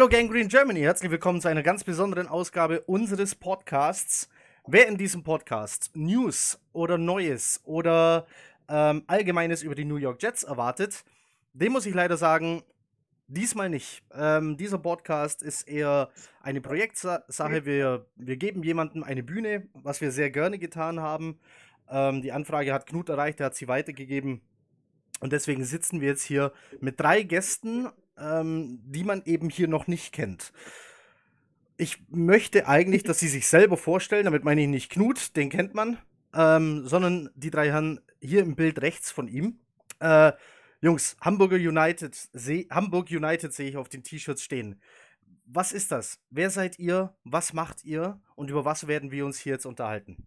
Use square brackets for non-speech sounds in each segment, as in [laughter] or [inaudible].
Hallo Gang Green Germany, herzlich willkommen zu einer ganz besonderen Ausgabe unseres Podcasts. Wer in diesem Podcast News oder Neues oder ähm, Allgemeines über die New York Jets erwartet, dem muss ich leider sagen, diesmal nicht. Ähm, dieser Podcast ist eher eine Projektsache. Wir, wir geben jemandem eine Bühne, was wir sehr gerne getan haben. Ähm, die Anfrage hat Knut erreicht, er hat sie weitergegeben. Und deswegen sitzen wir jetzt hier mit drei Gästen ähm, die man eben hier noch nicht kennt. Ich möchte eigentlich, dass sie sich selber vorstellen, damit meine ich nicht Knut, den kennt man, ähm, sondern die drei Herren hier im Bild rechts von ihm. Äh, Jungs, Hamburger United, seh, Hamburg United sehe ich auf den T-Shirts stehen. Was ist das? Wer seid ihr? Was macht ihr? Und über was werden wir uns hier jetzt unterhalten?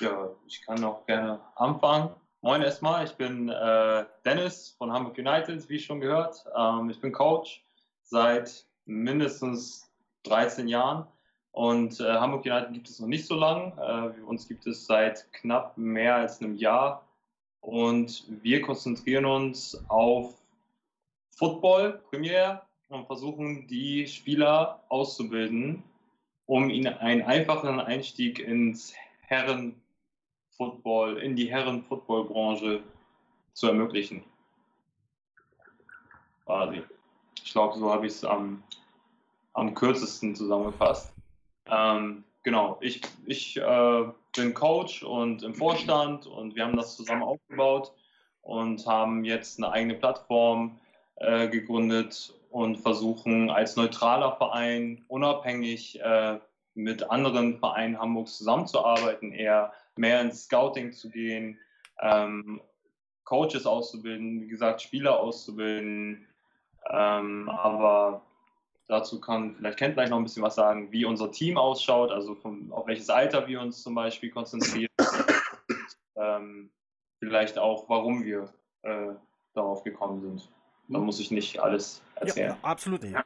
Ja, ich kann auch gerne anfangen. Moin erstmal, ich bin äh, Dennis von Hamburg United, wie schon gehört. Ähm, ich bin Coach seit mindestens 13 Jahren und äh, Hamburg United gibt es noch nicht so lange. Äh, uns gibt es seit knapp mehr als einem Jahr und wir konzentrieren uns auf Football primär und versuchen die Spieler auszubilden, um ihnen einen einfachen Einstieg ins Herren Football, in die Herren-Football-Branche zu ermöglichen. Quasi. Ich glaube, so habe ich es am, am kürzesten zusammengefasst. Ähm, genau, ich, ich äh, bin Coach und im Vorstand und wir haben das zusammen aufgebaut und haben jetzt eine eigene Plattform äh, gegründet und versuchen als neutraler Verein unabhängig äh, mit anderen Vereinen Hamburgs zusammenzuarbeiten, eher mehr ins Scouting zu gehen, ähm, Coaches auszubilden, wie gesagt, Spieler auszubilden. Ähm, aber dazu kann vielleicht Kent gleich noch ein bisschen was sagen, wie unser Team ausschaut, also von, auf welches Alter wir uns zum Beispiel konzentrieren. ähm, vielleicht auch, warum wir äh, darauf gekommen sind. Da mhm. muss ich nicht alles erzählen. Ja, absolut nicht.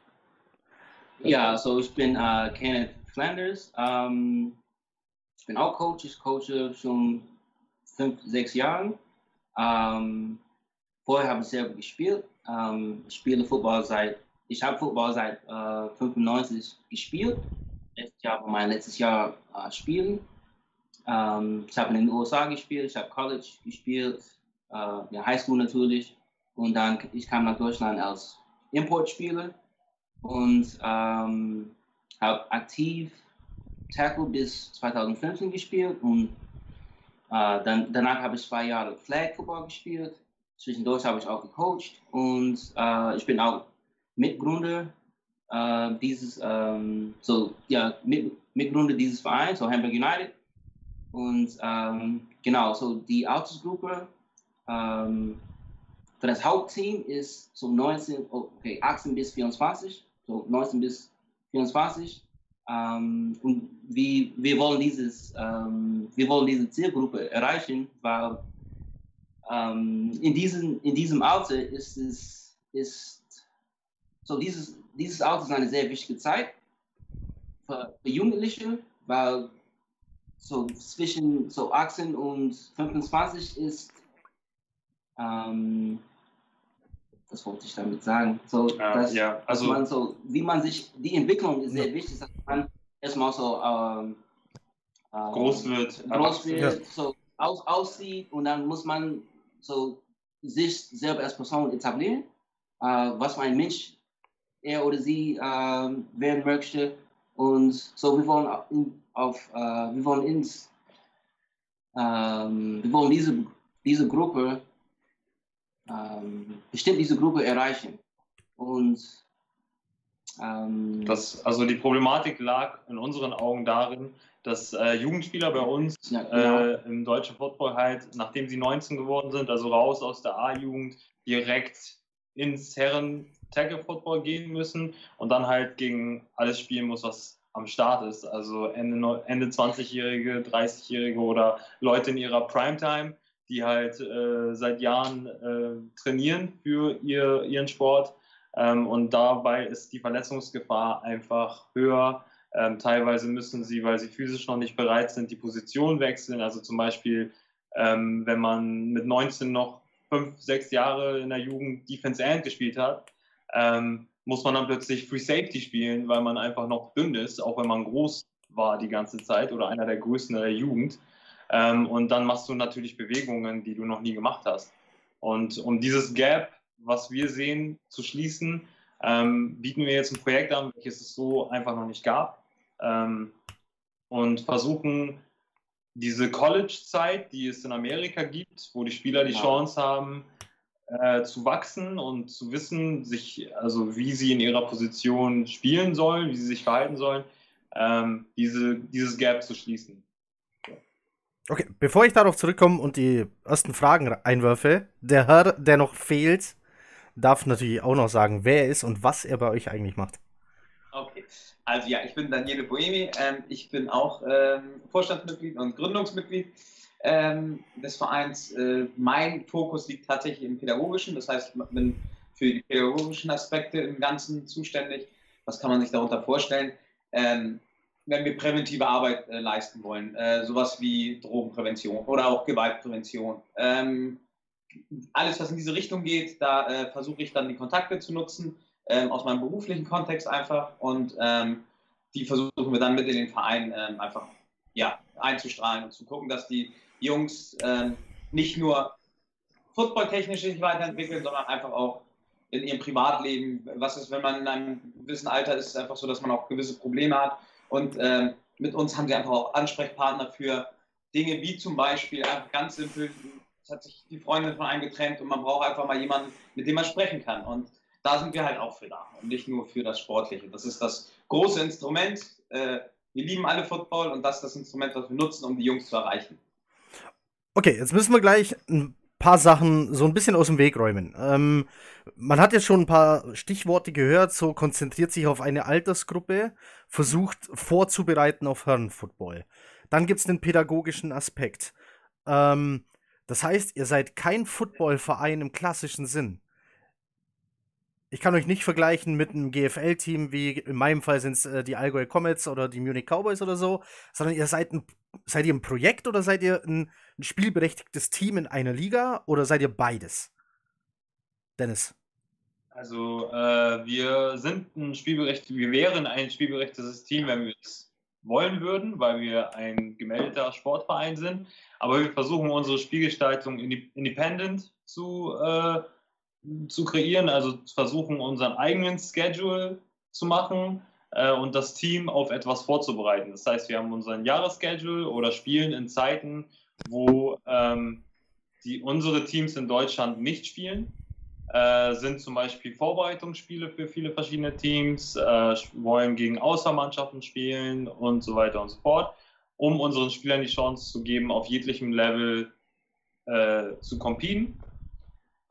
Ja, also ich bin uh, Kenneth Flanders. Um, ich bin auch Coach. Ich coache schon fünf, sechs Jahre. Um, vorher habe ich selber gespielt. Um, ich spiele Football seit, ich habe Football seit uh, äh, 95 gespielt. Letztes Jahr war mein letztes Jahr uh, Spielen. ich habe in den USA gespielt, ich habe College gespielt, uh, ja, Highschool natürlich. Und dann ich kam nach Deutschland als Importspieler und ähm, habe aktiv Tackle bis 2015 gespielt und äh, dann, danach habe ich zwei Jahre Flag Football gespielt. Zwischendurch habe ich auch gecoacht und äh, ich bin auch Mitgründer äh, dieses, ähm, so, ja, Mit, Mitgründer dieses Vereins, so Hamburg United. Und ähm, genau, so die Altersgruppe ähm, für das Hauptteam ist so 19, okay, 18 bis 24 so 19 bis 24. Ähm, und wie, wir wollen dieses, ähm, wir wollen diese Zielgruppe erreichen, weil ähm, in, diesem, in diesem Alter ist es, ist, so dieses, dieses Alter ist eine sehr wichtige Zeit für, für Jugendliche, weil so zwischen so 18 und 25 ist ähm, das wollte ich damit sagen. So, ja, dass, ja. Also, dass man so, wie man sich, die Entwicklung ist sehr wichtig, dass man erstmal so ähm, ähm, groß wird, groß wird, ja. so aus, aussieht und dann muss man so sich selber als Person etablieren, äh, was für ein Mensch er oder sie äh, werden möchte. Und so, wir wollen auf, äh, wir wollen ins, ähm, wir wollen diese, diese Gruppe ähm, bestimmt diese Gruppe erreichen. Und ähm, das, also die Problematik lag in unseren Augen darin, dass äh, Jugendspieler bei uns ja, genau. äh, im deutschen Football halt, nachdem sie 19 geworden sind, also raus aus der A-Jugend, direkt ins Herren-Tackle-Football gehen müssen und dann halt gegen alles spielen muss, was am Start ist. Also Ende, Ende 20-Jährige, 30-Jährige oder Leute in ihrer Primetime die halt äh, seit Jahren äh, trainieren für ihr, ihren Sport. Ähm, und dabei ist die Verletzungsgefahr einfach höher. Ähm, teilweise müssen sie, weil sie physisch noch nicht bereit sind, die Position wechseln. Also zum Beispiel, ähm, wenn man mit 19 noch fünf, sechs Jahre in der Jugend Defense End gespielt hat, ähm, muss man dann plötzlich Free Safety spielen, weil man einfach noch dünn ist, auch wenn man groß war die ganze Zeit oder einer der größten der Jugend. Ähm, und dann machst du natürlich Bewegungen, die du noch nie gemacht hast. Und um dieses Gap, was wir sehen, zu schließen, ähm, bieten wir jetzt ein Projekt an, welches es so einfach noch nicht gab. Ähm, und versuchen, diese College-Zeit, die es in Amerika gibt, wo die Spieler die Chance haben, äh, zu wachsen und zu wissen, sich, also wie sie in ihrer Position spielen sollen, wie sie sich verhalten sollen, ähm, diese, dieses Gap zu schließen. Okay, bevor ich darauf zurückkomme und die ersten Fragen einwerfe, der Herr, der noch fehlt, darf natürlich auch noch sagen, wer er ist und was er bei euch eigentlich macht. Okay, also ja, ich bin Daniele Boemi, ähm, ich bin auch ähm, Vorstandsmitglied und Gründungsmitglied ähm, des Vereins. Äh, mein Fokus liegt tatsächlich im Pädagogischen, das heißt, ich bin für die pädagogischen Aspekte im Ganzen zuständig. Was kann man sich darunter vorstellen? Ähm, wenn wir präventive Arbeit äh, leisten wollen, äh, sowas wie Drogenprävention oder auch Gewaltprävention. Ähm, alles, was in diese Richtung geht, da äh, versuche ich dann die Kontakte zu nutzen, ähm, aus meinem beruflichen Kontext einfach und ähm, die versuchen wir dann mit in den Verein ähm, einfach ja, einzustrahlen und zu gucken, dass die Jungs ähm, nicht nur footballtechnisch sich weiterentwickeln, sondern einfach auch in ihrem Privatleben. Was ist, wenn man in einem gewissen Alter ist, einfach so, dass man auch gewisse Probleme hat. Und ähm, mit uns haben sie einfach auch Ansprechpartner für Dinge wie zum Beispiel einfach ganz simpel, es hat sich die Freundin von einem getrennt und man braucht einfach mal jemanden, mit dem man sprechen kann. Und da sind wir halt auch für da und nicht nur für das Sportliche. Das ist das große Instrument. Äh, wir lieben alle Football und das ist das Instrument, was wir nutzen, um die Jungs zu erreichen. Okay, jetzt müssen wir gleich ein paar Sachen so ein bisschen aus dem Weg räumen. Ähm, man hat jetzt schon ein paar Stichworte gehört, so konzentriert sich auf eine Altersgruppe, versucht vorzubereiten auf Herrenfootball. Dann gibt es den pädagogischen Aspekt. Ähm, das heißt, ihr seid kein Footballverein im klassischen Sinn. Ich kann euch nicht vergleichen mit einem GFL-Team, wie in meinem Fall sind es äh, die Allgäu Comets oder die Munich Cowboys oder so, sondern ihr seid ein, seid ihr ein Projekt oder seid ihr ein, ein spielberechtigtes Team in einer Liga oder seid ihr beides? Dennis. Also äh, wir sind ein spielberechtigtes, wir wären ein spielberechtigtes Team, wenn wir es wollen würden, weil wir ein gemeldeter Sportverein sind. Aber wir versuchen unsere Spielgestaltung independent zu, äh, zu kreieren, also versuchen unseren eigenen Schedule zu machen äh, und das Team auf etwas vorzubereiten. Das heißt, wir haben unseren Jahresschedule oder spielen in Zeiten, wo ähm, die, unsere Teams in Deutschland nicht spielen. Äh, sind zum Beispiel Vorbereitungsspiele für viele verschiedene Teams, äh, wollen gegen Außermannschaften spielen und so weiter und so fort um unseren Spielern die Chance zu geben, auf jeglichem Level äh, zu competen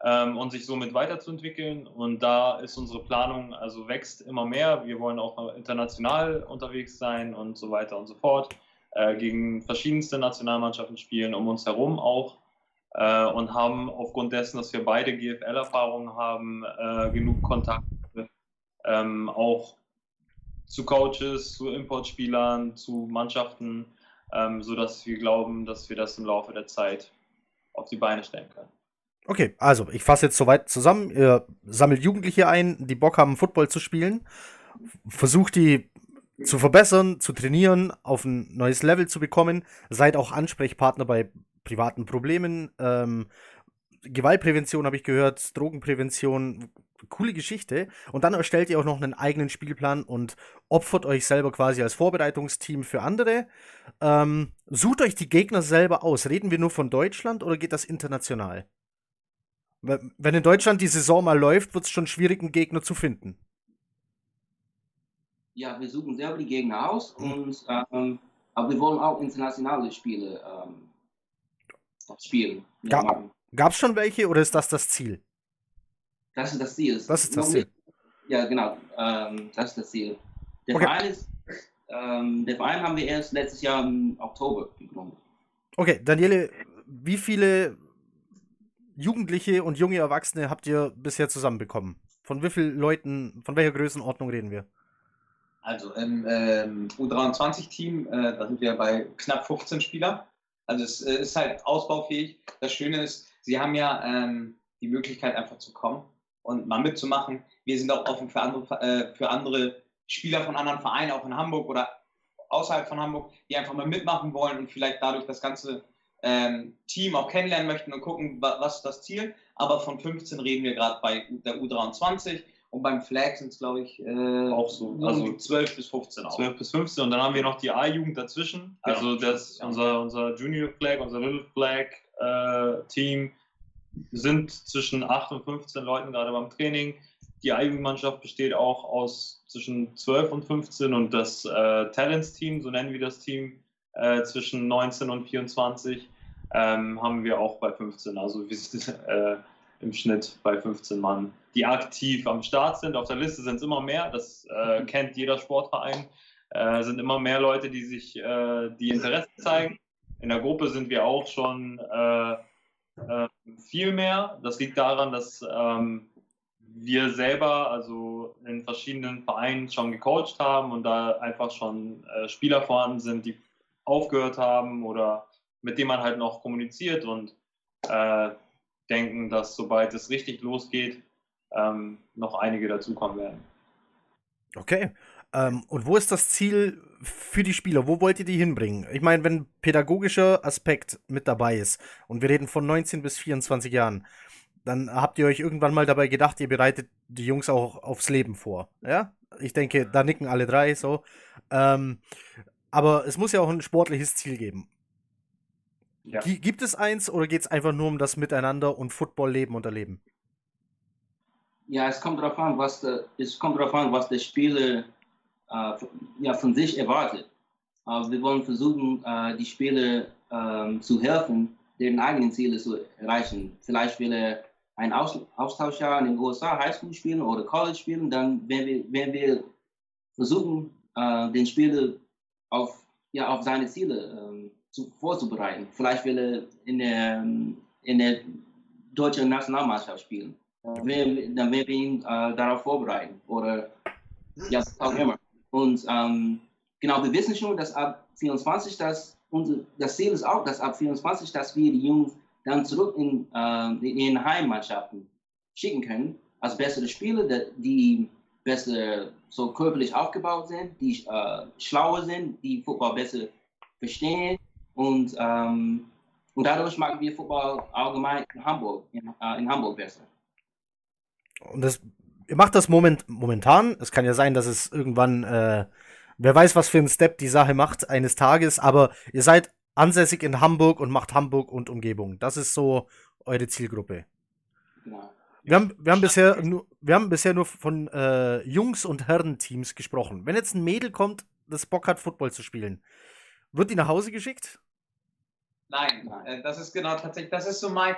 und sich somit weiterzuentwickeln. Und da ist unsere Planung, also wächst immer mehr. Wir wollen auch international unterwegs sein und so weiter und so fort. Äh, gegen verschiedenste Nationalmannschaften spielen, um uns herum auch. Äh, und haben aufgrund dessen, dass wir beide GFL-Erfahrungen haben, äh, genug Kontakte ähm, auch zu Coaches, zu Importspielern, zu Mannschaften, ähm, sodass wir glauben, dass wir das im Laufe der Zeit auf die Beine stellen können. Okay, also ich fasse jetzt soweit zusammen. Ihr sammelt Jugendliche ein, die Bock haben, Football zu spielen, versucht die zu verbessern, zu trainieren, auf ein neues Level zu bekommen, seid auch Ansprechpartner bei privaten Problemen, ähm, Gewaltprävention habe ich gehört, Drogenprävention, coole Geschichte. Und dann erstellt ihr auch noch einen eigenen Spielplan und opfert euch selber quasi als Vorbereitungsteam für andere. Ähm, sucht euch die Gegner selber aus. Reden wir nur von Deutschland oder geht das international? Wenn in Deutschland die Saison mal läuft, wird es schon schwierig, einen Gegner zu finden. Ja, wir suchen selber die Gegner aus, hm. und, ähm, aber wir wollen auch internationale Spiele ähm, spielen. Gab es schon welche oder ist das das Ziel? Das ist das Ziel. Das ist das Ziel. Ja, genau. Ähm, das ist das Ziel. Der, okay. Verein ist, ähm, der Verein haben wir erst letztes Jahr im Oktober gegründet. Okay, Daniele, wie viele Jugendliche und junge Erwachsene habt ihr bisher zusammenbekommen? Von wie vielen Leuten, von welcher Größenordnung reden wir? Also im ähm, U23-Team, äh, da sind wir bei knapp 15 Spielern. Also es äh, ist halt ausbaufähig. Das Schöne ist, sie haben ja ähm, die Möglichkeit einfach zu kommen und mal mitzumachen. Wir sind auch offen für andere, äh, für andere Spieler von anderen Vereinen, auch in Hamburg oder außerhalb von Hamburg, die einfach mal mitmachen wollen und vielleicht dadurch das ganze ähm, Team auch kennenlernen möchten und gucken, wa was ist das Ziel. Aber von 15 reden wir gerade bei der U23 und beim Flag sind es, glaube ich, äh, auch so. Also 12 bis 15 auch. 12 bis 15 und dann haben wir noch die A-Jugend dazwischen. Genau. Also das unser, unser Junior Flag, unser Little Flag äh, Team sind zwischen 8 und 15 Leuten gerade beim Training. Die A-Jugendmannschaft besteht auch aus zwischen 12 und 15 und das äh, Talents-Team, so nennen wir das Team, äh, zwischen 19 und 24 ähm, haben wir auch bei 15. Also wir sind äh, im Schnitt bei 15 Mann, die aktiv am Start sind. Auf der Liste sind es immer mehr, das äh, kennt jeder Sportverein. Äh, sind immer mehr Leute, die sich äh, die Interesse zeigen. In der Gruppe sind wir auch schon äh, äh, viel mehr. Das liegt daran, dass ähm, wir selber also in verschiedenen Vereinen schon gecoacht haben und da einfach schon Spieler vorhanden sind, die aufgehört haben oder mit denen man halt noch kommuniziert und äh, denken, dass sobald es richtig losgeht, ähm, noch einige dazukommen werden. Okay. Ähm, und wo ist das Ziel für die Spieler? Wo wollt ihr die hinbringen? Ich meine, wenn pädagogischer Aspekt mit dabei ist und wir reden von 19 bis 24 Jahren, dann habt ihr euch irgendwann mal dabei gedacht, ihr bereitet die Jungs auch aufs Leben vor. Ja? Ich denke, da nicken alle drei so. Ähm, aber es muss ja auch ein sportliches Ziel geben. Ja. Gibt es eins oder geht es einfach nur um das Miteinander und Football leben und erleben? Ja, es kommt darauf an, was der, es kommt darauf an, was der Spieler äh, ja, von sich erwartet. Aber wir wollen versuchen, äh, die Spieler äh, zu helfen, deren eigenen Ziele zu erreichen. Vielleicht will er ein Aus Austauschjahr in den USA Highschool spielen oder College spielen, dann werden wir, werden wir versuchen, äh, den Spieler auf, ja, auf seine Ziele ähm, zu, vorzubereiten. Vielleicht will er in der, in der deutschen Nationalmannschaft spielen. Dann werden, wir ihn äh, darauf vorbereiten. Oder ja, auch immer. Und ähm, genau, wir wissen schon, dass ab 24 das, unser, das Ziel ist auch, dass ab 24, dass wir die Jungs dann zurück in, äh, in ihren Heimmannschaften schicken können, als bessere Spieler, die besser so körperlich aufgebaut sind, die äh, schlauer sind, die Football besser verstehen und, ähm, und dadurch machen wir Football allgemein in Hamburg, in, äh, in Hamburg besser. Und das, ihr macht das moment, momentan. Es kann ja sein, dass es irgendwann, äh, wer weiß, was für ein Step die Sache macht eines Tages, aber ihr seid ansässig in Hamburg und macht Hamburg und Umgebung. Das ist so eure Zielgruppe. Genau. Wir haben, wir haben, bisher, nur, wir haben bisher nur von äh, Jungs- und Herrenteams gesprochen. Wenn jetzt ein Mädel kommt, das Bock hat, Football zu spielen, wird die nach Hause geschickt? Nein, äh, das ist genau tatsächlich, das ist so mein,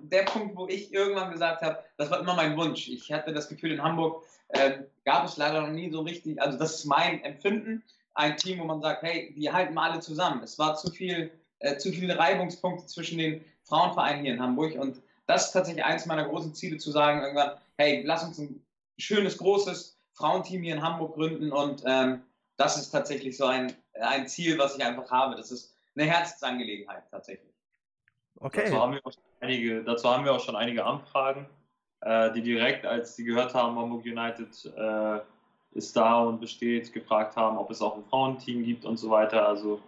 der Punkt, wo ich irgendwann gesagt habe, das war immer mein Wunsch. Ich hatte das Gefühl, in Hamburg äh, gab es leider noch nie so richtig, also das ist mein Empfinden, ein Team, wo man sagt, hey, die halten mal alle zusammen. Es war zu viel, äh, zu viele Reibungspunkte zwischen den Frauenvereinen hier in Hamburg und das ist tatsächlich eins meiner großen Ziele, zu sagen irgendwann, hey, lass uns ein schönes, großes Frauenteam hier in Hamburg gründen und ähm, das ist tatsächlich so ein, ein Ziel, was ich einfach habe. Das ist eine Herzensangelegenheit tatsächlich. Okay. Dazu haben wir auch schon einige, dazu haben wir auch schon einige Anfragen, äh, die direkt, als sie gehört haben, Hamburg United äh, ist da und besteht, gefragt haben, ob es auch ein Frauenteam gibt und so weiter. Also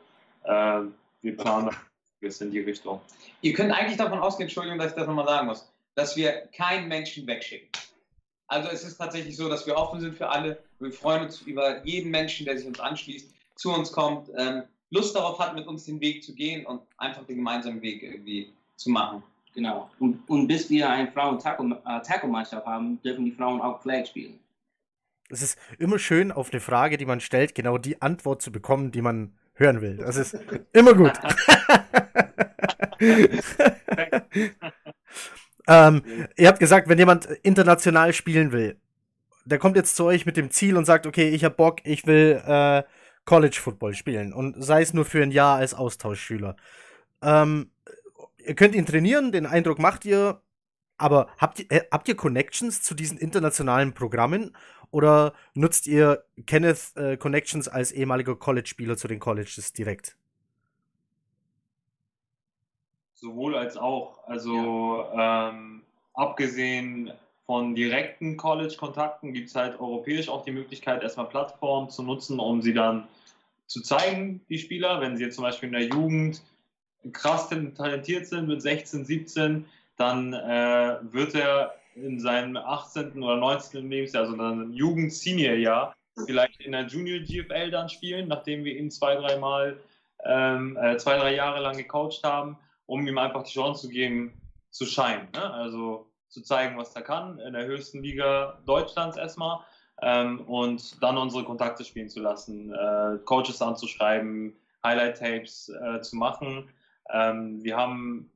äh, wir planen jetzt in die Richtung. Ihr könnt eigentlich davon ausgehen, Entschuldigung, dass ich das nochmal sagen muss, dass wir keinen Menschen wegschicken. Also es ist tatsächlich so, dass wir offen sind für alle. Wir freuen uns über jeden Menschen, der sich uns anschließt, zu uns kommt. Ähm, Lust darauf hat, mit uns den Weg zu gehen und einfach den gemeinsamen Weg irgendwie zu machen. Genau. Und, und bis wir eine Frauen-Tackle-Mannschaft haben, dürfen die Frauen auch Flag spielen. Es ist immer schön, auf eine Frage, die man stellt, genau die Antwort zu bekommen, die man hören will. Das ist immer gut. [laughs] ähm, ihr habt gesagt, wenn jemand international spielen will, der kommt jetzt zu euch mit dem Ziel und sagt, okay, ich habe Bock, ich will äh, College Football spielen und sei es nur für ein Jahr als Austauschschüler. Ähm, ihr könnt ihn trainieren, den Eindruck macht ihr, aber habt ihr, äh, habt ihr Connections zu diesen internationalen Programmen oder nutzt ihr Kenneth äh, Connections als ehemaliger College-Spieler zu den Colleges direkt? Sowohl als auch. Also ja. ähm, abgesehen von direkten College-Kontakten gibt es halt europäisch auch die Möglichkeit, erstmal Plattformen zu nutzen, um sie dann zu zeigen, die Spieler. Wenn sie jetzt zum Beispiel in der Jugend krass talentiert sind mit 16, 17, dann äh, wird er in seinem 18. oder 19. Lebensjahr, also dann Jugend-Senior-Jahr, vielleicht in der Junior GFL dann spielen, nachdem wir ihn zwei, drei Mal, ähm, äh, zwei, drei Jahre lang gecoacht haben, um ihm einfach die Chance zu geben, zu scheinen. Ne? Also zu zeigen, was er kann, in der höchsten Liga Deutschlands erstmal. Ähm, und dann unsere Kontakte spielen zu lassen, äh, Coaches anzuschreiben, Highlight-Tapes äh, zu machen. Ähm, wir haben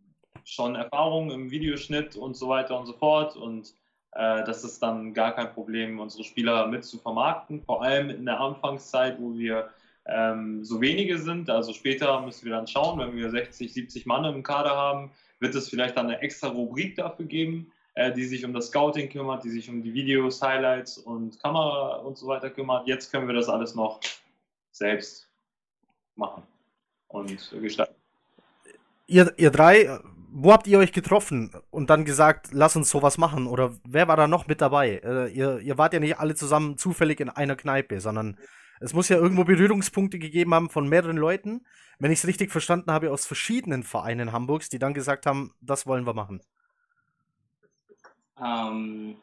schon Erfahrungen im Videoschnitt und so weiter und so fort und äh, das ist dann gar kein Problem, unsere Spieler mit zu vermarkten, vor allem in der Anfangszeit, wo wir ähm, so wenige sind. Also später müssen wir dann schauen, wenn wir 60, 70 Mann im Kader haben, wird es vielleicht dann eine extra Rubrik dafür geben, äh, die sich um das Scouting kümmert, die sich um die Videos, Highlights und Kamera und so weiter kümmert. Jetzt können wir das alles noch selbst machen und gestalten. Ihr, ihr drei, wo habt ihr euch getroffen und dann gesagt, lass uns sowas machen? Oder wer war da noch mit dabei? Äh, ihr, ihr wart ja nicht alle zusammen zufällig in einer Kneipe, sondern es muss ja irgendwo Berührungspunkte gegeben haben von mehreren Leuten, wenn ich es richtig verstanden habe, aus verschiedenen Vereinen Hamburgs, die dann gesagt haben, das wollen wir machen. Ähm,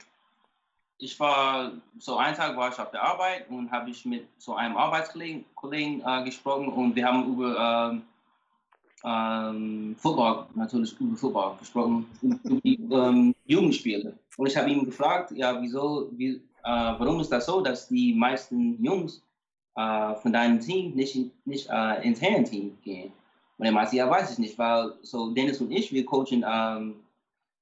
ich war, so einen Tag war ich auf der Arbeit und habe ich mit so einem Arbeitskollegen Kollegen, äh, gesprochen und wir haben über ähm, ähm, Football, natürlich über Football gesprochen, über die [laughs] ähm, Jugendspiele. Und ich habe ihn gefragt, ja, wieso, wie, äh, warum ist das so, dass die meisten Jungs äh, von deinem Team nicht, nicht äh, ins Herrenteam gehen? Und er meinte, ja, weiß ich nicht, weil so Dennis und ich, wir coachen ähm,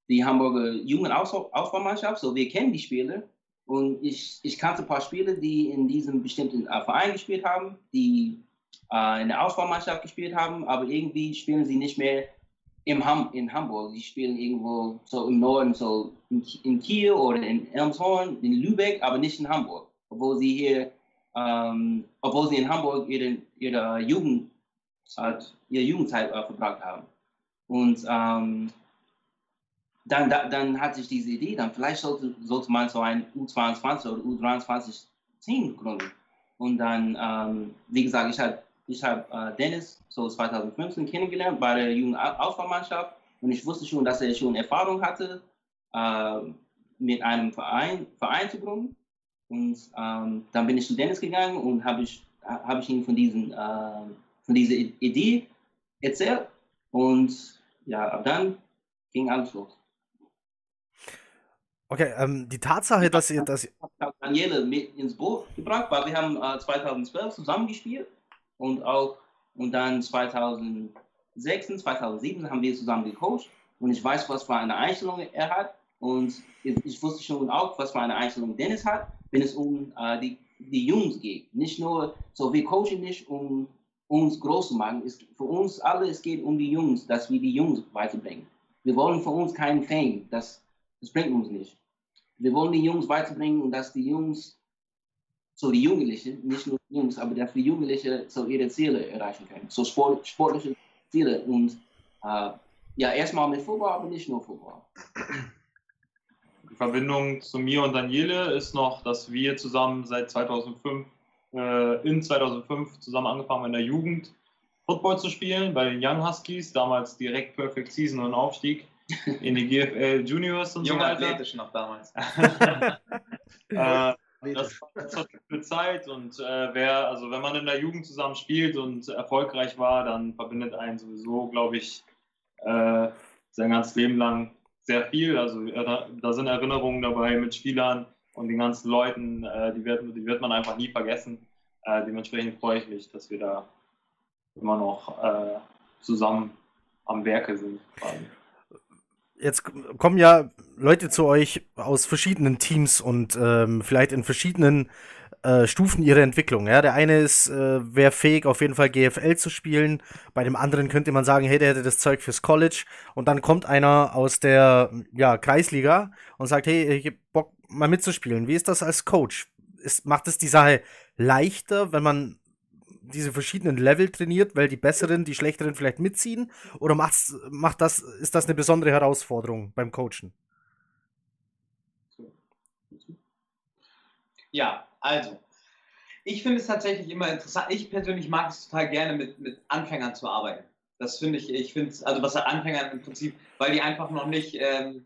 die Hamburger Jugendauswahlmannschaft, so wir kennen die Spieler. Und ich, ich kannte ein paar Spieler, die in diesem bestimmten äh, Verein gespielt haben, die äh, in der Auswahlmannschaft gespielt haben, aber irgendwie spielen sie nicht mehr im Ham in Hamburg. Sie spielen irgendwo so im Norden, so in, in Kiel oder in Elmshorn, in Lübeck, aber nicht in Hamburg. Obwohl sie hier, ähm, obwohl sie in Hamburg ihre, ihre Jugendzeit, ihre Jugendzeit äh, verbracht haben. Und ähm, dann, dann hatte ich diese Idee, dann vielleicht sollte, sollte man so ein U22 oder U23 Team gründen. Und dann, ähm, wie gesagt, ich habe ich hab, äh, Dennis so 2015 kennengelernt bei der jungen Auswahlmannschaft und ich wusste schon, dass er schon Erfahrung hatte, äh, mit einem Verein, Verein zu gründen. Und ähm, dann bin ich zu Dennis gegangen und habe ich, hab ich ihm von, diesen, äh, von dieser Idee erzählt. Und ja, ab dann ging alles los. Okay, ähm, die Tatsache, dass ihr das. Ich habe Daniele mit ins Boot gebracht, weil wir haben äh, 2012 zusammengespielt und auch und dann 2006 und 2007 haben wir zusammen gecoacht und ich weiß, was für eine Einstellung er hat und ich wusste schon auch, was für eine Einstellung Dennis hat, wenn es um äh, die, die Jungs geht. Nicht nur, so wir coachen nicht, um uns groß zu machen. Es, für uns alle, es geht um die Jungs, dass wir die Jungs weiterbringen. Wir wollen für uns keinen Fame, das, das bringt uns nicht. Wir wollen die Jungs weiterbringen dass die Jungs, so die Jugendlichen, nicht nur die Jungs, aber dass die Jugendlichen so ihre Ziele erreichen können, so sport, sportliche Ziele und äh, ja, erstmal mit Fußball, aber nicht nur Fußball. Die Verbindung zu mir und Daniele ist noch, dass wir zusammen seit 2005, äh, in 2005 zusammen angefangen haben in der Jugend Football zu spielen bei den Young Huskies, damals direkt Perfect Season und Aufstieg in die GFL Juniors und Junge so weiter. athletisch noch damals. [laughs] äh, das war eine Zeit und äh, wer, also wenn man in der Jugend zusammen spielt und erfolgreich war, dann verbindet einen sowieso, glaube ich, äh, sein ganzes Leben lang sehr viel. Also da sind Erinnerungen dabei mit Spielern und den ganzen Leuten, äh, die, wird, die wird man einfach nie vergessen. Äh, dementsprechend freue ich mich, dass wir da immer noch äh, zusammen am Werke sind. Quasi jetzt kommen ja Leute zu euch aus verschiedenen Teams und ähm, vielleicht in verschiedenen äh, Stufen ihrer Entwicklung. Ja? Der eine ist, äh, wäre fähig, auf jeden Fall GFL zu spielen. Bei dem anderen könnte man sagen, hey, der hätte das Zeug fürs College. Und dann kommt einer aus der ja, Kreisliga und sagt, hey, ich hab Bock mal mitzuspielen. Wie ist das als Coach? Ist, macht es die Sache leichter, wenn man diese verschiedenen Level trainiert, weil die besseren, die schlechteren vielleicht mitziehen? Oder macht's, macht das, ist das eine besondere Herausforderung beim Coachen? Ja, also, ich finde es tatsächlich immer interessant. Ich persönlich mag es total gerne, mit, mit Anfängern zu arbeiten. Das finde ich, ich finde es, also was Anfängern im Prinzip, weil die einfach noch nicht, ähm,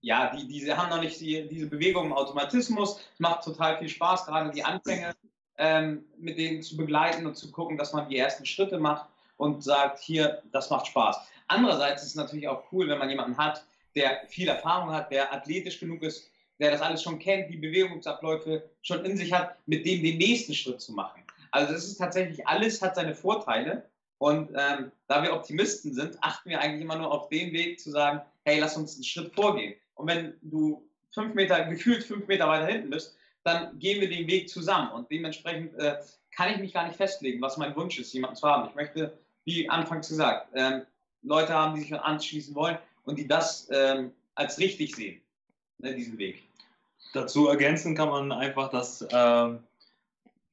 ja, die, diese haben noch nicht die, diese Bewegung im Automatismus. Es macht total viel Spaß, gerade die Anfänge ähm, mit denen zu begleiten und zu gucken, dass man die ersten Schritte macht und sagt, hier, das macht Spaß. Andererseits ist es natürlich auch cool, wenn man jemanden hat, der viel Erfahrung hat, der athletisch genug ist, der das alles schon kennt, die Bewegungsabläufe schon in sich hat, mit dem den nächsten Schritt zu machen. Also das ist tatsächlich, alles hat seine Vorteile. Und ähm, da wir Optimisten sind, achten wir eigentlich immer nur auf den Weg zu sagen, hey, lass uns einen Schritt vorgehen. Und wenn du fünf Meter, gefühlt fünf Meter weiter hinten bist, dann gehen wir den Weg zusammen. Und dementsprechend äh, kann ich mich gar nicht festlegen, was mein Wunsch ist, jemanden zu haben. Ich möchte, wie anfangs gesagt, ähm, Leute haben, die sich anschließen wollen und die das ähm, als richtig sehen, ne, diesen Weg. Dazu ergänzen kann man einfach, dass äh,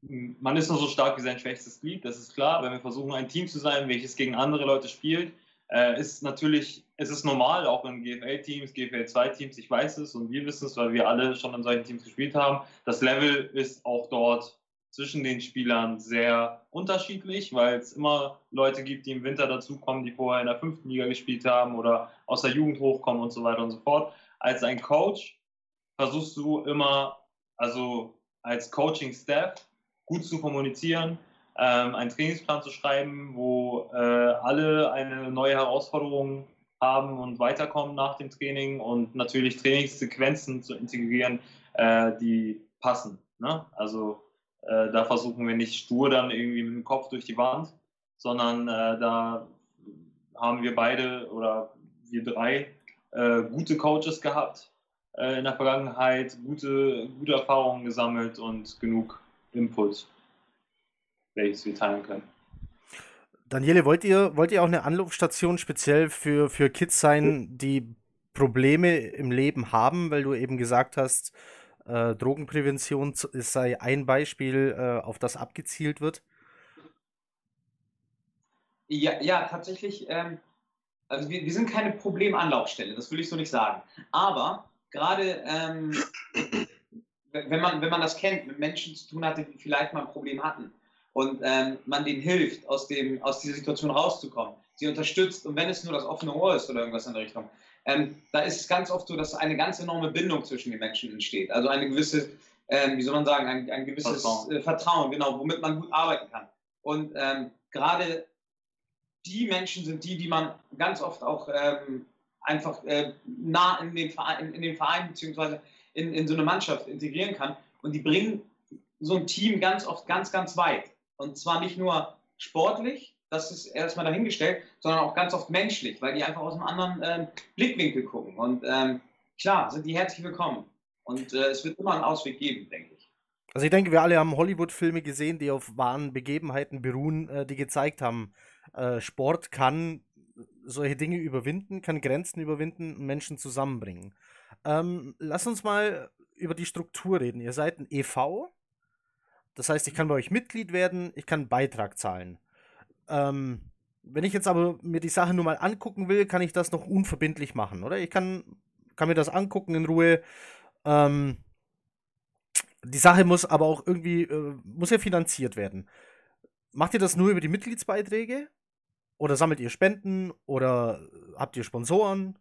man ist nur so stark wie sein schwächstes Glied, das ist klar. Wenn wir versuchen, ein Team zu sein, welches gegen andere Leute spielt, äh, ist natürlich, es ist normal, auch in GFL-Teams, GFL-2-Teams, ich weiß es und wir wissen es, weil wir alle schon in solchen Teams gespielt haben. Das Level ist auch dort zwischen den Spielern sehr unterschiedlich, weil es immer Leute gibt, die im Winter dazukommen, die vorher in der fünften Liga gespielt haben oder aus der Jugend hochkommen und so weiter und so fort. Als ein Coach versuchst du immer, also als Coaching-Staff, gut zu kommunizieren, ähm, einen Trainingsplan zu schreiben, wo äh, alle eine neue Herausforderung haben und weiterkommen nach dem Training und natürlich Trainingssequenzen zu integrieren, äh, die passen. Ne? Also äh, da versuchen wir nicht stur dann irgendwie mit dem Kopf durch die Wand, sondern äh, da haben wir beide oder wir drei äh, gute Coaches gehabt äh, in der Vergangenheit, gute, gute Erfahrungen gesammelt und genug Input, welches wir teilen können. Daniele, wollt ihr, wollt ihr auch eine Anlaufstation speziell für, für Kids sein, die Probleme im Leben haben, weil du eben gesagt hast, äh, Drogenprävention sei ein Beispiel, äh, auf das abgezielt wird? Ja, ja tatsächlich. Ähm, also wir, wir sind keine Problemanlaufstelle, das will ich so nicht sagen. Aber gerade ähm, wenn, man, wenn man das kennt, mit Menschen zu tun hatte, die vielleicht mal ein Problem hatten und ähm, man denen hilft, aus, dem, aus dieser Situation rauszukommen, sie unterstützt und wenn es nur das offene Ohr ist oder irgendwas in der Richtung, ähm, da ist es ganz oft so, dass eine ganz enorme Bindung zwischen den Menschen entsteht. Also eine gewisse, ähm, wie soll man sagen, ein, ein gewisses Vertrauen. Äh, Vertrauen. genau, womit man gut arbeiten kann. Und ähm, gerade die Menschen sind die, die man ganz oft auch ähm, einfach äh, nah in den Verein, in den Verein beziehungsweise in, in so eine Mannschaft integrieren kann. Und die bringen so ein Team ganz oft ganz, ganz weit. Und zwar nicht nur sportlich, das ist erstmal dahingestellt, sondern auch ganz oft menschlich, weil die einfach aus einem anderen ähm, Blickwinkel gucken. Und ähm, klar, sind die herzlich willkommen. Und äh, es wird immer einen Ausweg geben, denke ich. Also ich denke, wir alle haben Hollywood-Filme gesehen, die auf wahren Begebenheiten beruhen, äh, die gezeigt haben, äh, Sport kann solche Dinge überwinden, kann Grenzen überwinden und Menschen zusammenbringen. Ähm, lass uns mal über die Struktur reden. Ihr seid ein EV. Das heißt, ich kann bei euch Mitglied werden, ich kann einen Beitrag zahlen. Ähm, wenn ich jetzt aber mir die Sache nur mal angucken will, kann ich das noch unverbindlich machen, oder? Ich kann, kann mir das angucken in Ruhe. Ähm, die Sache muss aber auch irgendwie, äh, muss ja finanziert werden. Macht ihr das nur über die Mitgliedsbeiträge? Oder sammelt ihr Spenden? Oder habt ihr Sponsoren?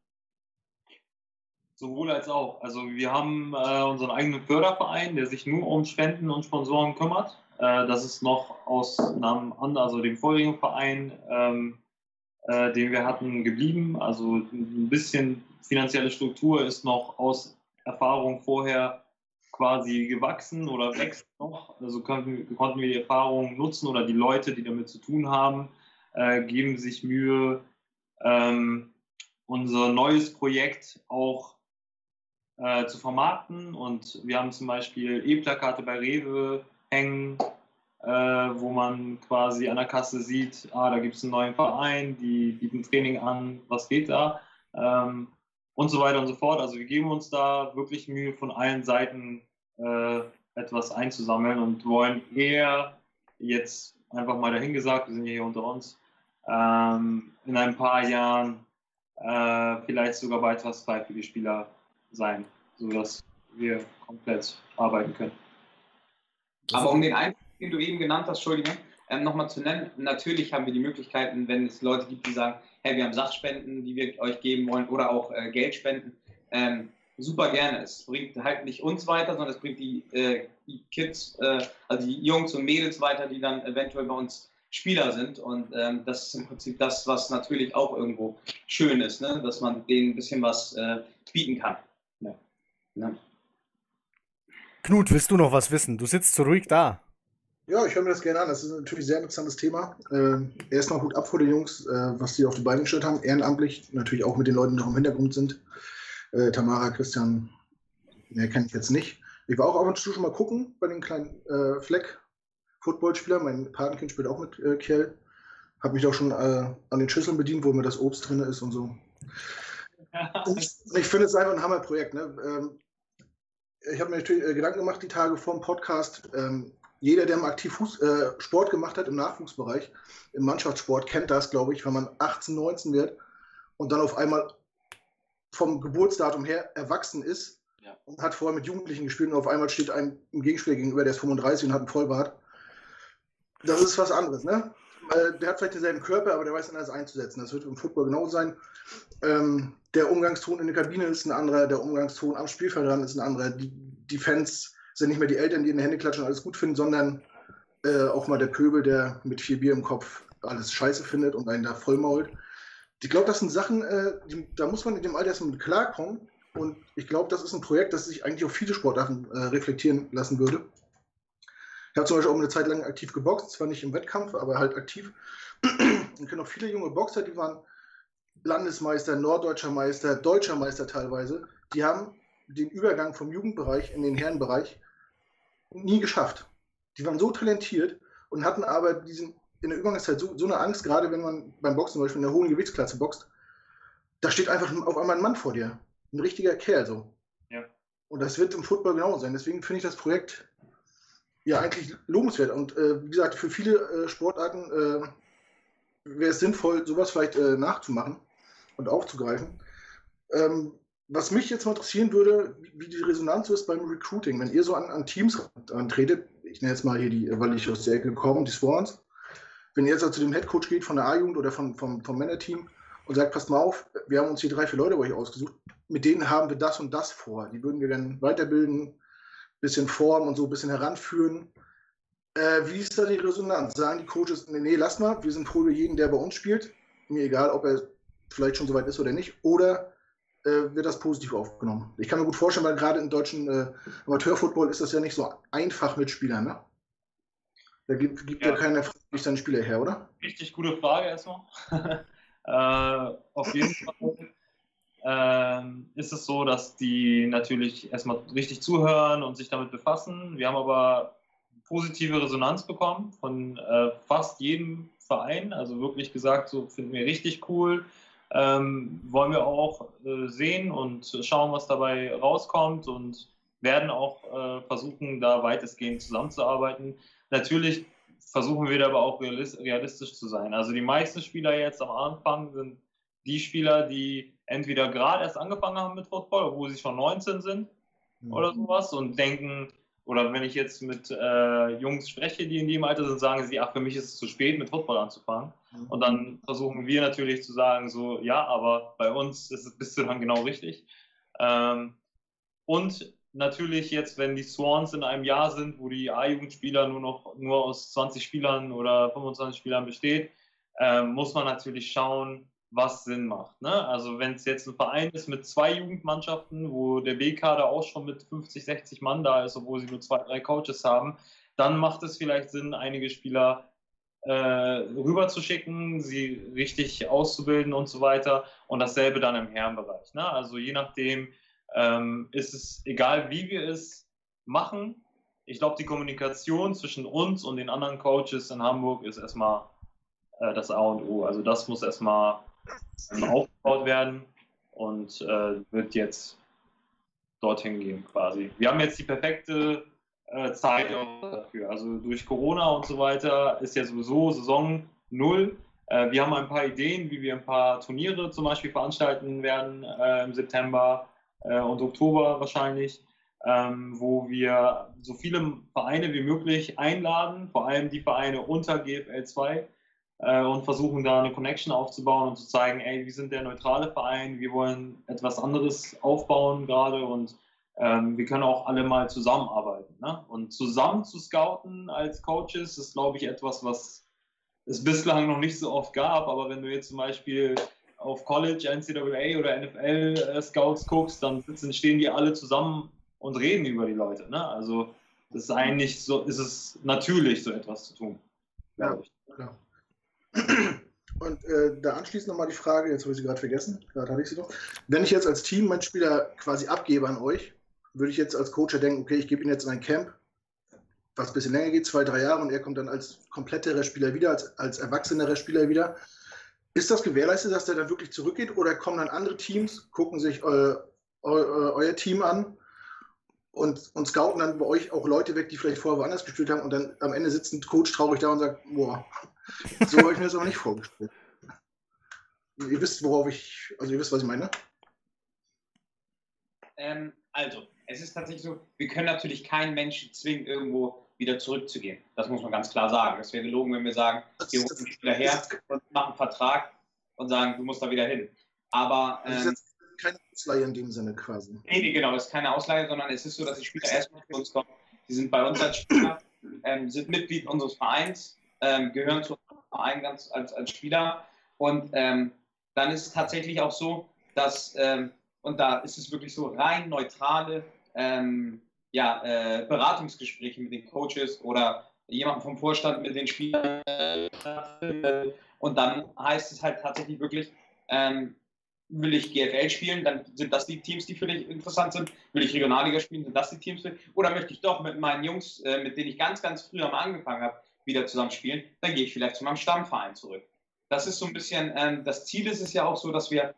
Sowohl als auch. Also wir haben äh, unseren eigenen Förderverein, der sich nur um Spenden und Sponsoren kümmert. Äh, das ist noch aus einem anderen, also dem vorigen Verein, ähm, äh, den wir hatten, geblieben. Also ein bisschen finanzielle Struktur ist noch aus Erfahrung vorher quasi gewachsen oder wächst noch. Also konnten, konnten wir die Erfahrung nutzen oder die Leute, die damit zu tun haben, äh, geben sich Mühe, ähm, unser neues Projekt auch äh, zu vermarkten. Und wir haben zum Beispiel E-Plakate bei Rewe hängen, äh, wo man quasi an der Kasse sieht, ah, da gibt es einen neuen Verein, die bieten Training an, was geht da? Ähm, und so weiter und so fort. Also wir geben uns da wirklich Mühe, von allen Seiten äh, etwas einzusammeln und wollen eher jetzt einfach mal dahingesagt, wir sind ja hier unter uns, ähm, in ein paar Jahren äh, vielleicht sogar für die Spieler sein, sodass wir komplett arbeiten können. Aber um den einen, den du eben genannt hast, Entschuldigung, ähm, nochmal zu nennen, natürlich haben wir die Möglichkeiten, wenn es Leute gibt, die sagen, hey, wir haben Sachspenden, die wir euch geben wollen oder auch äh, Geldspenden, ähm, super gerne. Es bringt halt nicht uns weiter, sondern es bringt die, äh, die Kids, äh, also die Jungs und Mädels weiter, die dann eventuell bei uns Spieler sind. Und ähm, das ist im Prinzip das, was natürlich auch irgendwo schön ist, ne? dass man denen ein bisschen was äh, bieten kann. Ja. Ja. Knut, willst du noch was wissen? Du sitzt so ruhig da. Ja, ich höre mir das gerne an. Das ist natürlich ein sehr interessantes Thema. Äh, erstmal Hut ab vor den Jungs, äh, was die auf die Beine gestellt haben. Ehrenamtlich, natürlich auch mit den Leuten, die noch im Hintergrund sind. Äh, Tamara, Christian, mehr kenne ich jetzt nicht. Ich war auch ab und zu schon mal gucken bei den kleinen äh, Fleck-Footballspieler. Mein Patenkind spielt auch mit äh, Kerl. Habe mich auch schon äh, an den Schüsseln bedient, wo mir das Obst drin ist und so. [laughs] Und ich finde es einfach ein Hammerprojekt. Ne? Ähm, ich habe mir natürlich äh, Gedanken gemacht die Tage vor dem Podcast. Ähm, jeder, der mal aktiv Fuß, äh, Sport gemacht hat im Nachwuchsbereich, im Mannschaftssport, kennt das, glaube ich, wenn man 18, 19 wird und dann auf einmal vom Geburtsdatum her erwachsen ist Ja. und hat vorher mit Jugendlichen gespielt und auf einmal steht ein im Gegenspieler gegenüber, der ist 35 und hat einen Vollbart. Das ist was anderes, ne? Äh, Der hat vielleicht denselben Körper, aber der weiß alles einzusetzen. Das wird im Football genauso sein. Ähm, der Umgangston in der Kabine ist ein anderer, der Umgangston am Spielfeldrand ist ein anderer. Die, die Fans sind nicht mehr die Eltern, die in die Hände klatschen und alles gut finden, sondern äh, auch mal der Pöbel, der mit vier Bier im Kopf alles scheiße findet und einen da vollmault. Ich glaube, das sind Sachen, äh, die, da muss man in dem Alter erstmal mit klarkommen. Und ich glaube, das ist ein Projekt, das sich eigentlich auf viele Sportarten äh, reflektieren lassen würde. Ich habe zum Beispiel auch eine Zeit lang aktiv geboxt, zwar nicht im Wettkampf, aber halt aktiv. [clears throat] Ich kenne auch viele junge Boxer, die waren Landesmeister, norddeutscher Meister, deutscher Meister teilweise. Die haben den Übergang vom Jugendbereich in den Herrenbereich nie geschafft. Die waren so talentiert und hatten aber diesen, in der Übergangszeit so, so eine Angst, gerade wenn man beim Boxen zum Beispiel in der hohen Gewichtsklasse boxt, da steht einfach auf einmal ein Mann vor dir. Ein richtiger Kerl so. Ja. Und das wird im Football genauso sein. Deswegen finde ich das Projekt ja eigentlich lobenswert. Und äh, wie gesagt, für viele äh, Sportarten äh, wäre es sinnvoll, sowas vielleicht äh, nachzumachen und aufzugreifen. Ähm, was mich jetzt mal interessieren würde, wie, die Resonanz so ist beim Recruiting, wenn ihr so an, an Teams antretet, ich nenne jetzt mal hier die, weil ich aus der Ecke komme, die Swans, wenn ihr jetzt also zu dem Headcoach geht von der A-Jugend oder von, vom, vom Männerteam und sagt, passt mal auf, wir haben uns hier drei, vier Leute bei euch ausgesucht, mit denen haben wir das und das vor. Die würden wir dann weiterbilden, bisschen formen und so ein bisschen heranführen. Äh, wie ist da die Resonanz? Sagen die Coaches, nee, nee, lass mal, wir sind froh über jeden, der bei uns spielt. Mir egal, ob er vielleicht schon soweit ist oder nicht. Oder äh, wird das positiv aufgenommen? Ich kann mir gut vorstellen, weil gerade im deutschen äh, Amateurfootball ist das ja nicht so einfach mit Spielern, ne? Da gibt, gibt ja. Ja. keiner freiwillig seine Spieler her, oder? Richtig gute Frage erstmal. [laughs] äh, auf jeden Fall ähm, ist es so, dass die natürlich erstmal richtig zuhören und sich damit befassen. Wir haben aber positive Resonanz bekommen von äh, fast jedem Verein. Also wirklich gesagt, so finden wir richtig cool. Ähm, wollen wir auch äh, sehen und schauen, was dabei rauskommt und werden auch äh, versuchen, da weitestgehend zusammenzuarbeiten. Natürlich versuchen wir da aber auch realis- realistisch zu sein. Also die meisten Spieler jetzt am Anfang sind die Spieler, die entweder gerade erst angefangen haben mit Football, obwohl sie schon 19 sind oder sowas und denken, oder wenn ich jetzt mit äh, Jungs spreche, die in dem Alter sind, sagen sie, ach, für mich ist es zu spät, mit Football anzufangen. Und dann versuchen wir natürlich zu sagen, so, ja, aber bei uns ist es bist du dann genau richtig. Ähm, und natürlich jetzt, wenn die Swans in einem Jahr sind, wo die A-Jugendspieler nur noch nur aus 20 Spielern oder 25 Spielern besteht, ähm, muss man natürlich schauen, was Sinn macht. Ne? Also wenn es jetzt ein Verein ist mit zwei Jugendmannschaften, wo der B-Kader auch schon mit 50, 60 Mann da ist, obwohl sie nur zwei, drei Coaches haben, dann macht es vielleicht Sinn, einige Spieler äh, rüberzuschicken, sie richtig auszubilden und so weiter. Und dasselbe dann im Herrenbereich. Ne? Also je nachdem ähm, ist es egal, wie wir es machen. Ich glaube, die Kommunikation zwischen uns und den anderen Coaches in Hamburg ist erstmal äh, das A und O. Also das muss erstmal aufgebaut werden und äh, wird jetzt dorthin gehen quasi. Wir haben jetzt die perfekte äh, Zeit dafür. Also durch Corona und so weiter ist ja sowieso Saison null. Äh, wir haben ein paar Ideen, wie wir ein paar Turniere zum Beispiel veranstalten werden äh, im September äh, und Oktober wahrscheinlich. ähm, wo wir so viele Vereine wie möglich einladen, vor allem die Vereine unter GFL 2 äh, und versuchen da eine Connection aufzubauen und zu zeigen, ey, wir sind der neutrale Verein, wir wollen etwas anderes aufbauen gerade und ähm, wir können auch alle mal zusammenarbeiten. Ne? Und zusammen zu scouten als Coaches ist, glaube ich, etwas, was es bislang noch nicht so oft gab. Aber wenn du jetzt zum Beispiel auf College, NCAA oder NFL äh, Scouts guckst, dann sitzen, stehen die alle zusammen und reden über die Leute. Ne? Also das ist eigentlich so, ist es natürlich, so etwas zu tun. Ja, klar. Und äh, da anschließend nochmal die Frage, jetzt habe ich sie gerade vergessen, gerade hatte ich sie doch. Wenn ich jetzt als Team meinen Spieler quasi abgebe an euch, würde ich jetzt als Coach denken, okay, ich gebe ihn jetzt in ein Camp, was ein bisschen länger geht, zwei, drei Jahre, und er kommt dann als kompletterer Spieler wieder, als, als erwachsenerer Spieler wieder. Ist das gewährleistet, dass der dann wirklich zurückgeht oder kommen dann andere Teams, gucken sich eu, eu, euer Team an und, und scouten dann bei euch auch Leute weg, die vielleicht vorher woanders gespielt haben und dann am Ende sitzt ein Coach traurig da und sagt, boah, so habe ich mir das aber nicht vorgestellt. Ihr wisst, worauf ich, also ihr wisst, was ich meine? Ähm, also, es ist tatsächlich so, wir können natürlich keinen Menschen zwingen, irgendwo wieder zurückzugehen. Das muss man ganz klar sagen. Es wäre gelogen, wenn wir sagen, wir holen einen Spieler her und machen einen Vertrag und sagen, du musst da wieder hin. Aber. Ähm, das ist keine Ausleihe in dem Sinne quasi. Nee, genau, das ist keine Ausleihe, sondern es ist so, dass die Spieler erstmal zu uns kommen. Sie sind bei uns als Spieler, ähm, sind Mitglied unseres Vereins, ähm, gehören zu unserem Verein ganz als, als Spieler. Und ähm, dann ist es tatsächlich auch so, dass, ähm, und da ist es wirklich so rein neutrale ähm, ja, äh, Beratungsgespräche mit den Coaches oder jemanden vom Vorstand mit den Spielern. Und dann heißt es halt tatsächlich wirklich, ähm, will ich GFL spielen, dann sind das die Teams, die für dich interessant sind. Will ich Regionalliga spielen, sind das die Teams für. Oder möchte ich doch mit meinen Jungs, äh, mit denen ich ganz, ganz früher mal angefangen habe, wieder zusammen spielen, dann gehe ich vielleicht zu meinem Stammverein zurück. Das ist so ein bisschen, ähm, das Ziel ist es ja auch so, dass wir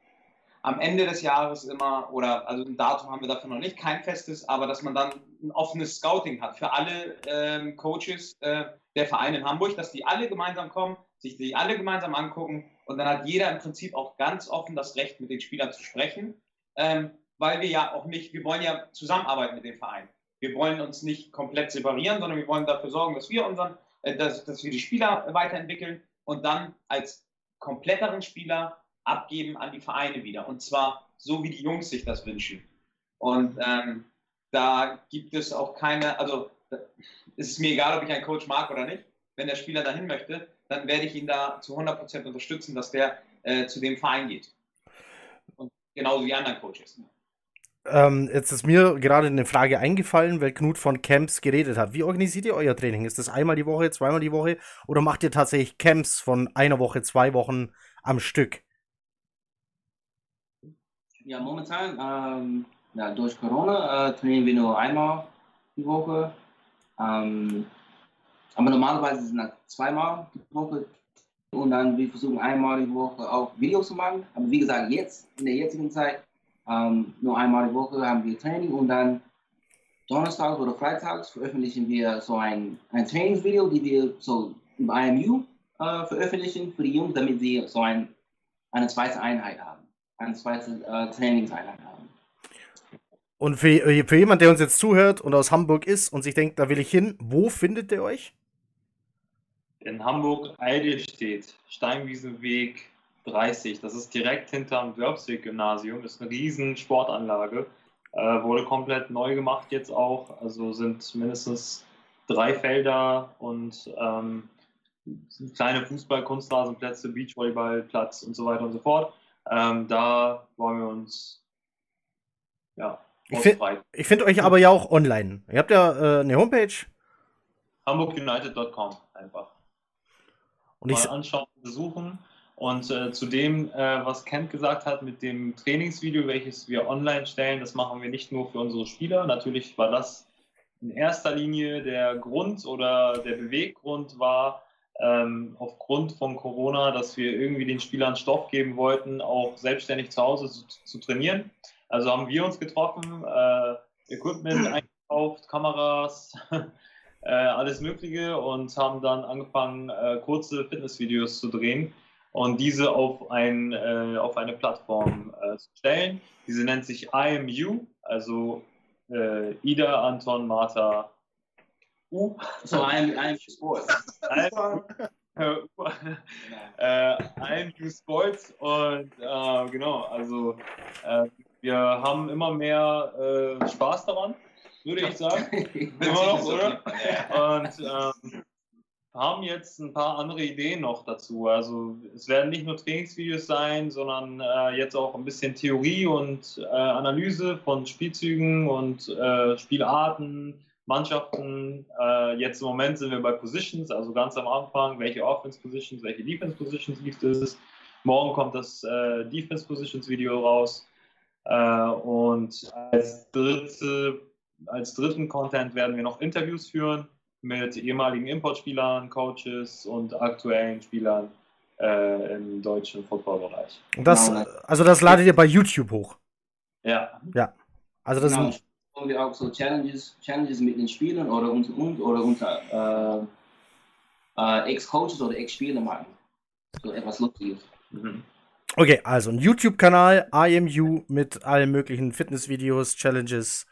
am Ende des Jahres immer, oder also ein Datum haben wir dafür noch nicht, kein festes, aber dass man dann ein offenes Scouting hat für alle ähm, Coaches äh, der Vereine in Hamburg, dass die alle gemeinsam kommen, sich die alle gemeinsam angucken und dann hat jeder im Prinzip auch ganz offen das Recht, mit den Spielern zu sprechen, ähm, weil wir ja auch nicht, wir wollen ja zusammenarbeiten mit dem Verein. Wir wollen uns nicht komplett separieren, sondern wir wollen dafür sorgen, dass wir unseren, äh, dass, dass wir die Spieler weiterentwickeln und dann als kompletteren Spieler abgeben an die Vereine wieder. Und zwar so, wie die Jungs sich das wünschen. Und ähm, da gibt es auch keine, also ist es mir egal, ob ich einen Coach mag oder nicht. Wenn der Spieler dahin möchte, dann werde ich ihn da zu 100% unterstützen, dass der äh, zu dem Verein geht. Und genauso wie anderen Coaches. Ähm, jetzt ist mir gerade eine Frage eingefallen, weil Knut von Camps geredet hat. Wie organisiert ihr euer Training? Ist das einmal die Woche, zweimal die Woche oder macht ihr tatsächlich Camps von einer Woche, zwei Wochen am Stück? Ja, momentan, ähm, ja, durch Corona äh, trainieren wir nur einmal die Woche. Ähm, aber normalerweise sind das zweimal die Woche. Und dann wir versuchen einmal die Woche auch Videos zu machen. Aber wie gesagt, jetzt, in der jetzigen Zeit, ähm, nur einmal die Woche haben wir Training und dann donnerstags oder freitags veröffentlichen wir so ein, ein Trainingsvideo, die wir so über IMU äh, veröffentlichen für die Jungs, damit sie so ein, eine zweite Einheit haben eine zweite äh, Trainingseinheit haben. Und für, für jemand, der uns jetzt zuhört und aus Hamburg ist und sich denkt, da will ich hin, wo findet ihr euch? In Hamburg Eidelstedt, Steinwiesenweg 30. Das ist direkt hinterm Dörpsweg-Gymnasium. Ist eine riesen Sportanlage. Äh, wurde komplett neu gemacht jetzt auch. Also sind mindestens drei Felder und ähm, kleine Fußball-, Kunstrasenplätze, Beachvolleyballplatz und so weiter und so fort. Ähm, da wollen wir uns ja, ich finde find euch aber ja auch online. Ihr habt ja äh, eine Homepage. HamburgUnited.com einfach. Und ich Mal anschauen, besuchen. Und äh, zu dem, äh, was Kent gesagt hat mit dem Trainingsvideo, welches wir online stellen, das machen wir nicht nur für unsere Spieler. Natürlich war das in erster Linie der Grund oder der Beweggrund war, ähm, aufgrund von Corona, dass wir irgendwie den Spielern Stoff geben wollten, auch selbstständig zu Hause zu, zu trainieren. Also haben wir uns getroffen, äh, Equipment [clears throat] eingekauft, Kameras, äh, alles Mögliche und haben dann angefangen, äh, kurze Fitnessvideos zu drehen und diese auf, ein, äh, auf eine Plattform äh, zu stellen. Diese nennt sich IMU, also äh, Ida, Anton, Martha, U. So I'm I'm sports. Alm, [laughs] äh, äh, Alm U Sports und genau, also wir haben immer mehr Spaß daran, würde ich sagen. [laughs] Immer noch, oder? Und ähm, haben jetzt ein paar andere Ideen noch dazu. Also es werden nicht nur Trainingsvideos sein, sondern äh, jetzt auch ein bisschen Theorie und äh, Analyse von Spielzügen und äh, Spielarten, Mannschaften. Äh, jetzt im Moment sind wir bei Positions, also ganz am Anfang, welche Offense Positions, welche Defense Positions gibt es. Morgen kommt das äh, Defense Positions Video raus. Äh, und als, dritte, als dritten Content werden wir noch Interviews führen mit ehemaligen Importspielern, Coaches und aktuellen Spielern äh, im deutschen Footballbereich. Und das, also das ladet ihr bei YouTube hoch. Ja. Ja. Also das Genau. Wollen wir auch so Challenges, Challenges mit den Spielern oder unter uns oder unter äh, äh, Ex-Coaches oder Ex-Spieler machen. So etwas Lustiges. Mhm. okay, also ein YouTube-Kanal, IMU mit allen möglichen Fitnessvideos, Challenges,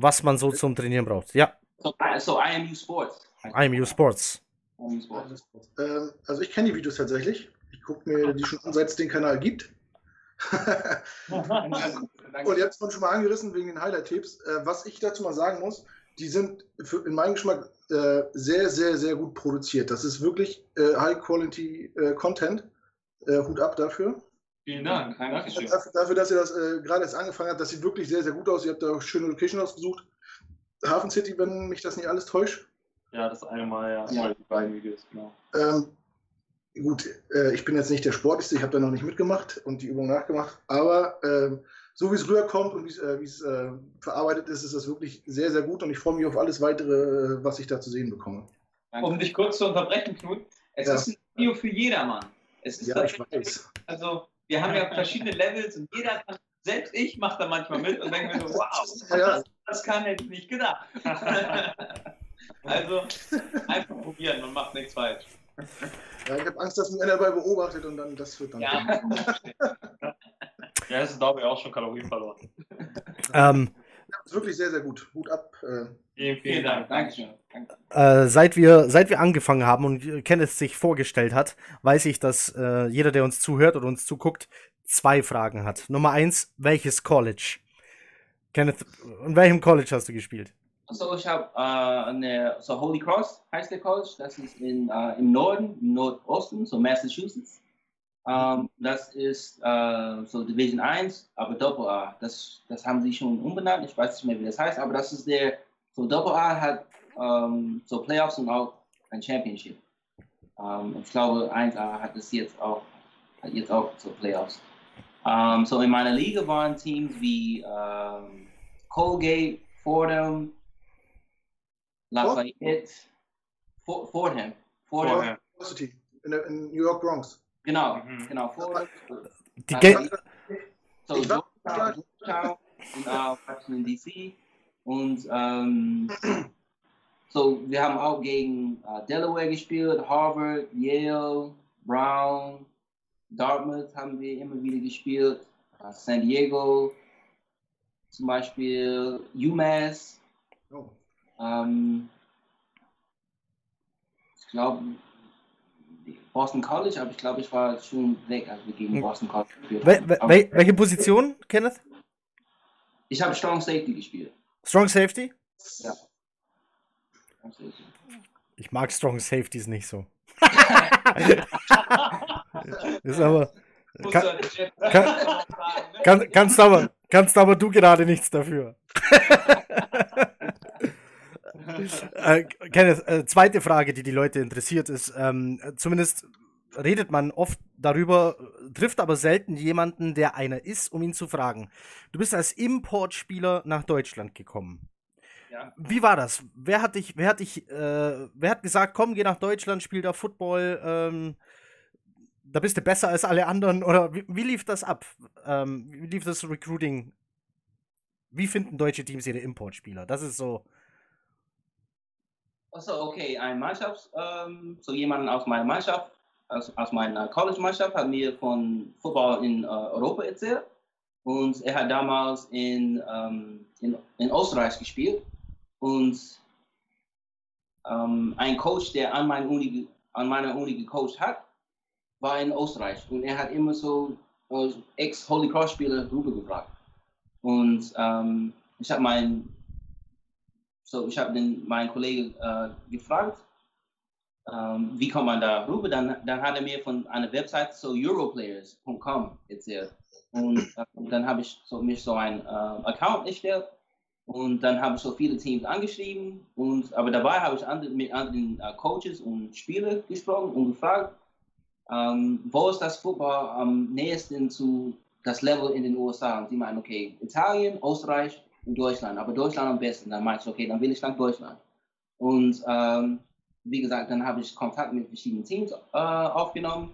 was man so zum Trainieren braucht. Ja, So, I- so IMU Sports. IMU Sports. IMU Sports. Ähm, also ich kenne die Videos tatsächlich. Ich gucke mir die schon an, seit es den Kanal gibt. [laughs] Und ihr habt es vorhin schon mal angerissen wegen den Highlight-Tipps. Äh, was ich dazu mal sagen muss, die sind für, in meinem Geschmack äh, sehr, sehr, sehr gut produziert. Das ist wirklich äh, High-Quality-Content. Hut ab dafür. Vielen Dank. Dankeschön. Dafür, dafür, dass ihr das äh, gerade erst angefangen habt, das sieht wirklich sehr, sehr gut aus. Ihr habt da auch schöne Location ausgesucht. Hafen City, wenn mich das nicht alles täuscht. Ja, das eine Mal, ja. Ja. Die beiden Videos, genau. Ähm, gut, äh, ich bin jetzt nicht der Sportlichste, ich habe da noch nicht mitgemacht und die Übung nachgemacht, aber ähm, so wie es rüberkommt und wie es äh, es, äh, verarbeitet ist, ist das wirklich sehr, sehr gut und ich freue mich auf alles weitere, äh, was ich da zu sehen bekomme. Um dich kurz zu unterbrechen, Knut, es Ja. ist ein Video für jedermann. Es ist Ja, ich weiß. Also, wir haben ja verschiedene Levels und jeder kann, selbst ich mache da manchmal mit und denke mir so, wow, [laughs] das, das kann ich nicht gedacht. [laughs] also, einfach probieren, man macht nichts falsch. Ja, ich habe Angst, dass mich einer dabei beobachtet und dann das wird dann. Ja, [laughs] Ja, es ist dabei auch schon Kalorien verloren. Ähm, Das ist wirklich sehr, sehr gut. Hut ab. Äh, Vielen, Vielen Dank. Dankeschön. Danke. äh, seit, wir, seit wir angefangen haben und Kenneth sich vorgestellt hat, weiß ich, dass äh, jeder, der uns zuhört oder uns zuguckt, zwei Fragen hat. Nummer eins, welches College? Kenneth, in welchem College hast du gespielt? So, ich habe äh, eine, so Holy Cross heißt der College, das ist in, äh, im Norden, im Nordosten, so Massachusetts. Ähm, das ist äh, so Division 1, aber Doppel A. Das, das haben sie schon umbenannt, ich weiß nicht mehr, wie das heißt, aber das ist der, so Doppel um, um, A hat ähm, so Playoffs und auch ein Championship. Ähm, und ich glaube, 1A hat es jetzt auch, hat jetzt auch so Playoffs. Ähm, so in meiner Liga waren Teams wie ähm, Colgate, Fordham, Lafayette, For, Fordham. Fordham. Vorher. University in, in New York Bronx. Genau, Mhm. genau, Fordham. Die Ja, So, Ich war- Georgetown, Georgetown und auch Washington DC. Und ähm, so, wir haben auch gegen äh, Delaware gespielt, Harvard, Yale, Brown, Dartmouth haben wir immer wieder gespielt, äh, San Diego, zum Beispiel UMass. Oh. Ähm, ich glaube, Boston College, aber ich glaube, ich war schon weg, als wir gegen. Boston College gespielt haben. wel, wel, welche Position, Kenneth? Ich habe Strong Safety gespielt. Strong Safety? Ja. Strong Safety. Ich mag Strong Safeties nicht so. [laughs] ist aber. Kann, kann- ne? kann, kannst, aber, kannst aber du gerade nichts dafür. [laughs] äh, Kenneth, äh, zweite Frage, die die Leute interessiert, ist, ähm, zumindest redet man oft darüber, trifft aber selten jemanden, der einer ist, um ihn zu fragen. Du bist als Importspieler nach Deutschland gekommen. Ja. Wie war das? Wer hat dich, wer hat dich, äh, wer hat gesagt, komm, geh nach Deutschland, spiel da Football, ähm, da bist du besser als alle anderen? Oder wie, wie lief das ab? Ähm, wie lief das Recruiting? Wie finden deutsche Teams ihre Importspieler? Das ist so. Also, okay, ein Mannschaft, ähm, so jemand aus meiner Mannschaft, aus, aus meiner College-Mannschaft, hat mir von Football in äh, Europa erzählt. Und er hat damals in, ähm, in, in Österreich gespielt. Und ähm, ein Coach, der an, mein Uni, an meiner Uni gecoacht hat, war in Österreich. Und er hat immer so Ex-Holy Cross-Spieler rübergebracht. Und ähm, ich habe meinen so, habe meinen Kollegen äh, gefragt, ähm, wie kommt man da rüber? Dann, dann hat er mir von einer Website so europlayers.com erzählt. Und äh, dann habe ich so, mich so ein äh, Account erstellt und dann habe ich so viele Teams angeschrieben. Und, aber dabei habe ich andre, mit anderen äh, Coaches und Spielern gesprochen und gefragt, ähm, wo ist das Football am nächsten zu das Level in den USA? Und sie meinen, okay, Italien, Österreich und Deutschland, aber Deutschland am besten. Dann meinte ich, okay, dann will ich nach Deutschland. Und ähm, wie gesagt, dann habe ich Kontakt mit verschiedenen Teams äh, aufgenommen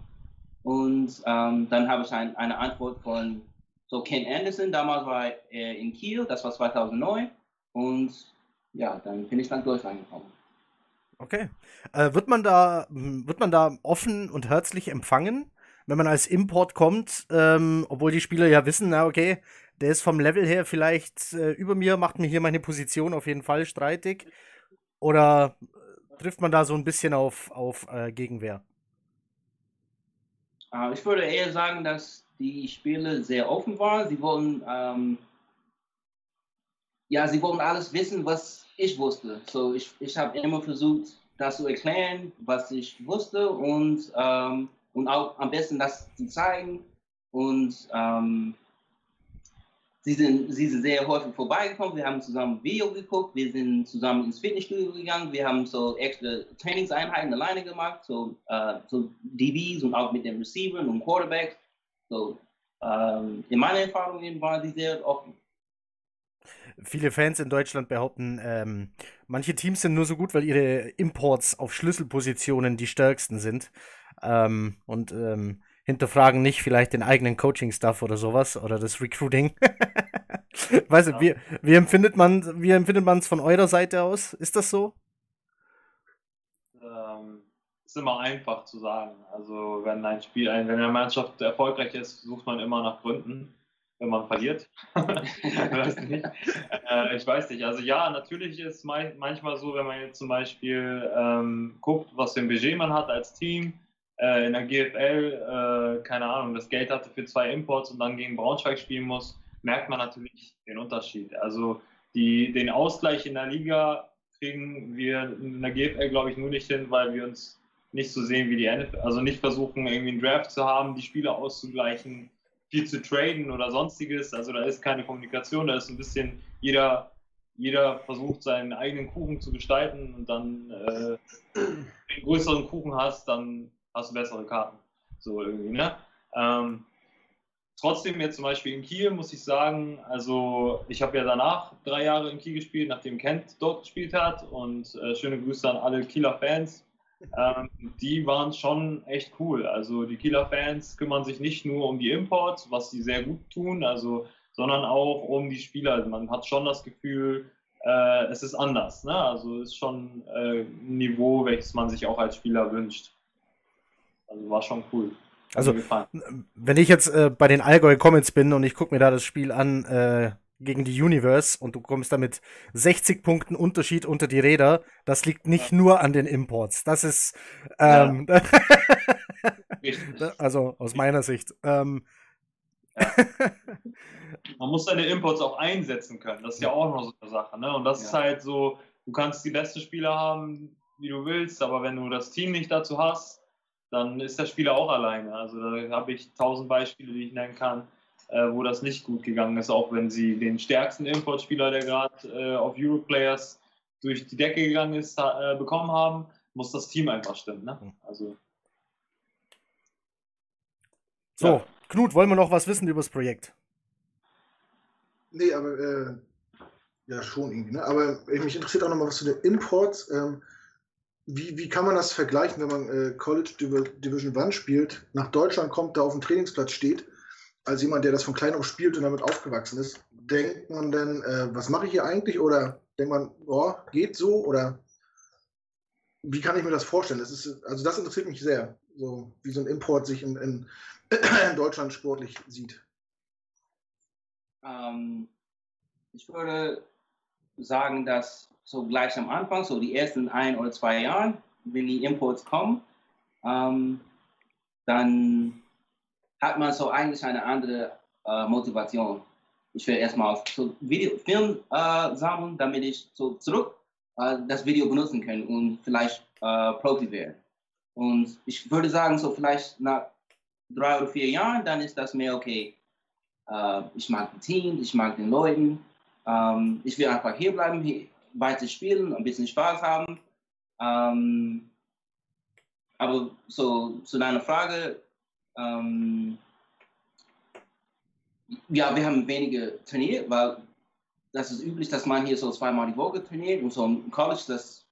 und ähm, dann habe ich ein, eine Antwort von so Ken Anderson, damals war er in Kiel, das war 2009 und ja, dann bin ich nach Deutschland gekommen. Okay. Äh, wird man da wird man da offen und herzlich empfangen, wenn man als Import kommt, ähm, obwohl die Spieler ja wissen, na okay, der ist vom Level her vielleicht äh, über mir, macht mir hier meine Position auf jeden Fall streitig. Oder trifft man da so ein bisschen auf, auf äh, Gegenwehr? Uh, ich würde eher sagen, dass die Spiele sehr offen waren. Sie wollten, ähm, ja, sie wollten alles wissen, was ich wusste. So, ich, ich habe immer versucht, das zu erklären, was ich wusste und, ähm, und auch am besten das zu zeigen. Und ähm, Sie sind, sie sind sehr häufig vorbeigekommen. Wir haben zusammen Video geguckt. Wir sind zusammen ins Fitnessstudio gegangen. Wir haben so extra Trainingseinheiten alleine gemacht, so, äh, so DBs und auch mit den Receivern und Quarterbacks. So, ähm, in meinen Erfahrungen waren sie sehr offen. Viele Fans in Deutschland behaupten, ähm, manche Teams sind nur so gut, weil ihre Imports auf Schlüsselpositionen die stärksten sind. Ähm, und ähm, hinterfragen nicht vielleicht den eigenen Coaching-Stuff oder sowas oder das Recruiting. [laughs] weißt ja. wie, wie empfindet man wie empfindet man es von eurer Seite aus? Ist das so? Ähm, ist immer einfach zu sagen. Also wenn ein Spiel, wenn eine Mannschaft erfolgreich ist, sucht man immer nach Gründen, wenn man verliert. [laughs] weiß äh, ich weiß nicht. Also ja, natürlich ist es manchmal so, wenn man jetzt zum Beispiel ähm, guckt, was für ein Budget man hat als Team äh, in der GFL, äh, keine Ahnung, das Geld hatte für zwei Imports und dann gegen Braunschweig spielen muss, merkt man natürlich den Unterschied. Also die, den Ausgleich in der Liga kriegen wir in der GFL, glaube ich, nur nicht hin, weil wir uns nicht so sehen wie die NFL, also nicht versuchen, irgendwie einen Draft zu haben, die Spiele auszugleichen, viel zu traden oder sonstiges. Also da ist keine Kommunikation, da ist ein bisschen jeder, jeder versucht seinen eigenen Kuchen zu gestalten und dann äh, wenn du einen größeren Kuchen hast, dann hast du bessere Karten. So irgendwie, ne? Ähm, trotzdem jetzt zum Beispiel in Kiel muss ich sagen, also ich habe ja danach drei Jahre in Kiel gespielt, nachdem Kent dort gespielt hat und äh, schöne Grüße an alle Kieler Fans. Ähm, die waren schon echt cool. Also die Kieler Fans kümmern sich nicht nur um die Imports, was sie sehr gut tun, also, sondern auch um die Spieler. Also man hat schon das Gefühl, äh, es ist anders. Ne? Also ist schon äh, ein Niveau, welches man sich auch als Spieler wünscht. Also war schon cool. Also, wenn ich jetzt äh, bei den Allgäu Comets bin und ich gucke mir da das Spiel an äh, gegen die Universe und du kommst da mit 60 Punkten Unterschied unter die Räder, das liegt nicht ja. nur an den Imports. Das ist, ähm, ja. [laughs] also aus meiner Sicht. Ähm, ja. [laughs] Man muss seine Imports auch einsetzen können. Das ist ja auch noch so eine Sache. Ne? Und das ist halt so, du kannst die besten Spieler haben, wie du willst, aber wenn du das Team nicht dazu hast, dann ist der Spieler auch alleine. Also da habe ich tausend Beispiele, die ich nennen kann, äh, wo das nicht gut gegangen ist, auch wenn sie den stärksten Importspieler, der gerade äh, auf Europlayers durch die Decke gegangen ist, äh, bekommen haben, muss das Team einfach stimmen. Ne? Also, so, ja. Knut, wollen wir noch was wissen über das Projekt? Nee, aber äh, ja, schon irgendwie. Ne? Aber mich interessiert auch noch mal was zu den Imports. Ähm, wie, wie kann man das vergleichen, wenn man äh, College Division 1 spielt, nach Deutschland kommt, da auf dem Trainingsplatz steht, als jemand, der das von klein auf spielt und damit aufgewachsen ist? Denkt man denn, äh, was mache ich hier eigentlich? Oder denkt man, oh, geht so? Oder wie kann ich mir das vorstellen? Das ist, also das interessiert mich sehr, so wie so ein Import sich in, in, [clears throat] in Deutschland sportlich sieht. Ähm, ich würde sagen, dass so gleich am Anfang, so die ersten ein oder zwei Jahre, wenn die Imports kommen, ähm, dann hat man so eigentlich eine andere äh, Motivation. Ich will erstmal so Video, Film äh, sammeln, damit ich so zurück äh, das Video benutzen kann und vielleicht äh, Profi werden. Und ich würde sagen, so vielleicht nach drei oder vier Jahren, dann ist das mehr okay. Äh, ich mag das Team, ich mag den Leuten. Ähm, ich will einfach hier weiter spielen, ein bisschen Spaß haben. Ähm, aber so zu deiner Frage, ähm, ja, wir haben wenige trainiert, weil das ist üblich, dass man hier so zweimal die Woche trainiert und so im College das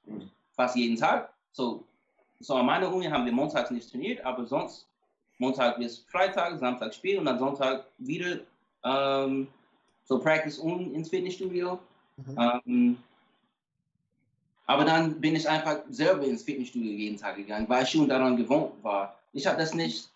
fast jeden Tag. So, so an meiner Uni haben wir montags nicht trainiert, aber sonst Montag bis Freitag, Samstag spielen und dann Sonntag wieder ähm, so Practice und ins Fitnessstudio. Mhm. Ähm, aber dann bin ich einfach selber ins Fitnessstudio jeden Tag gegangen, weil ich schon daran gewohnt war. Ich habe das nicht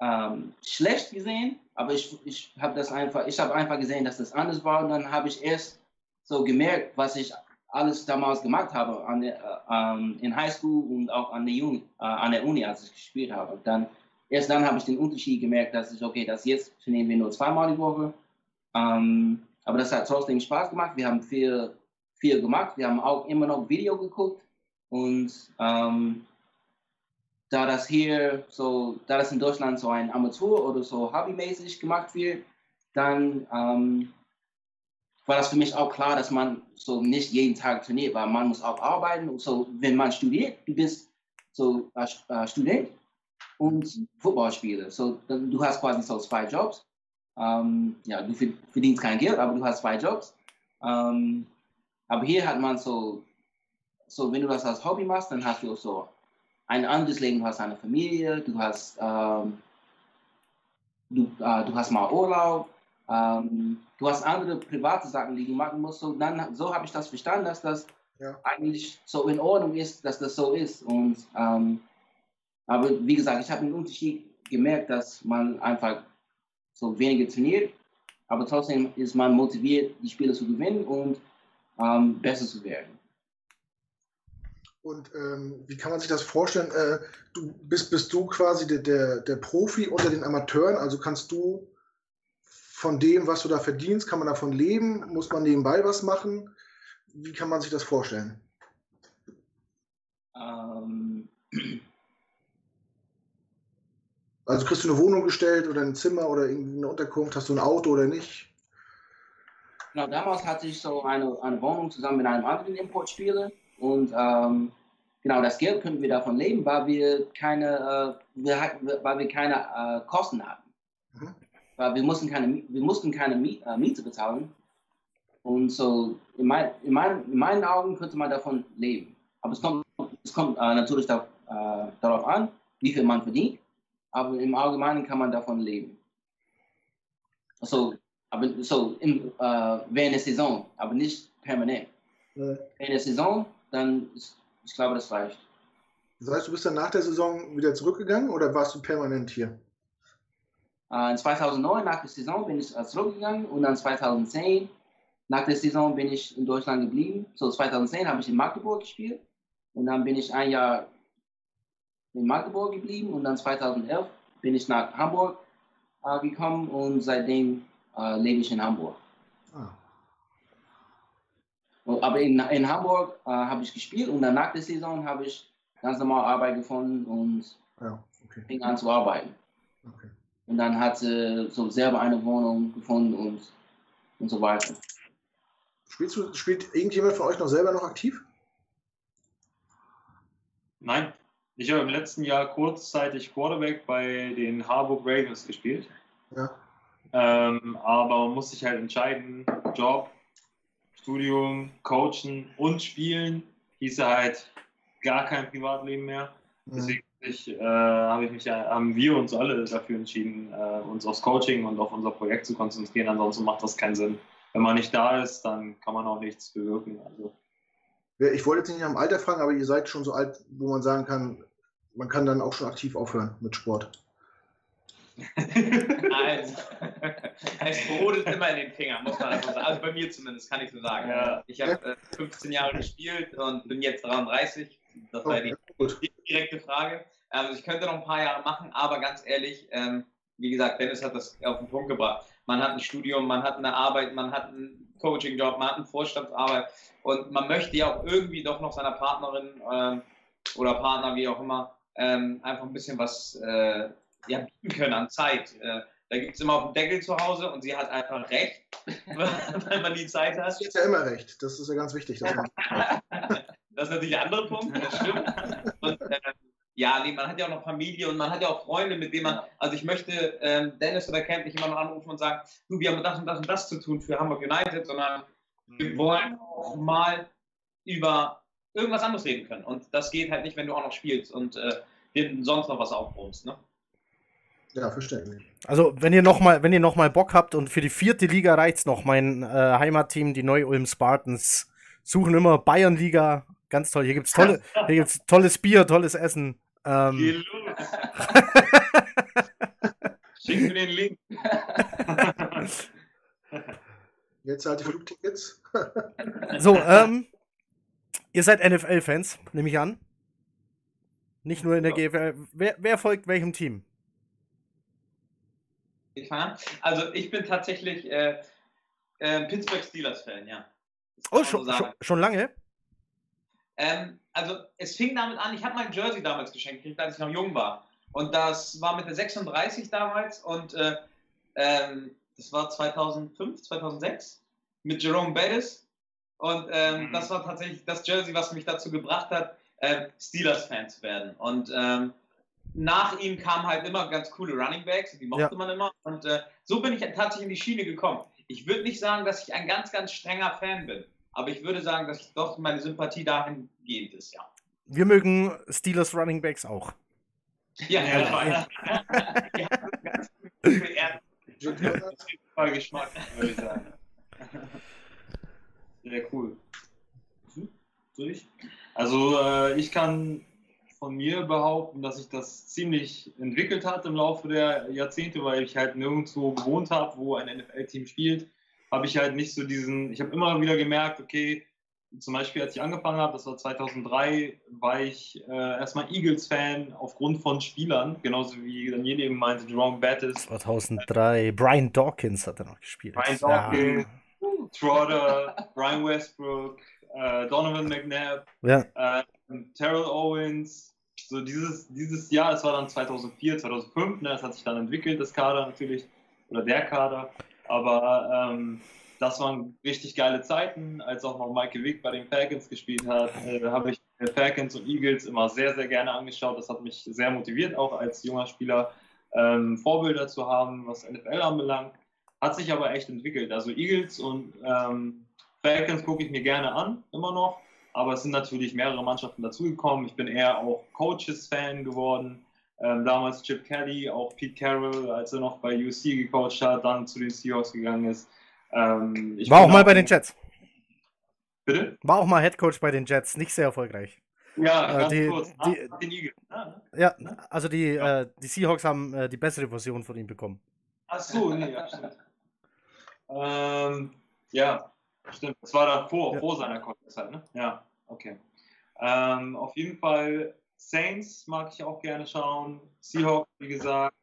ähm, schlecht gesehen, aber ich, ich habe das einfach, ich habe einfach gesehen, dass das anders war und dann habe ich erst so gemerkt, was ich alles damals gemacht habe an der, äh, ähm, in Highschool und auch an der, Uni, äh, an der Uni, als ich gespielt habe. Dann, erst dann habe ich den Unterschied gemerkt, dass ich, okay, das jetzt trainieren wir nur zweimal die Woche. Ähm, aber das hat trotzdem Spaß gemacht. Wir haben viel, viel gemacht. Wir haben auch immer noch Video geguckt und ähm, da das hier so, da das in Deutschland so ein Amateur oder so hobbymäßig gemacht wird, dann ähm, war das für mich auch klar, dass man so nicht jeden Tag trainiert, weil man muss auch arbeiten. Und so, wenn man studiert, du bist so äh, äh Student und Footballspieler. So, du hast quasi so zwei Jobs. Ähm, ja, du verdienst kein Geld, aber du hast zwei Jobs. Ähm, aber hier hat man so, so, wenn du das als Hobby machst, dann hast du so ein anderes Leben, du hast eine Familie, du hast, ähm, du, äh, du hast mal Urlaub, ähm, du hast andere private Sachen, die du machen musst. So, dann, so habe ich das verstanden, dass das ja. eigentlich so in Ordnung ist, dass das so ist. Und, ähm, aber wie gesagt, ich habe einen Unterschied gemerkt, dass man einfach so weniger trainiert, aber trotzdem ist man motiviert, die Spiele zu gewinnen und ähm, besser zu werden. Und ähm, wie kann man sich das vorstellen? Äh, du bist, bist du quasi der, der, der Profi unter den Amateuren, also kannst du von dem, was du da verdienst, kann man davon leben? Muss man nebenbei was machen? Wie kann man sich das vorstellen? Ähm. [clears throat] Also kriegst du eine Wohnung gestellt oder ein Zimmer oder irgendwie eine Unterkunft? Hast du ein Auto oder nicht? Genau, damals hatte ich so eine, eine Wohnung zusammen mit einem anderen Importspieler und ähm, genau, das Geld können wir davon leben, weil wir keine, äh, wir hatten, weil wir keine äh, Kosten hatten. Mhm. Weil wir mussten keine, wir mussten keine äh, Miete bezahlen. Und so, in, mein, in, mein, in, meinen Augen könnte man davon leben. Aber es kommt, es kommt äh, natürlich da, äh, darauf an, wie viel man verdient. Aber im Allgemeinen kann man davon leben. Also, aber so im, äh, während der Saison, aber nicht permanent. Ja. Während der Saison dann ist, ich glaube, das reicht. Das heißt, du bist dann nach der Saison wieder zurückgegangen oder warst du permanent hier? Uh, in 2009 nach der Saison bin ich zurückgegangen und dann 2010 nach der Saison bin ich in Deutschland geblieben. So 2010 habe ich in Magdeburg gespielt und dann bin ich ein Jahr in Magdeburg geblieben und dann 2011 bin ich nach Hamburg uh, gekommen und seitdem uh, lebe ich in Hamburg. Ah. Aber in, in Hamburg äh, habe ich gespielt und dann nach der Saison habe ich ganz normal Arbeit gefunden und ja, okay. fing an zu arbeiten. Okay. Und dann hat sie so selber eine Wohnung gefunden und, und so weiter. Spielst du, spielt irgendjemand von euch noch selber noch aktiv? Nein. Ich habe im letzten Jahr kurzzeitig Quarterback bei den Harburg Ravens gespielt. Ja. Ähm, aber man muss sich halt entscheiden, Job Studium, Coachen und Spielen hieß er halt gar kein Privatleben mehr. Deswegen ich, äh, habe ich mich, haben wir uns alle dafür entschieden, äh, uns aufs Coaching und auf unser Projekt zu konzentrieren. Ansonsten macht das keinen Sinn. Wenn man nicht da ist, dann kann man auch nichts bewirken. Also. Ich wollte jetzt nicht nach dem Alter fragen, aber ihr seid schon so alt, wo man sagen kann, man kann dann auch schon aktiv aufhören mit Sport. Also, [laughs] es brodelt immer in den Fingern, muss man also sagen. Also bei mir zumindest, kann ich so sagen. Ja. Ich habe äh, 15 Jahre gespielt und bin jetzt 33. Das war die direkte Frage. Also ich könnte noch ein paar Jahre machen, aber ganz ehrlich, ähm, wie gesagt, Dennis hat das auf den Punkt gebracht. Man hat ein Studium, man hat eine Arbeit, man hat einen Coaching-Job, man hat eine Vorstandsarbeit und man möchte ja auch irgendwie doch noch seiner Partnerin ähm, oder Partner, wie auch immer, ähm, einfach ein bisschen was äh, ja, bieten können an Zeit. Äh, da gibt es immer auf den Deckel zu Hause und sie hat einfach recht, [laughs] weil man die Zeit hat. Das ist ja immer recht. Das ist ja ganz wichtig. Dass man, [laughs] Das ist natürlich der andere Punkt, das stimmt. Und, äh, ja, nee, man hat ja auch noch Familie und man hat ja auch Freunde, mit denen man, also ich möchte ähm, Dennis oder Camp nicht immer noch anrufen und sagen, du, wir haben das und das und das zu tun für Hamburg United, sondern wir wollen auch mal über irgendwas anderes reden können. Und das geht halt nicht, wenn du auch noch spielst und äh, dir sonst noch was aufbrumst. Ne? Ja, verständlich. Also, wenn ihr noch mal, wenn ihr noch mal Bock habt und für die vierte Liga reicht's noch, mein äh, Heimatteam, die Neu-Ulm Spartans, suchen immer Bayernliga. Ganz toll. Hier gibt's tolle, [laughs] hier gibt's tolles Bier, tolles Essen. Geh Ähm, los. [laughs] Schick mir den Link. [laughs] Jetzt halt die Flugtickets. so, ähm, ihr seid NFL-Fans, nehme ich an. Nicht nur in der GFL. Wer, wer folgt welchem Team? Ich fange an. Also ich bin tatsächlich äh, äh, Pittsburgh Steelers-Fan, ja. Oh, schon, so schon, schon lange? Ähm, also es fing damit an, ich habe mein Jersey damals geschenkt gekriegt, als ich noch jung war. Und das war mit der 36 damals und äh, ähm, das war 2005, 2006 mit Jerome Bettis. Und ähm, Mhm. das war tatsächlich das Jersey, was mich dazu gebracht hat, äh, Steelers-Fan zu werden. Und ähm, nach ihm kamen halt immer ganz coole Running Backs, die mochte Ja. man immer. Und äh, so bin ich tatsächlich in die Schiene gekommen. Ich würde nicht sagen, dass ich ein ganz, ganz strenger Fan bin. Aber ich würde sagen, dass doch meine Sympathie dahingehend ist, ja. Wir mögen Steelers Running Backs auch. Ja, Ja. [laughs] ja, ganz. Voll Geschmack, würde ich sagen. Sehr cool. Hm? Soll ich? Also äh, ich kann von mir behaupten, dass sich das ziemlich entwickelt hat im Laufe der Jahrzehnte, weil ich halt nirgendwo gewohnt habe, wo ein NFL-Team spielt, habe ich halt nicht so diesen, ich habe immer wieder gemerkt, okay, zum Beispiel als ich angefangen habe, das war 2003, war ich äh, erstmal Eagles-Fan aufgrund von Spielern, genauso wie Daniel eben meinte, Jerome Bettis, 2003. Brian Dawkins hat er noch gespielt. Brian Ja. Dawkins. Trotter, Brian Westbrook, äh, Donovan McNabb, Ja. äh, Terrell Owens. So dieses, dieses Jahr, das war dann 2004, 2005, ne, das hat sich dann entwickelt, das Kader natürlich, oder der Kader. Aber ähm, das waren richtig geile Zeiten, als auch noch Michael Vick bei den Falcons gespielt hat. Äh, habe ich Falcons und Eagles immer sehr, sehr gerne angeschaut. Das hat mich sehr motiviert, auch als junger Spieler ähm, Vorbilder zu haben, was NFL anbelangt. Hat sich aber echt entwickelt. Also Eagles und ähm, Falcons gucke ich mir gerne an, immer noch. Aber es sind natürlich mehrere Mannschaften dazugekommen. Ich bin eher auch Coaches-Fan geworden. Ähm, damals Chip Kelly, auch Pete Carroll, als er noch bei UC gecoacht hat, dann zu den Seahawks gegangen ist. Ähm, ich War auch mal bei den Jets. Bitte? War auch mal Head Coach bei den Jets. Nicht sehr erfolgreich. Ja, Äh, ganz die- kurz. die- Ah, Eagles. Ah, ne? Ja, also die, äh, die Seahawks haben äh, die bessere Version von ihm bekommen. Ach so, nee, ja, stimmt. ähm, ja, stimmt. Das war davor, Ja. vor seiner Coachzeit, ne? Ja, okay. Ähm, auf jeden Fall Saints mag ich auch gerne schauen. Seahawks, wie gesagt.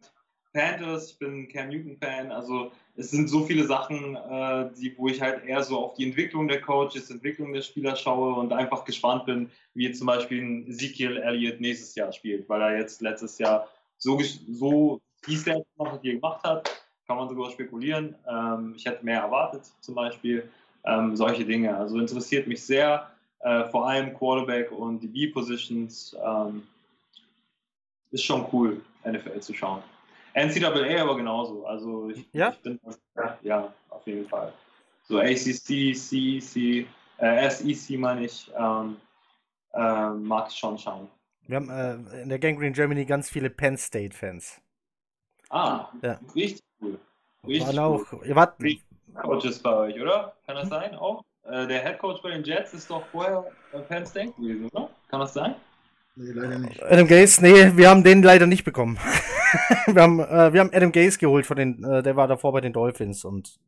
Panthers, ich bin Cam Newton-Fan. Also es sind so viele Sachen, äh, die, wo ich halt eher so auf die Entwicklung der Coaches, Entwicklung der Spieler schaue und einfach gespannt bin, wie zum Beispiel ein Ezekiel Elliott nächstes Jahr spielt, weil er jetzt letztes Jahr so, so die Stats noch hier gemacht hat, kann man sogar spekulieren. Ähm, ich hätte mehr erwartet, zum Beispiel. Ähm, solche Dinge. Also interessiert mich sehr, äh, vor allem Quarterback und die B-Positions. Ähm, ist schon cool, NFL zu schauen. NCAA aber genauso. Also ich, Ja? ich bin ja, auf jeden Fall. So ACC, CEC, äh, SEC meine ich, ähm, äh, mag ich schon schauen. Wir haben äh, in der Gangrene Germany ganz viele Penn State-Fans. Ah, Ja. richtig cool. Richtig Waren cool. auch, ihr wart, Coaches bei euch, oder? Kann das sein? Auch? Äh, der Head Coach bei den Jets ist doch vorher bei Penn State gewesen, oder? Kann das sein? Nee, leider nicht. Adam Gaze, nee, wir haben den leider nicht bekommen. [laughs] wir, haben, äh, wir haben Adam Gaze geholt, von den, äh, der war davor bei den Dolphins und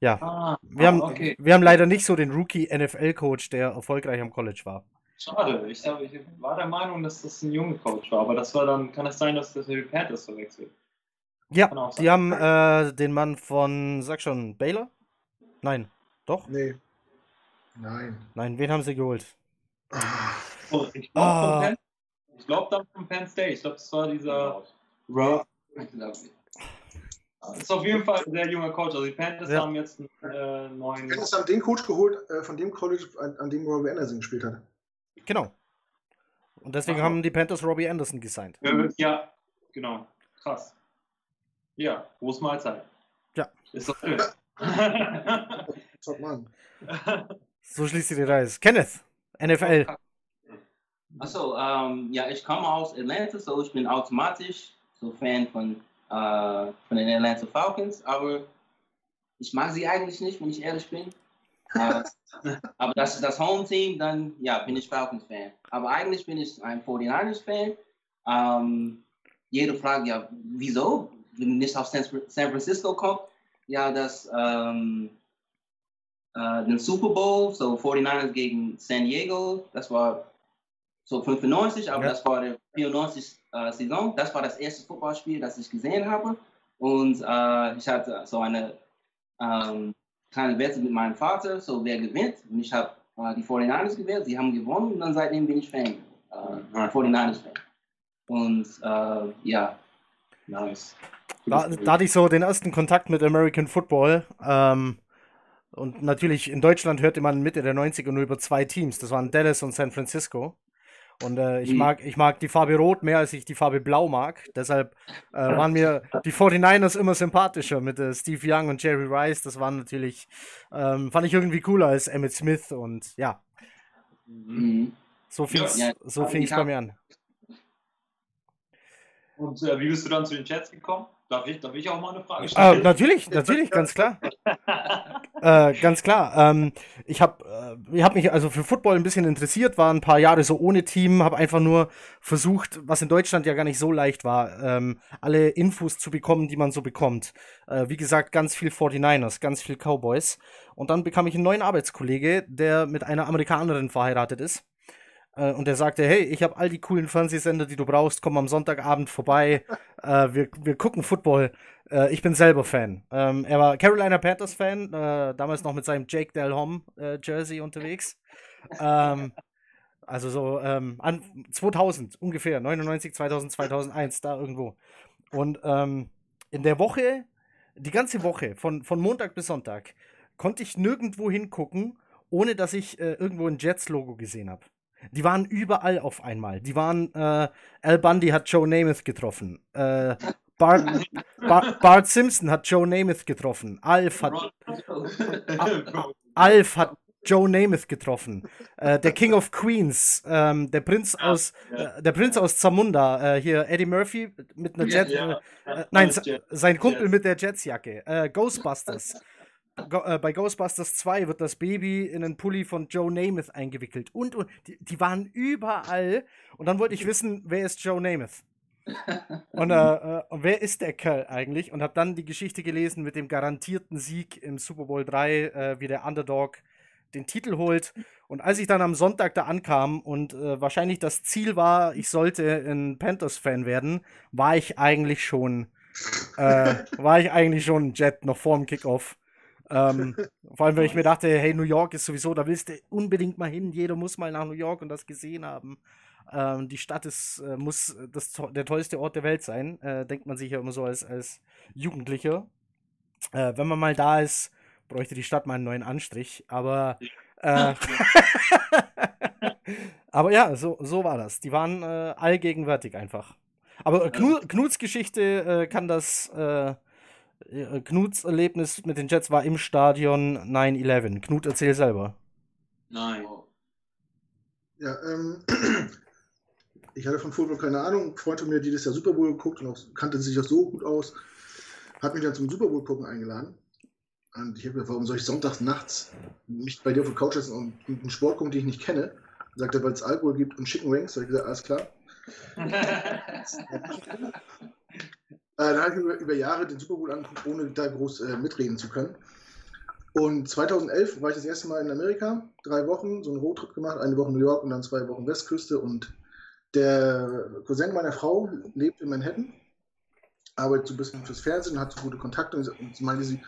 ja, Ah, wir, haben, okay. wir haben leider nicht so den Rookie-NFL-Coach, der erfolgreich am College war. Schade. Ich, hab, ich war der Meinung, dass das ein junger Coach war, aber das war dann, kann es sein, dass das mit Panthers verwechselt? Ja, die haben äh, den Mann von, sag schon, Baylor? Nein, doch? Nee. Nein. Nein, wen haben sie geholt? Oh, ich glaube Ah. Penn, ich glaub dann von Penn State. Ich glaube, das war dieser Rob. Das ist auf jeden Fall ein sehr junger Coach. Also die Panthers Ja. haben jetzt einen äh, neuen. Wir haben den Coach geholt, äh, von dem College, an, an dem Robbie Anderson gespielt hat. Genau. Und deswegen Aha. haben die Panthers Robbie Anderson gesigned. Ja, genau. Krass. Ja, große Mahlzeit. Ja. Ist doch schön. [laughs] Top Mann. So schließt sie die Reise. Kenneth, NFL. Also, ähm, ja, ich komme aus Atlanta, so ich bin automatisch so Fan von, äh, von den Atlanta Falcons, aber ich mag sie eigentlich nicht, wenn ich ehrlich bin. Äh, aber das ist das Home-Team, dann ja, bin ich Falcons-Fan. Aber eigentlich bin ich ein 49ers-Fan. Ähm, jede Frage, ja, wieso? Wenn nicht auf San Francisco kommt, ja, das ähm, äh, den Super Bowl, so 49ers gegen San Diego, das war so 95, aber Ja. das war der 94 äh, Saison. Das war das erste Footballspiel, das ich gesehen habe. Und äh, ich hatte so eine ähm, kleine Wette mit meinem Vater, so wer gewinnt. Und ich habe äh, die 49ers gewählt, sie haben gewonnen und dann seitdem bin ich Fan, äh, Ja. 49ers Fan. Und äh, ja, nice. Da, da hatte ich so den ersten Kontakt mit American Football. Ähm, und natürlich in Deutschland hörte man Mitte der 90er nur über zwei Teams. Das waren Dallas und San Francisco. Und äh, ich, Mhm. mag, ich mag die Farbe Rot mehr, als ich die Farbe Blau mag. Deshalb äh, waren mir die 49ers immer sympathischer mit äh, Steve Young und Jerry Rice. Das waren natürlich, ähm, fand ich irgendwie cooler als Emmett Smith. Und ja, Mhm. so fing es Ja, so bei mir an. Und äh, wie bist du dann zu den Chats gekommen? Darf ich, darf ich auch mal eine Frage Äh, stellen? natürlich, natürlich, ganz klar. [laughs] Äh, ganz klar. Ähm, ich habe äh, ich hab mich also für Football ein bisschen interessiert, war ein paar Jahre so ohne Team, habe einfach nur versucht, was in Deutschland ja gar nicht so leicht war, ähm, alle Infos zu bekommen, die man so bekommt. Äh, wie gesagt, ganz viel 49ers, ganz viel Cowboys. Und dann bekam ich einen neuen Arbeitskollege, der mit einer Amerikanerin verheiratet ist. Äh, und der sagte, hey, ich habe all die coolen Fernsehsender, die du brauchst, komm am Sonntagabend vorbei. [laughs] Äh, wir, wir gucken Football. Äh, ich bin selber Fan. Ähm, er war Carolina Panthers Fan, äh, damals noch mit seinem Jake Del Hom äh, Jersey unterwegs. ähm, also so ähm, an 2000 ungefähr, 99, 2000, 2001, da irgendwo. Und ähm, in der Woche, die ganze Woche, von, von Montag bis Sonntag, konnte ich nirgendwo hingucken, ohne dass ich äh, irgendwo ein Jets-Logo gesehen habe. Die waren überall auf einmal. Die waren, äh, Al Bundy hat Joe Namath getroffen. Äh, Bart, Bart, Bart Simpson hat Joe Namath getroffen. Alf hat, Alf hat Joe Namath getroffen. Äh, der King of Queens, ähm, der Prinz aus, ja. äh, der Prinz aus Zamunda, äh, hier Eddie Murphy mit einer Jet, äh, nein, sein Kumpel mit der Jetsjacke. Äh, Ghostbusters. Go äh, bei Ghostbusters 2 wird das Baby in einen Pulli von Joe Namath eingewickelt. Und, und die, die waren überall. Und dann wollte ich wissen, wer ist Joe Namath? [laughs] Und, äh, äh, wer ist der Kerl eigentlich? Und habe dann die Geschichte gelesen mit dem garantierten Sieg im Super Bowl 3, äh, wie der Underdog den Titel holt. Und als ich dann am Sonntag da ankam und äh, wahrscheinlich das Ziel war, ich sollte ein Panthers-Fan werden, war ich eigentlich schon, äh, war ich eigentlich schon ein Jet noch vor dem Kickoff. Ähm, [laughs] vor allem, weil ich mir dachte, hey, New York ist sowieso, da willst du unbedingt mal hin. Jeder muss mal nach New York und das gesehen haben. Ähm, die Stadt ist, äh, muss das, der tollste Ort der Welt sein, äh, denkt man sich ja immer so als, als Jugendlicher. Äh, wenn man mal da ist, bräuchte die Stadt mal einen neuen Anstrich. Aber, äh, [laughs] [laughs] aber ja, so, so war das. Die waren äh, allgegenwärtig einfach. Aber Knu Knuts Geschichte äh, kann das. Äh, Knuts Erlebnis mit den Jets war im Stadion 9-11. Knut, erzähl selber. Nein. Ja, ähm, [clears throat] ich hatte von Football keine Ahnung. Ein Freund von mir, hat dieses Jahr Super Bowl geguckt und auch, kannte sich auch so gut aus, hat mich dann zum Super Bowl gucken eingeladen. Und ich habe gesagt, warum soll ich sonntags nachts mich bei dir auf der Couch setzen und einen Sport gucken, den ich nicht kenne? Sagt er, weil es Alkohol gibt und Chicken Wings. Da habe ich gesagt, alles klar. [laughs] [laughs] Äh, dann habe ich über, über, Jahre den Super Bowl angeguckt, ohne da groß äh, mitreden zu können. Und 2011 war ich das erste Mal in Amerika, drei Wochen, so einen Roadtrip gemacht, eine Woche New York und dann zwei Wochen Westküste. Und der Cousin meiner Frau lebt in Manhattan, arbeitet so ein bisschen fürs Fernsehen, hat so gute Kontakte und sie meinte sie,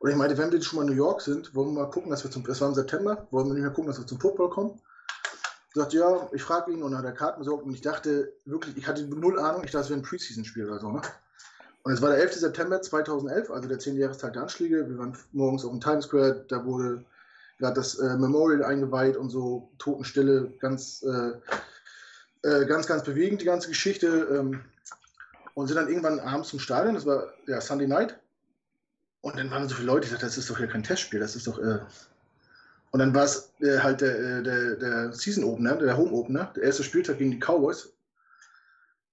oder ich meinte, wenn wir schon mal in New York sind, wollen wir mal gucken, dass wir zum, das war im September, wollen wir nicht mal gucken, dass wir zum Football kommen. Ich sagte, ja, ich frage ihn und hat er Karten besorgt und ich dachte wirklich, ich hatte null Ahnung, ich dachte, es wäre ein Preseason-Spiel oder so, ne? Und es war der 11. September 2011, also der 10. Jahrestag der Anschläge. Wir waren morgens auf dem Times Square, da wurde gerade das äh, Memorial eingeweiht und so Totenstille, ganz, äh, äh, ganz, ganz bewegend, die ganze Geschichte. Ähm, und sind dann irgendwann abends zum Stadion, das war ja Sunday Night. Und dann waren so viele Leute, ich dachte, das ist doch hier kein Testspiel, das ist doch. Äh und dann war es äh, halt der, äh, der, der Season Opener, der Home Opener, der erste Spieltag gegen die Cowboys.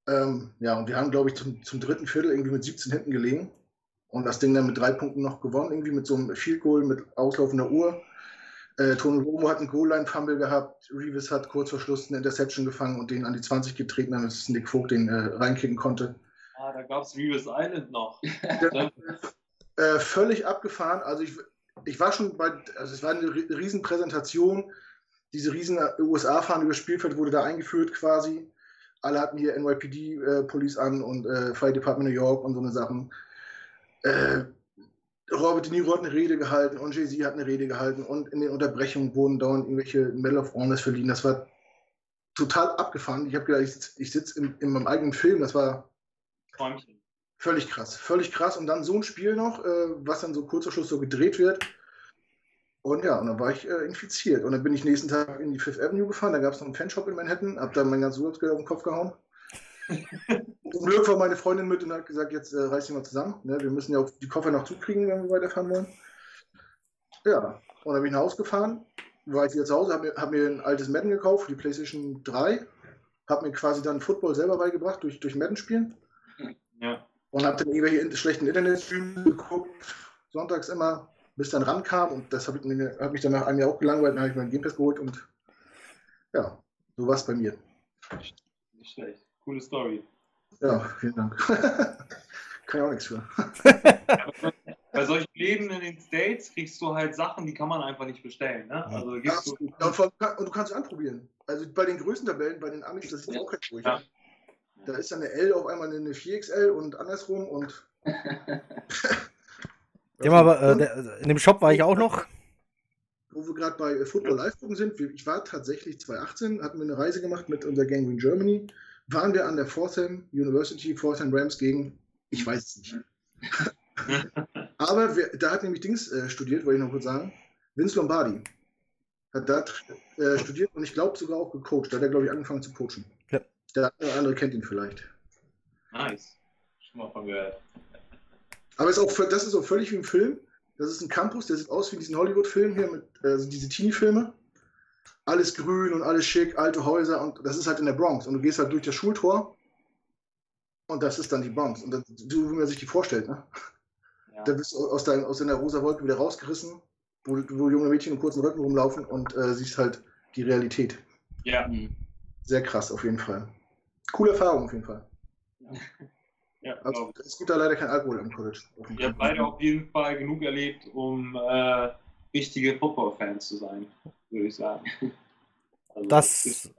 Ähm, ja, und wir haben, glaube ich, zum, zum dritten Viertel irgendwie mit 17 hinten gelegen und das Ding dann mit drei Punkten noch gewonnen, irgendwie mit so einem Field Goal mit auslaufender Uhr. Äh, Tony Romo hat einen Goal-Line-Fumble gehabt, Reeves hat kurz vor Schluss eine Interception gefangen und den an die 20 getreten, damit Nick Vogt den äh, reinkicken konnte. Ah, da gab es Reeves Island noch. [laughs] äh, völlig abgefahren. Also ich, ich war schon bei, also es war eine Riesenpräsentation. Diese riesen USA-Fahne über Spielfeld wurde da eingeführt quasi alle hatten hier NYPD-Police äh, an und äh, Fire Department New York und so eine Sachen. Äh, Robert De Niro hat eine Rede gehalten und Jay-Z hat eine Rede gehalten und in den Unterbrechungen wurden dauernd irgendwelche Medal of Honors verliehen. Das war total abgefahren. Ich habe gedacht, ich, sitze in, in, meinem eigenen Film. Das war Träumchen. völlig krass. Völlig krass. Und dann so ein Spiel noch, äh, was dann so kurz vor Schluss so gedreht wird. Und ja, und dann war ich äh, infiziert. Und dann bin ich nächsten Tag in die Fifth Avenue gefahren. Da gab es noch einen Fanshop in Manhattan. Hab da mein ganzes Urlaubsgeld auf den Kopf gehauen. [laughs] Zum Glück war meine Freundin mit und hat gesagt, jetzt äh, reiß dich mal zusammen. Ne? Wir müssen ja auch die Koffer noch zukriegen, wenn wir weiterfahren wollen. Ja, und dann bin ich nach Hause gefahren. War ich wieder zu Hause, habe mir, hab mir ein altes Madden gekauft, die PlayStation 3. Habe mir quasi dann Football selber beigebracht durch, durch Madden spielen. Ja. Und habe dann irgendwelche schlechten Internetstreams geguckt. Sonntags immer bis dann rankam und das hat mich, hat mich dann nach einem Jahr auch gelangweilt, dann habe ich meinen Game Pass geholt und ja, so war es bei mir. Nicht schlecht. Coole Story. Ja, vielen Dank. [laughs] kann ich auch nichts für. [laughs] bei solchen Läden in den States kriegst du halt Sachen, die kann man einfach nicht bestellen. Ne? Also ja, du ja, und, und, du kannst es anprobieren. Also bei den größten Tabellen, bei den Amis, das ist auch kein durch. Ja. Da ist dann eine L auf einmal eine 4XL und andersrum und [laughs] Dem aber, äh, der, in dem Shop war ich auch noch. Wo wir gerade bei Football Live gucken sind, ich war tatsächlich 2018, hatten wir eine Reise gemacht mit unserer Gang in Germany. Waren wir an der Fortham University, Fortham Rams gegen, ich weiß es nicht. [laughs] aber wir, da hat nämlich Dings äh, studiert, wollte ich noch kurz sagen. Vince Lombardi hat da äh, studiert und ich glaube sogar auch gecoacht. Da hat er, glaube ich, angefangen zu coachen. Ja. Der andere kennt ihn vielleicht. Nice. Schon mal von gehört. Aber ist auch, das ist auch völlig wie ein Film. Das ist ein Campus, der sieht aus wie diesen Hollywood-Film hier, mit, also diese Teenie-Filme. Alles grün und alles schick, alte Häuser und das ist halt in der Bronx. Und du gehst halt durch das Schultor und das ist dann die Bronx. Und das, so wie man sich die vorstellt, ne? Ja. Da bist du aus, dein, aus deiner rosa Wolke wieder rausgerissen, wo, wo junge Mädchen in kurzen Röcken rumlaufen und äh, siehst halt die Realität. Ja. Sehr krass, auf jeden Fall. Coole Erfahrung, auf jeden Fall. Ja. Ja, also, es gibt da leider kein Alkohol im College. Ihr habt beide auf jeden Fall genug erlebt, um äh, richtige Football-Fans zu sein, würde ich sagen. [laughs] Also, das.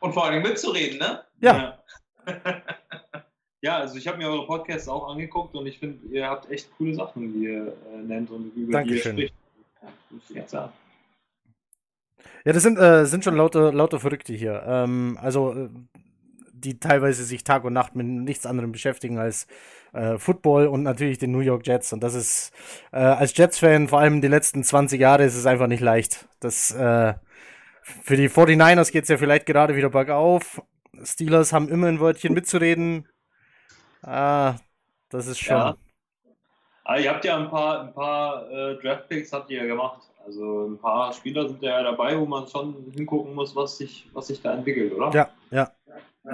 Und vor allem mitzureden, ne? Ja. Ja, [laughs] ja also ich habe mir eure Podcasts auch angeguckt und ich finde, ihr habt echt coole Sachen, die ihr äh, nennt und über Dankeschön. die ihr spricht. Ja. Ja, das sind, äh, sind schon lauter, lauter Verrückte hier. Ähm, also äh, die teilweise sich Tag und Nacht mit nichts anderem beschäftigen als äh, Football und natürlich den New York Jets. Und das ist äh, als Jets-Fan, vor allem die letzten 20 Jahre, ist es einfach nicht leicht. Das, äh, für die 49ers geht es ja vielleicht gerade wieder bergauf. Steelers haben immer ein Wörtchen mitzureden. Ah, das ist schon. Ja. Ah, ihr habt ja ein paar, ein paar äh, Draftpicks habt ihr ja gemacht. Also ein paar Spieler sind ja dabei, wo man schon hingucken muss, was sich, was sich da entwickelt, oder? Ja, ja.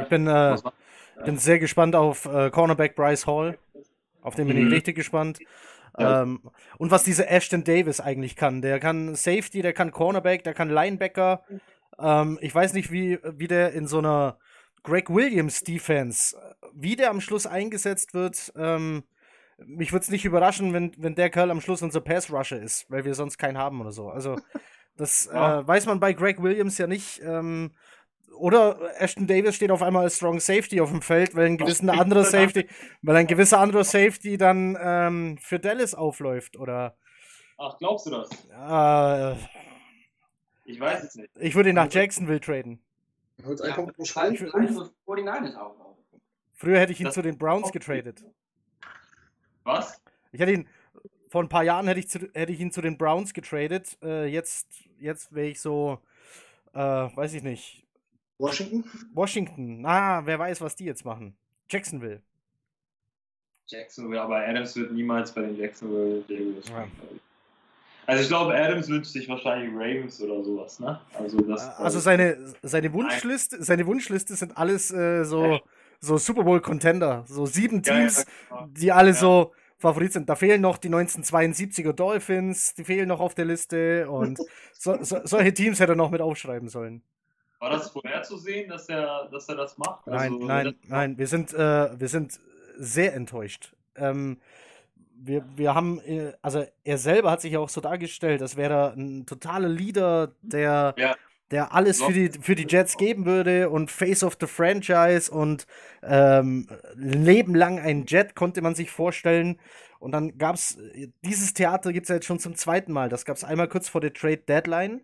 Ich bin, äh, bin sehr gespannt auf äh, Cornerback Bryce Hall. Auf den bin mhm. ich richtig gespannt. Ja. Ähm, und was dieser Ashton Davis eigentlich kann. Der kann Safety, der kann Cornerback, der kann Linebacker. Ähm, ich weiß nicht, wie, wie der in so einer Greg Williams Defense, wie der am Schluss eingesetzt wird, ähm, mich würde es nicht überraschen, wenn, wenn der Kerl am Schluss unser Pass-Rusher ist, weil wir sonst keinen haben oder so. Also, das [laughs] Ja. äh, weiß man bei Greg Williams ja nicht. Ähm, oder Ashton Davis steht auf einmal als Strong Safety auf dem Feld, weil ein gewisser anderer Safety, weil ein gewisser anderer Safety dann ähm, für Dallas aufläuft. Oder Ach, glaubst du das? äh, Ich weiß es nicht. ich würde ihn nach Jacksonville traden. Ja, Punkt pro Fall Spiel. für 49ers auch. auch. Früher hätte ich ihn Das- zu den Browns getradet. Was? Ich hätte ihn vor ein paar Jahren hätte ich, zu, hätte ich ihn zu den Browns getradet. Äh, jetzt jetzt wäre ich so, äh, weiß ich nicht, Washington? Washington. Ah, wer weiß, was die jetzt machen. Jacksonville. Jacksonville, aber Adams wird niemals bei den Jacksonville Jaguars. Ja. Also ich glaube, Adams wünscht sich wahrscheinlich Ravens oder sowas, ne? Also das. Also seine, seine Wunschliste, seine Wunschliste sind alles äh, so, so Super Bowl Contender, so sieben Ja, ja, Teams, genau. die alle Ja. so Favorit sind. Da fehlen noch die 1972er Dolphins, die fehlen noch auf der Liste und [laughs] so, so, solche Teams hätte er noch mit aufschreiben sollen. War das vorherzusehen, dass er, dass er das macht? Nein, Also, nein, nein, wir sind, äh, wir sind sehr enttäuscht. Ähm, wir, wir haben, äh, also er selber hat sich ja auch so dargestellt, als wäre er ein totaler Leader, der, Ja. der alles für die, für die Jets geben würde und Face of the Franchise und ähm, Leben lang ein Jet konnte man sich vorstellen. Und dann gab es, dieses Theater gibt es ja jetzt schon zum zweiten Mal. Das gab es einmal kurz vor der Trade Deadline.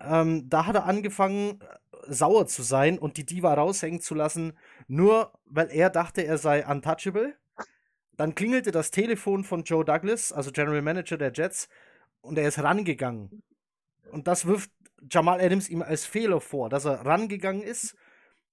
Ähm, da hat er angefangen, äh, sauer zu sein und die Diva raushängen zu lassen, nur weil er dachte, er sei untouchable. Dann klingelte das Telefon von Joe Douglas, also General Manager der Jets, und er ist rangegangen. Und das wirft Jamal Adams ihm als Fehler vor, dass er rangegangen ist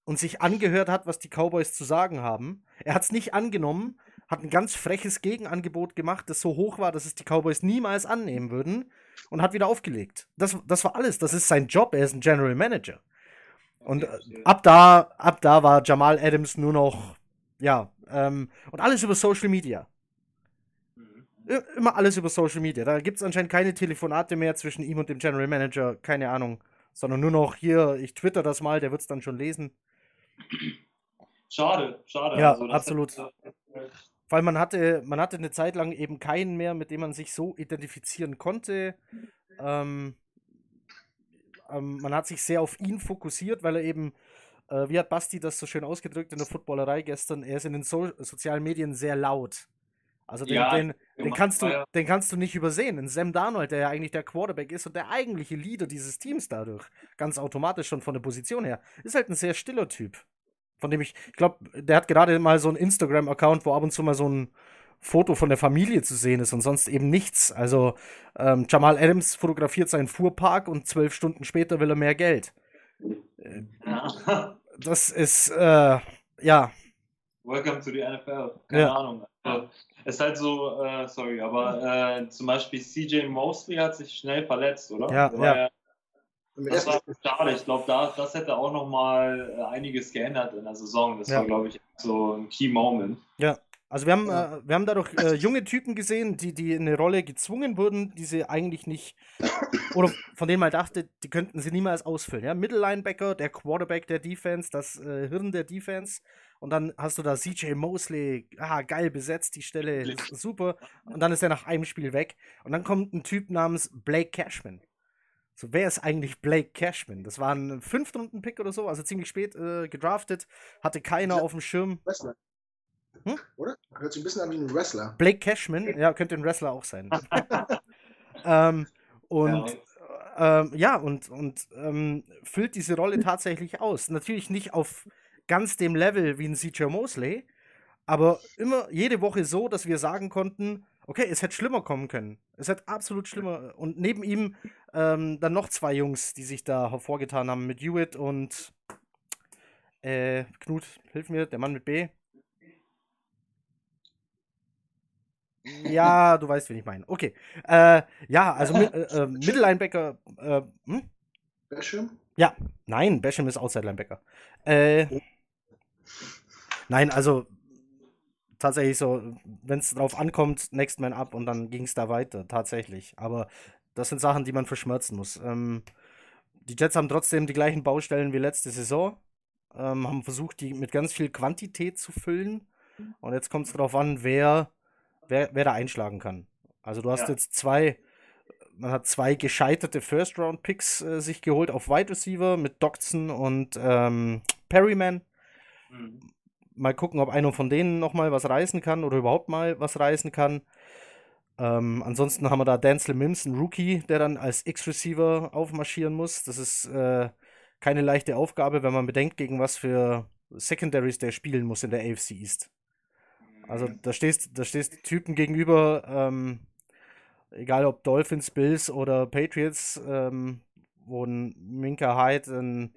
und sich angehört hat, was die Cowboys zu sagen haben. Er hat es nicht angenommen, hat ein ganz freches Gegenangebot gemacht, das so hoch war, dass es die Cowboys niemals annehmen würden und hat wieder aufgelegt. Das, das war alles. Das ist sein Job. Er ist ein General Manager. Und äh, ab da, ab da war Jamal Adams nur noch, ja, ähm, und alles über Social Media. Mhm. Immer alles über Social Media. Da gibt es anscheinend keine Telefonate mehr zwischen ihm und dem General Manager, keine Ahnung. Sondern nur noch hier, ich twitter das mal, der wird es dann schon lesen. Schade, schade. Ja, Also, absolut. hätte- Weil man hatte, man hatte eine Zeit lang eben keinen mehr, mit dem man sich so identifizieren konnte. Ähm, ähm, man hat sich sehr auf ihn fokussiert, weil er eben, äh, wie hat Basti das so schön ausgedrückt in der Footballerei gestern, er ist in den so sozialen Medien sehr laut. Also den, Ja, den, den, kannst du, ja. den kannst du nicht übersehen. In Sam Darnold, der ja eigentlich der Quarterback ist und der eigentliche Leader dieses Teams dadurch, ganz automatisch schon von der Position her, ist halt ein sehr stiller Typ. Von dem ich, ich glaube, der hat gerade mal so einen Instagram-Account, wo ab und zu mal so ein Foto von der Familie zu sehen ist und sonst eben nichts. Also ähm, Jamal Adams fotografiert seinen Fuhrpark und zwölf Stunden später will er mehr Geld. Ja. Das ist, äh, ja, Welcome to the NFL. Keine Ja. Ahnung. Also, ist halt so, äh, sorry, aber äh, zum Beispiel CJ Mosley hat sich schnell verletzt, oder? Ja, war ja. Das war schade. Ich glaube, da, das hätte auch noch mal äh, einiges geändert in der Saison. Das Ja. war, glaube ich, so ein Key Moment. Also wir haben, Ja. äh, wir haben dadurch äh, junge Typen gesehen, die, die in eine Rolle gezwungen wurden, die sie eigentlich nicht, oder von denen man dachte, die könnten sie niemals ausfüllen. Ja? Mittellinebacker, der Quarterback der Defense, das äh, Hirn der Defense. Und dann hast du da CJ Mosley, ah, geil besetzt, die Stelle, ist super. Und dann ist er nach einem Spiel weg. Und dann kommt ein Typ namens Blake Cashman. So, wer ist eigentlich Blake Cashman? Das war ein Fünftrunden-Pick oder so, also ziemlich spät äh, gedraftet, hatte keiner Ja. auf dem Schirm. Wrestler. Hm? Oder? Hört sich ein bisschen an wie ein Wrestler. Blake Cashman, ja, könnte ein Wrestler auch sein. [laughs] ähm, und ja, ähm, ja und, und ähm, füllt diese Rolle tatsächlich aus. Natürlich nicht auf ganz dem Level wie ein CJ Mosley, aber immer jede Woche so, dass wir sagen konnten, okay, es hätte schlimmer kommen können. Es hätte absolut schlimmer. Und neben ihm ähm, dann noch zwei Jungs, die sich da hervorgetan haben, mit Hewitt und äh, Knut, hilf mir, der Mann mit B. Ja, [laughs] du weißt, wen ich meine. Okay. Äh, ja, also mi äh, äh, Mittellinebacker. Äh, hm? Basham? Nein, Basham ist Outside Linebacker. Äh, nein, also tatsächlich so, wenn es drauf ankommt, Next Man Up und dann ging es da weiter, tatsächlich. Aber das sind Sachen, die man verschmerzen muss. Ähm, die Jets haben trotzdem die gleichen Baustellen wie letzte Saison. ähm, haben versucht, die mit ganz viel Quantität zu füllen. Und jetzt kommt es darauf an, wer, wer, wer da einschlagen kann. Also du hast Ja. jetzt zwei, man hat zwei gescheiterte First-Round-Picks äh, sich geholt auf Wide Receiver mit Doxson und ähm, Perryman. Mhm. Mal gucken, ob einer von denen nochmal was reißen kann oder überhaupt mal was reißen kann. Ähm, ansonsten haben wir da Denzel Mims, ein Rookie, der dann als X-Receiver aufmarschieren muss. Das ist äh, keine leichte Aufgabe, wenn man bedenkt, gegen was für Secondaries der spielen muss in der AFC East. Also da stehst, da stehst Typen gegenüber, ähm, egal ob Dolphins, Bills oder Patriots, ähm, wo ein Minka Hyde, ein,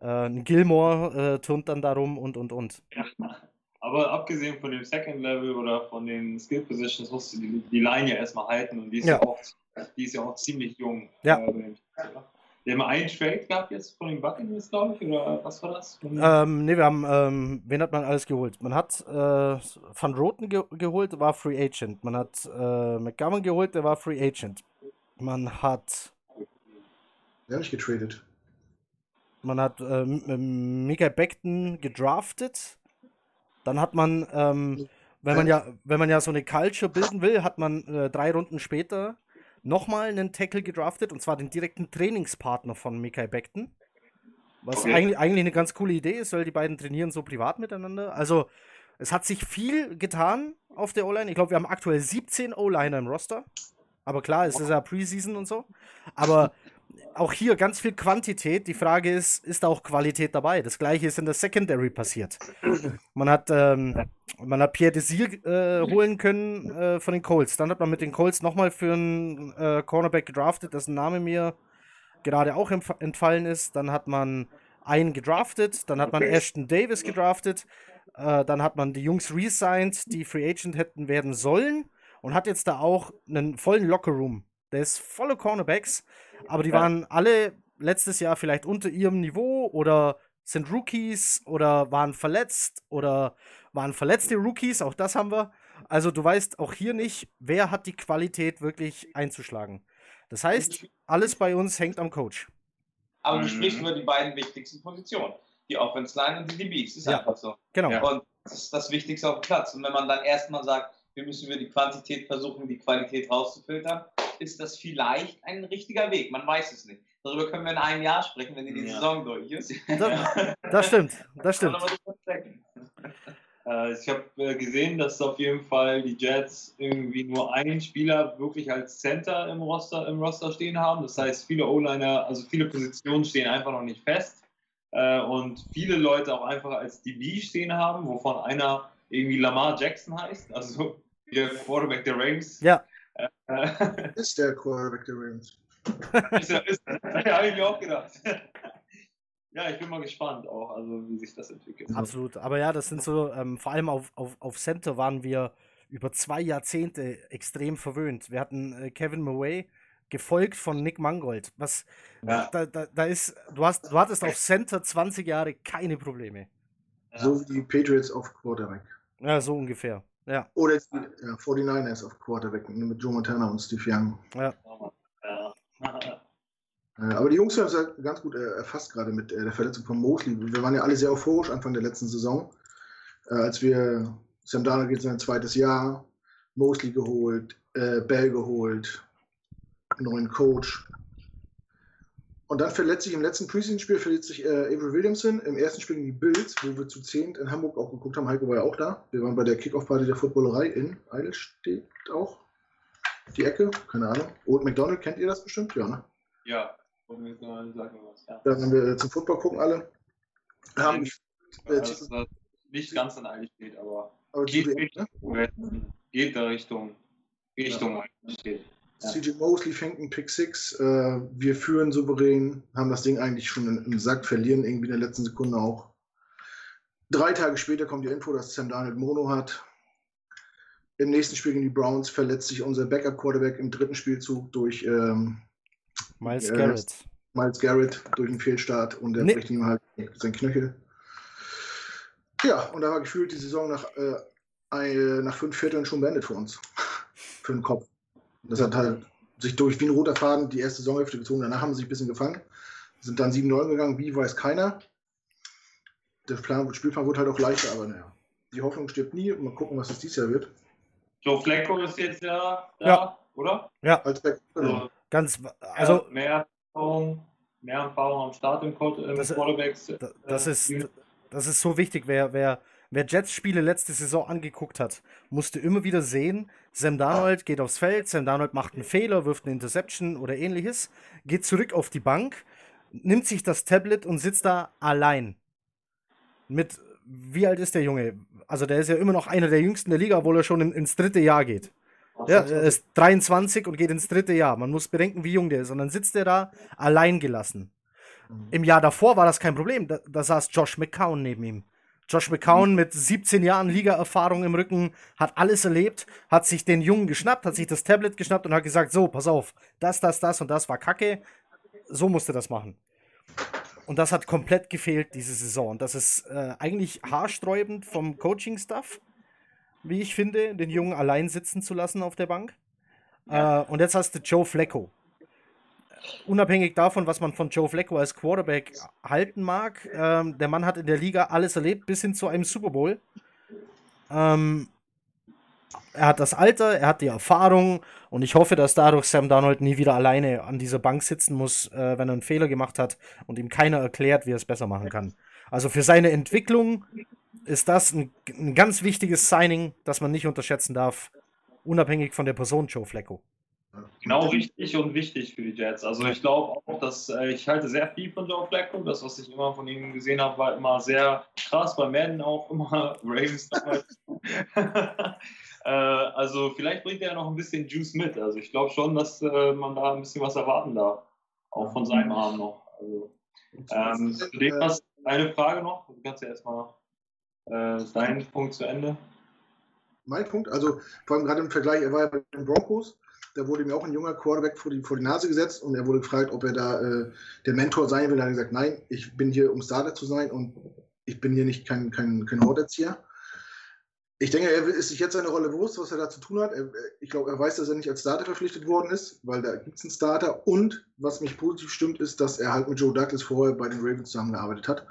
äh, ein Gilmore äh, turnt dann darum und und und. Aber abgesehen von dem Second Level oder von den Skill Positions musst du die, die Line ja erstmal halten und die ist ja, Ja. auch, die ist ja auch ziemlich jung. Ja. Äh, wir haben einen Trade gehabt jetzt von den Buccaneers, glaube ich, oder was war das? Ähm, ne, wir haben, ähm, wen hat man alles geholt? Man hat äh, Van Roten ge geholt, war Free Agent. Man hat äh, McGovern geholt, der war Free Agent. Man hat, Wir haben nicht getradet. Man hat äh, M- M- Mikael Beckton gedraftet. Dann hat man, ähm, wenn man ja, wenn man ja so eine Culture bilden will, hat man äh, drei Runden später nochmal einen Tackle gedraftet und zwar den direkten Trainingspartner von Mikael Beckton. Was Okay. eigentlich, eigentlich eine ganz coole Idee ist, weil die beiden trainieren so privat miteinander. Also, es hat sich viel getan auf der O-Line. Ich glaube, wir haben aktuell 17 O-Liner im Roster. Aber klar, es ist ja Preseason und so. Aber auch hier ganz viel Quantität. Die Frage ist, ist da auch Qualität dabei? Das gleiche ist in der Secondary passiert. Man hat, ähm, man hat Pierre Desir äh, holen können äh, von den Colts. Dann hat man mit den Colts nochmal für einen äh, Cornerback gedraftet, dessen Name mir gerade auch entfallen ist. Dann hat man einen gedraftet, dann hat man Ashton Davis gedraftet, äh, dann hat man die Jungs resigned, die Free Agent hätten werden sollen und hat jetzt da auch einen vollen Lockerroom. Der ist volle Cornerbacks, aber die Ja. waren alle letztes Jahr vielleicht unter ihrem Niveau oder sind Rookies oder waren verletzt oder waren verletzte Rookies, auch das haben wir. Also du weißt auch hier nicht, wer hat die Qualität wirklich einzuschlagen. Das heißt, alles bei uns hängt am Coach. Aber du Mhm. sprichst über die beiden wichtigsten Positionen. Die Offense Line und die DBs. Das ist Ja. einfach so. Genau. Ja. Und das ist das Wichtigste auf dem Platz. Und wenn man dann erstmal sagt, wir müssen über die Quantität versuchen, die Qualität rauszufiltern, ist das vielleicht ein richtiger Weg. Man weiß es nicht. Darüber können wir in einem Jahr sprechen, wenn die Ja. Saison durch ist. [laughs] Das, das stimmt, das stimmt. [laughs] Äh, ich habe äh, gesehen, dass auf jeden Fall die Jets irgendwie nur einen Spieler wirklich als Center im Roster, im Roster stehen haben. Das heißt, viele O-Liner, also viele Positionen stehen einfach noch nicht fest. Äh, und viele Leute auch einfach als DB stehen haben, wovon einer irgendwie Lamar Jackson heißt, also [laughs] der Quarterback der Rams. Ja. Ist der Quarterback der Ravens. ist, ist, ja, habe ich mir auch gedacht. Ja, ich bin mal gespannt auch, also wie sich das entwickelt. Absolut. Aber ja, das sind so, ähm, vor allem auf, auf, auf Center waren wir über zwei Jahrzehnte extrem verwöhnt. Wir hatten äh, Kevin Murray, gefolgt von Nick Mangold. Was Ja. da, da, da ist, du hast, du hattest auf Center 20 Jahre keine Probleme. So wie die Patriots auf Quarterback. Ja, so ungefähr. Ja. Oder die ja, 49ers auf Quarterback mit Joe Montana und Steve Young. Ja. Äh, Aber die Jungs haben es ganz gut äh, erfasst, gerade mit äh, der Verletzung von Mosley. Wir waren ja alle sehr euphorisch Anfang der letzten Saison, als wir Sam Darnold geht sein zweites Jahr, Mosley geholt, Bell geholt, neuen Coach. Und dann verletzt sich im letzten Preseason-Spiel verletzt sich äh, Avery Williamson im ersten Spiel gegen die Bills, wo wir zu zehnt in Hamburg auch geguckt haben. Heiko war ja auch da. Wir waren bei der Kickoff-Party der Footballerei in Eidelstedt auch. Die Ecke, keine Ahnung. Old McDonald, kennt ihr das bestimmt? Ja, ne? Ja, sagen wir was. Ja. Dann haben wir zum Football gucken alle. Haben mich, äh, Also, das nicht ganz in Eilig steht, aber aber geht, Richtung, ne? geht da Richtung, Richtung Eilig steht. Ja. CJ Mosley fängt einen Pick 6. Äh, wir führen souverän, haben das Ding eigentlich schon im, im Sack, verlieren irgendwie in der letzten Sekunde auch. Drei Tage später kommt die Info, dass Sam Darnold Mono hat. Im nächsten Spiel gegen die Browns verletzt sich unser Backup-Quarterback im dritten Spielzug durch ähm, Miles Ja, Garrett. Miles Garrett durch einen Fehlstart und der Nee. bricht ihm halt sein Knöchel. Ja, und da war gefühlt die Saison nach, äh, ein- nach fünf Vierteln schon beendet für uns. [laughs] für den Kopf. Das hat halt sich durch wie ein roter Faden die erste Saisonhälfte gezogen. Danach haben sie sich ein bisschen gefangen. Sind dann 7-9 gegangen, wie weiß keiner. der Plan, Spielplan wurde halt auch leichter, aber naja. Die Hoffnung stirbt nie mal gucken, was es dieses Jahr wird. Joe Flacco ist jetzt ja da, Ja. oder? Als Back. Also, Ganz, also mehr Erfahrung, mehr Erfahrung am Start im, im Das- Quarterbacks. Da- Das äh, ist, das ist so wichtig. Wer, wer, wer Jets-Spiele letzte Saison angeguckt hat, musste immer wieder sehen, Sam Darnold geht aufs Feld, Sam Darnold macht einen Fehler, wirft eine Interception oder ähnliches, geht zurück auf die Bank, nimmt sich das Tablet und sitzt da allein. Mit, wie alt ist der Junge? Also der ist ja immer noch einer der jüngsten der Liga, obwohl er schon in, ins dritte Jahr geht. Ja, er ist 23 und geht ins dritte Jahr. Man muss bedenken, wie jung der ist. Und dann sitzt er da allein gelassen. Im Jahr davor war das kein Problem. Da, da saß Josh McCown neben ihm. Josh McCown mit 17 Jahren Liga-Erfahrung im Rücken, hat alles erlebt, hat sich den Jungen geschnappt, hat sich das Tablet geschnappt und hat gesagt: So, pass auf, das, das, das und das war kacke. So musste das machen. Und das hat komplett gefehlt diese Saison. Und das ist äh, eigentlich haarsträubend vom Coaching-Staff, wie ich finde, den Jungen allein sitzen zu lassen auf der Bank. Äh, und jetzt hast du Joe Flacco. Unabhängig davon, was man von Joe Flacco als Quarterback halten mag, ähm, der Mann hat in der Liga alles erlebt, bis hin zu einem Super Bowl. Ähm, er hat das Alter, er hat die Erfahrung und ich hoffe, dass dadurch Sam Darnold nie wieder alleine an dieser Bank sitzen muss, äh, wenn er einen Fehler gemacht hat und ihm keiner erklärt, wie er es besser machen kann. Also für seine Entwicklung ist das ein, ein ganz wichtiges Signing, das man nicht unterschätzen darf, unabhängig von der Person Joe Flacco. Genau richtig und wichtig für die Jets. Also ich glaube auch, dass äh, ich halte sehr viel von Joe Flacco. Das, was ich immer von ihm gesehen habe, war immer sehr krass. Bei Madden auch immer [laughs] Ravens damals. [laughs] äh, also vielleicht bringt er noch ein bisschen Juice mit. Also ich glaube schon, dass äh, man da ein bisschen was erwarten darf. Auch von seinem Arm noch. Also, ähm, zu dem hast eine Frage noch. Du kannst ja erstmal äh, deinen Punkt zu Ende. Mein Punkt, also vor allem gerade im Vergleich, er war ja bei den Broncos, da wurde mir auch ein junger Quarterback vor die, vor die Nase gesetzt und er wurde gefragt, ob er da äh, der Mentor sein will. Er hat gesagt, nein, ich bin hier, um Starter zu sein und ich bin hier nicht kein, kein, kein Horterzieher. Ich denke, er ist sich jetzt seine Rolle bewusst, was er da zu tun hat. Er, ich glaube, er weiß, dass er nicht als Starter verpflichtet worden ist, weil da gibt es einen Starter. Und was mich positiv stimmt, ist, dass er halt mit Joe Douglas vorher bei den Ravens zusammengearbeitet hat.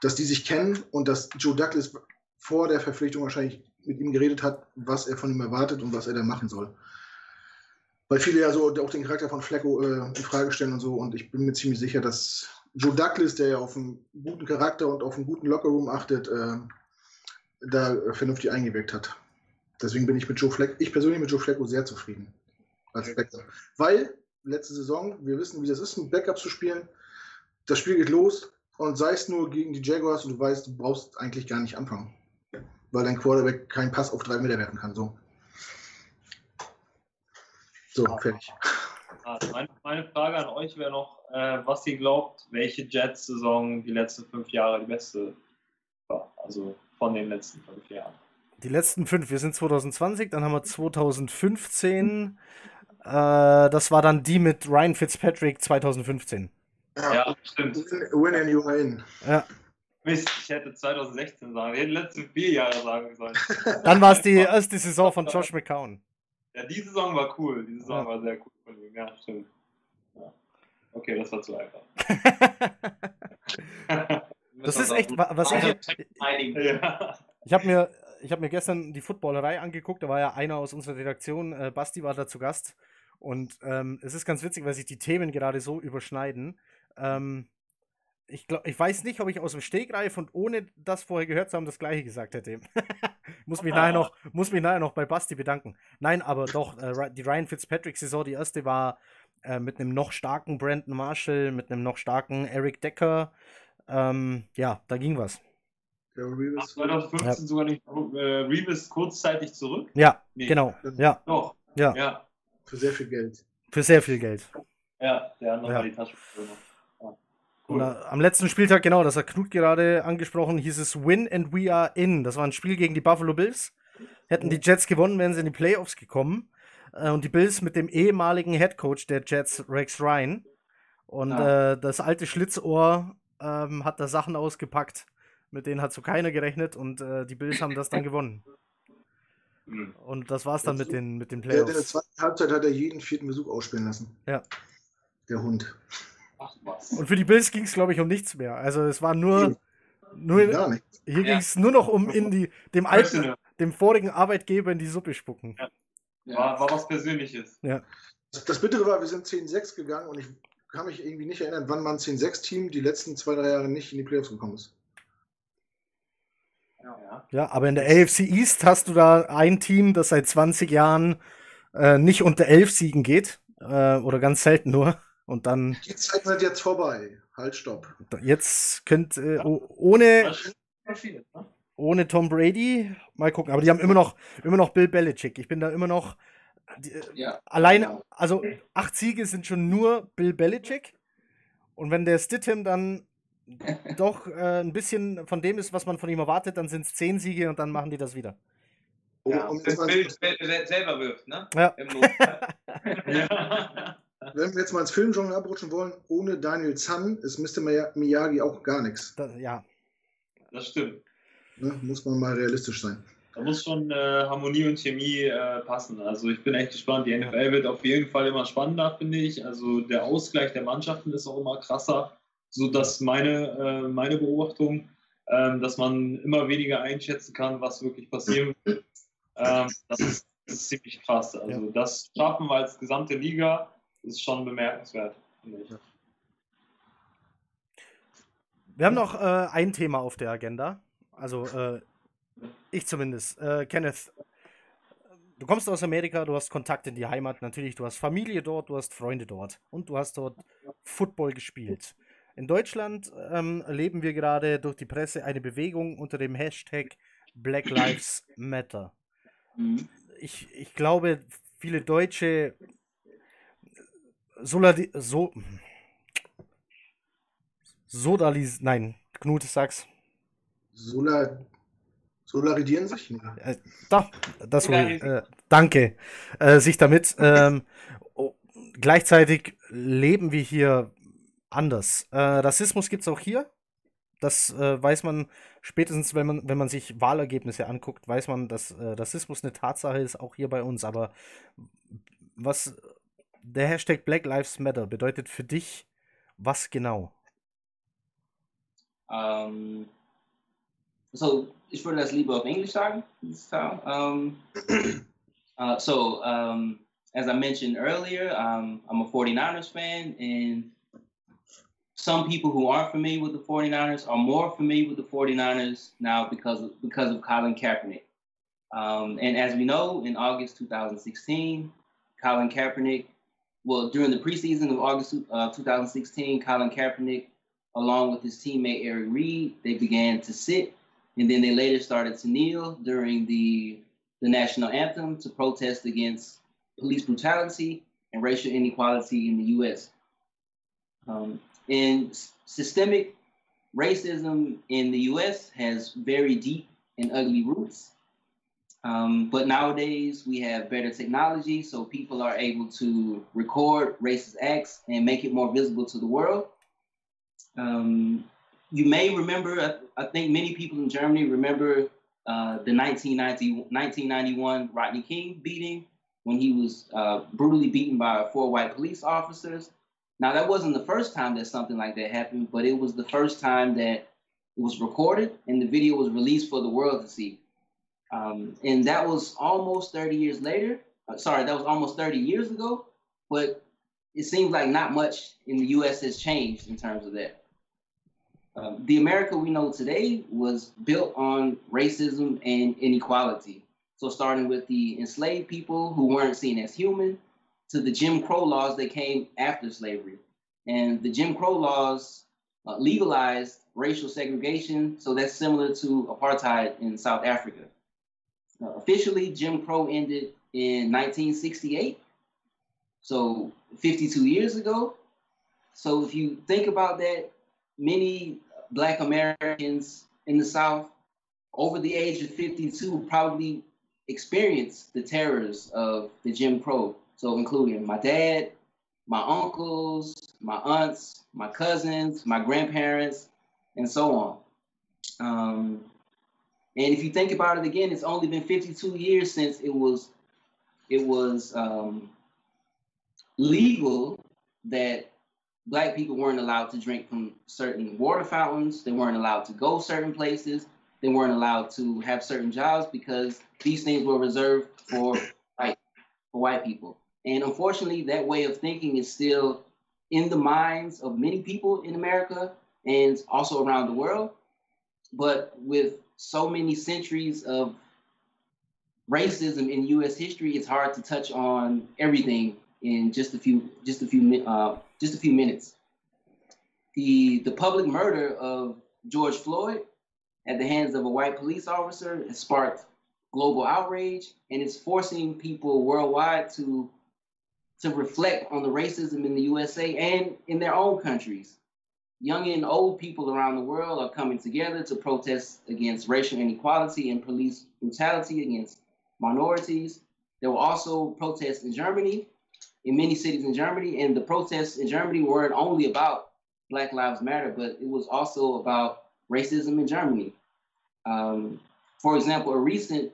Dass die sich kennen und dass Joe Douglas vor der Verpflichtung wahrscheinlich mit ihm geredet hat, was er von ihm erwartet und was er da machen soll. Weil viele ja so auch den Charakter von Flecko äh, in Frage stellen und so. Und ich bin mir ziemlich sicher, dass Joe Douglas, der ja auf einen guten Charakter und auf einen guten Lockerroom achtet, äh, da vernünftig eingewirkt hat. Deswegen bin ich mit Joe Fleck, ich persönlich mit Joe Flecko sehr zufrieden. Als Backup. Weil, letzte Saison, wir wissen, wie das ist, ein Backup zu spielen. Das Spiel geht los und sei es nur gegen die Jaguars und du weißt, du brauchst eigentlich gar nicht anfangen. Weil dein Quarterback keinen Pass auf drei Meter werfen kann. So, so fertig. Also meine, meine Frage an euch wäre noch, äh, was ihr glaubt, welche Jets-Saison die letzten fünf Jahre die beste war. Also von den letzten fünf Jahren. Die letzten fünf, wir sind 2020, dann haben wir 2015. Äh, das war dann die mit Ryan Fitzpatrick 2015. Ja, stimmt. Win and you win. Ja. Mist, ich hätte 2016 sagen, ich hätte die letzten vier Jahre sagen sollen. Dann war es die erste Saison von Josh McCown. Ja, die Saison war cool. Die Saison Ja. war sehr cool von ihm. Ja, stimmt. Ja. Okay, das war zu einfach. [laughs] Das ist echt, wa- was ich. ja. Ich habe mir, ich hab mir gestern die Footballerei angeguckt, da war ja einer aus unserer Redaktion, äh, Basti war da zu Gast. Und ähm, es ist ganz witzig, weil sich die Themen gerade so überschneiden. Ähm, ich, glaub, ich weiß nicht, ob ich aus dem Stegreif und ohne das vorher gehört zu haben, das gleiche gesagt hätte. [laughs] muss, mich nachher noch, [laughs] muss mich nachher noch bei Basti bedanken. Nein, aber doch, äh, die Ryan Fitzpatrick-Saison, die erste war äh, mit einem noch starken Brandon Marshall, mit einem noch starken Eric Decker. Ähm, ja, da ging was. Der Reeves- 2015 sogar nicht äh, Reeves kurzzeitig zurück. Ja, Nee. genau. Ja, Doch. ja, Ja. Für sehr viel Geld. für sehr viel Geld. Ja, der hat nochmal Ja. die Tasche. Ja. Äh, am letzten Spieltag, genau, das hat Knut gerade angesprochen, hieß es Win and we are in. Das war ein Spiel gegen die Buffalo Bills. Hätten die Jets gewonnen, wären sie in die Playoffs gekommen. Äh, und die Bills mit dem ehemaligen Headcoach der Jets, Rex Ryan. Und Ah. äh, das alte Schlitzohr ähm, hat da Sachen ausgepackt. Mit denen hat so keiner gerechnet und äh, die Bills haben das dann gewonnen. Und das war's dann mit den, mit den Der hat in der Playoffs. zweiten Halbzeit hat er jeden vierten Besuch ausspielen lassen. Ja. Der Hund. Ach was. Und für die Bills ging es, glaube ich, um nichts mehr. Also es war nur, Nur, Gar hier Ja. ging es nur noch um in die, dem alten, Personal. dem vorigen Arbeitgeber in die Suppe spucken. War, war was Persönliches. Das, das Bittere war, wir sind 10-6 gegangen und ich kann mich irgendwie nicht erinnern, wann man 10-6-Team die letzten zwei, drei Jahre nicht in die Playoffs gekommen ist. Ja. Ja, aber in der AFC East hast du da ein Team, das seit 20 Jahren äh, nicht unter 11 Siegen geht. Äh, oder ganz selten nur. Und dann, Die Zeiten sind jetzt vorbei. Halt, stopp. jetzt könnt äh, oh- ohne, ne? ohne Tom Brady, mal gucken. Aber die haben immer noch, immer noch Bill Belichick. Ich bin da immer noch. Die, äh, Ja. alleine, also acht Siege sind schon nur Bill Belichick. Und wenn der Stidham dann [laughs] doch äh, ein bisschen von dem ist, was man von ihm erwartet, dann sind es zehn Siege und dann machen die das wieder. Um, Ja, um das Bild sel- selber wirft, ne? Ja. Ja. [laughs] [laughs] wenn wir jetzt mal ins Filmgenre abrutschen wollen, ohne Daniel Zahn ist Mr. Miya- Miyagi auch gar nichts. Da, ja, Das stimmt. Ne? Muss man mal realistisch sein. Da muss schon äh, Harmonie und Chemie äh, passen. Also ich bin echt gespannt. Die NFL wird auf jeden Fall immer spannender, finde ich. Also der Ausgleich der Mannschaften ist auch immer krasser, so dass meine, äh, meine Beobachtung, ähm, dass man immer weniger einschätzen kann, was wirklich passieren wird. Ähm, das, ist, das ist ziemlich krass. Also Ja. das schaffen wir als gesamte Liga, ist schon bemerkenswert. Wir haben noch äh, ein Thema auf der Agenda. Also äh, ich zumindest. Äh, Kenneth, du kommst aus Amerika, du hast Kontakt in die Heimat, natürlich, du hast Familie dort, du hast Freunde dort und du hast dort Football gespielt. In Deutschland ähm, erleben wir gerade durch die Presse eine Bewegung unter dem Hashtag Black Lives Matter. Mhm. Ich, ich glaube, viele Deutsche soladi so sodalis nein, Knut, sag's. Solar, solaridieren sich? Äh, da, das wohl, äh, danke, äh, sich damit. Ähm, oh, gleichzeitig leben wir hier anders. Äh, Rassismus gibt es auch hier. Das äh, weiß man spätestens, wenn man, wenn man sich Wahlergebnisse anguckt, weiß man, dass äh, Rassismus eine Tatsache ist, auch hier bei uns. Aber was der Hashtag Black Lives Matter bedeutet für dich, was genau? Um, so ich würde das lieber auf Englisch sagen. Um, uh, so [clears throat] um, as I mentioned earlier, um, I'm a 49ers fan, and some people who aren't familiar with the 49ers are more familiar with the 49ers now because of, because of Colin Kaepernick. Um, and as we know, in August 2016, Colin Kaepernick, well, during the preseason of August uh, 2016, Colin Kaepernick along with his teammate Eric Reed, they began to sit, and then they later started to kneel during the the national anthem to protest against police brutality and racial inequality in the U.S. Um, and systemic racism in the U.S. has very deep and ugly roots. Um, but nowadays we have better technology, so people are able to record racist acts and make it more visible to the world. Um, you may remember, I, I think many people in Germany remember uh, the 1990, 1991 Rodney King beating when he was uh, brutally beaten by four white police officers. Now, that wasn't the first time that something like that happened, but it was the first time that it was recorded and the video was released for the world to see. Um, and that was almost 30 years later. Uh, sorry, that was almost 30 years ago, but it seems like not much in the US has changed in terms of that. Um, the America we know today was built on racism and inequality. So, starting with the enslaved people who weren't seen as human to the Jim Crow laws that came after slavery. And the Jim Crow laws uh, legalized racial segregation, so that's similar to apartheid in South Africa. Officially, Jim Crow ended in 1968, so 52 years ago. So, if you think about that, many Black Americans in the South over the age of 52 probably experienced the terrors of the Jim Crow. So, including my dad, my uncles, my aunts, my cousins, my grandparents, and so on. Um, and if you think about it again, it's only been 52 years since it was it was um, legal that black people weren't allowed to drink from certain water fountains. They weren't allowed to go certain places. They weren't allowed to have certain jobs because these things were reserved for white for white people. And unfortunately, that way of thinking is still in the minds of many people in America and also around the world. But with so many centuries of racism in U.S. history, it's hard to touch on everything in just a few just a few uh, just a few minutes. The the public murder of George Floyd at the hands of a white police officer has sparked global outrage and it's forcing people worldwide to to reflect on the racism in the USA and in their own countries. Young and old people around the world are coming together to protest against racial inequality and police brutality against minorities. There were also protests in Germany, in many cities in Germany, and the protests in Germany weren't only about Black Lives Matter, but it was also about racism in Germany. Um, for example, a recent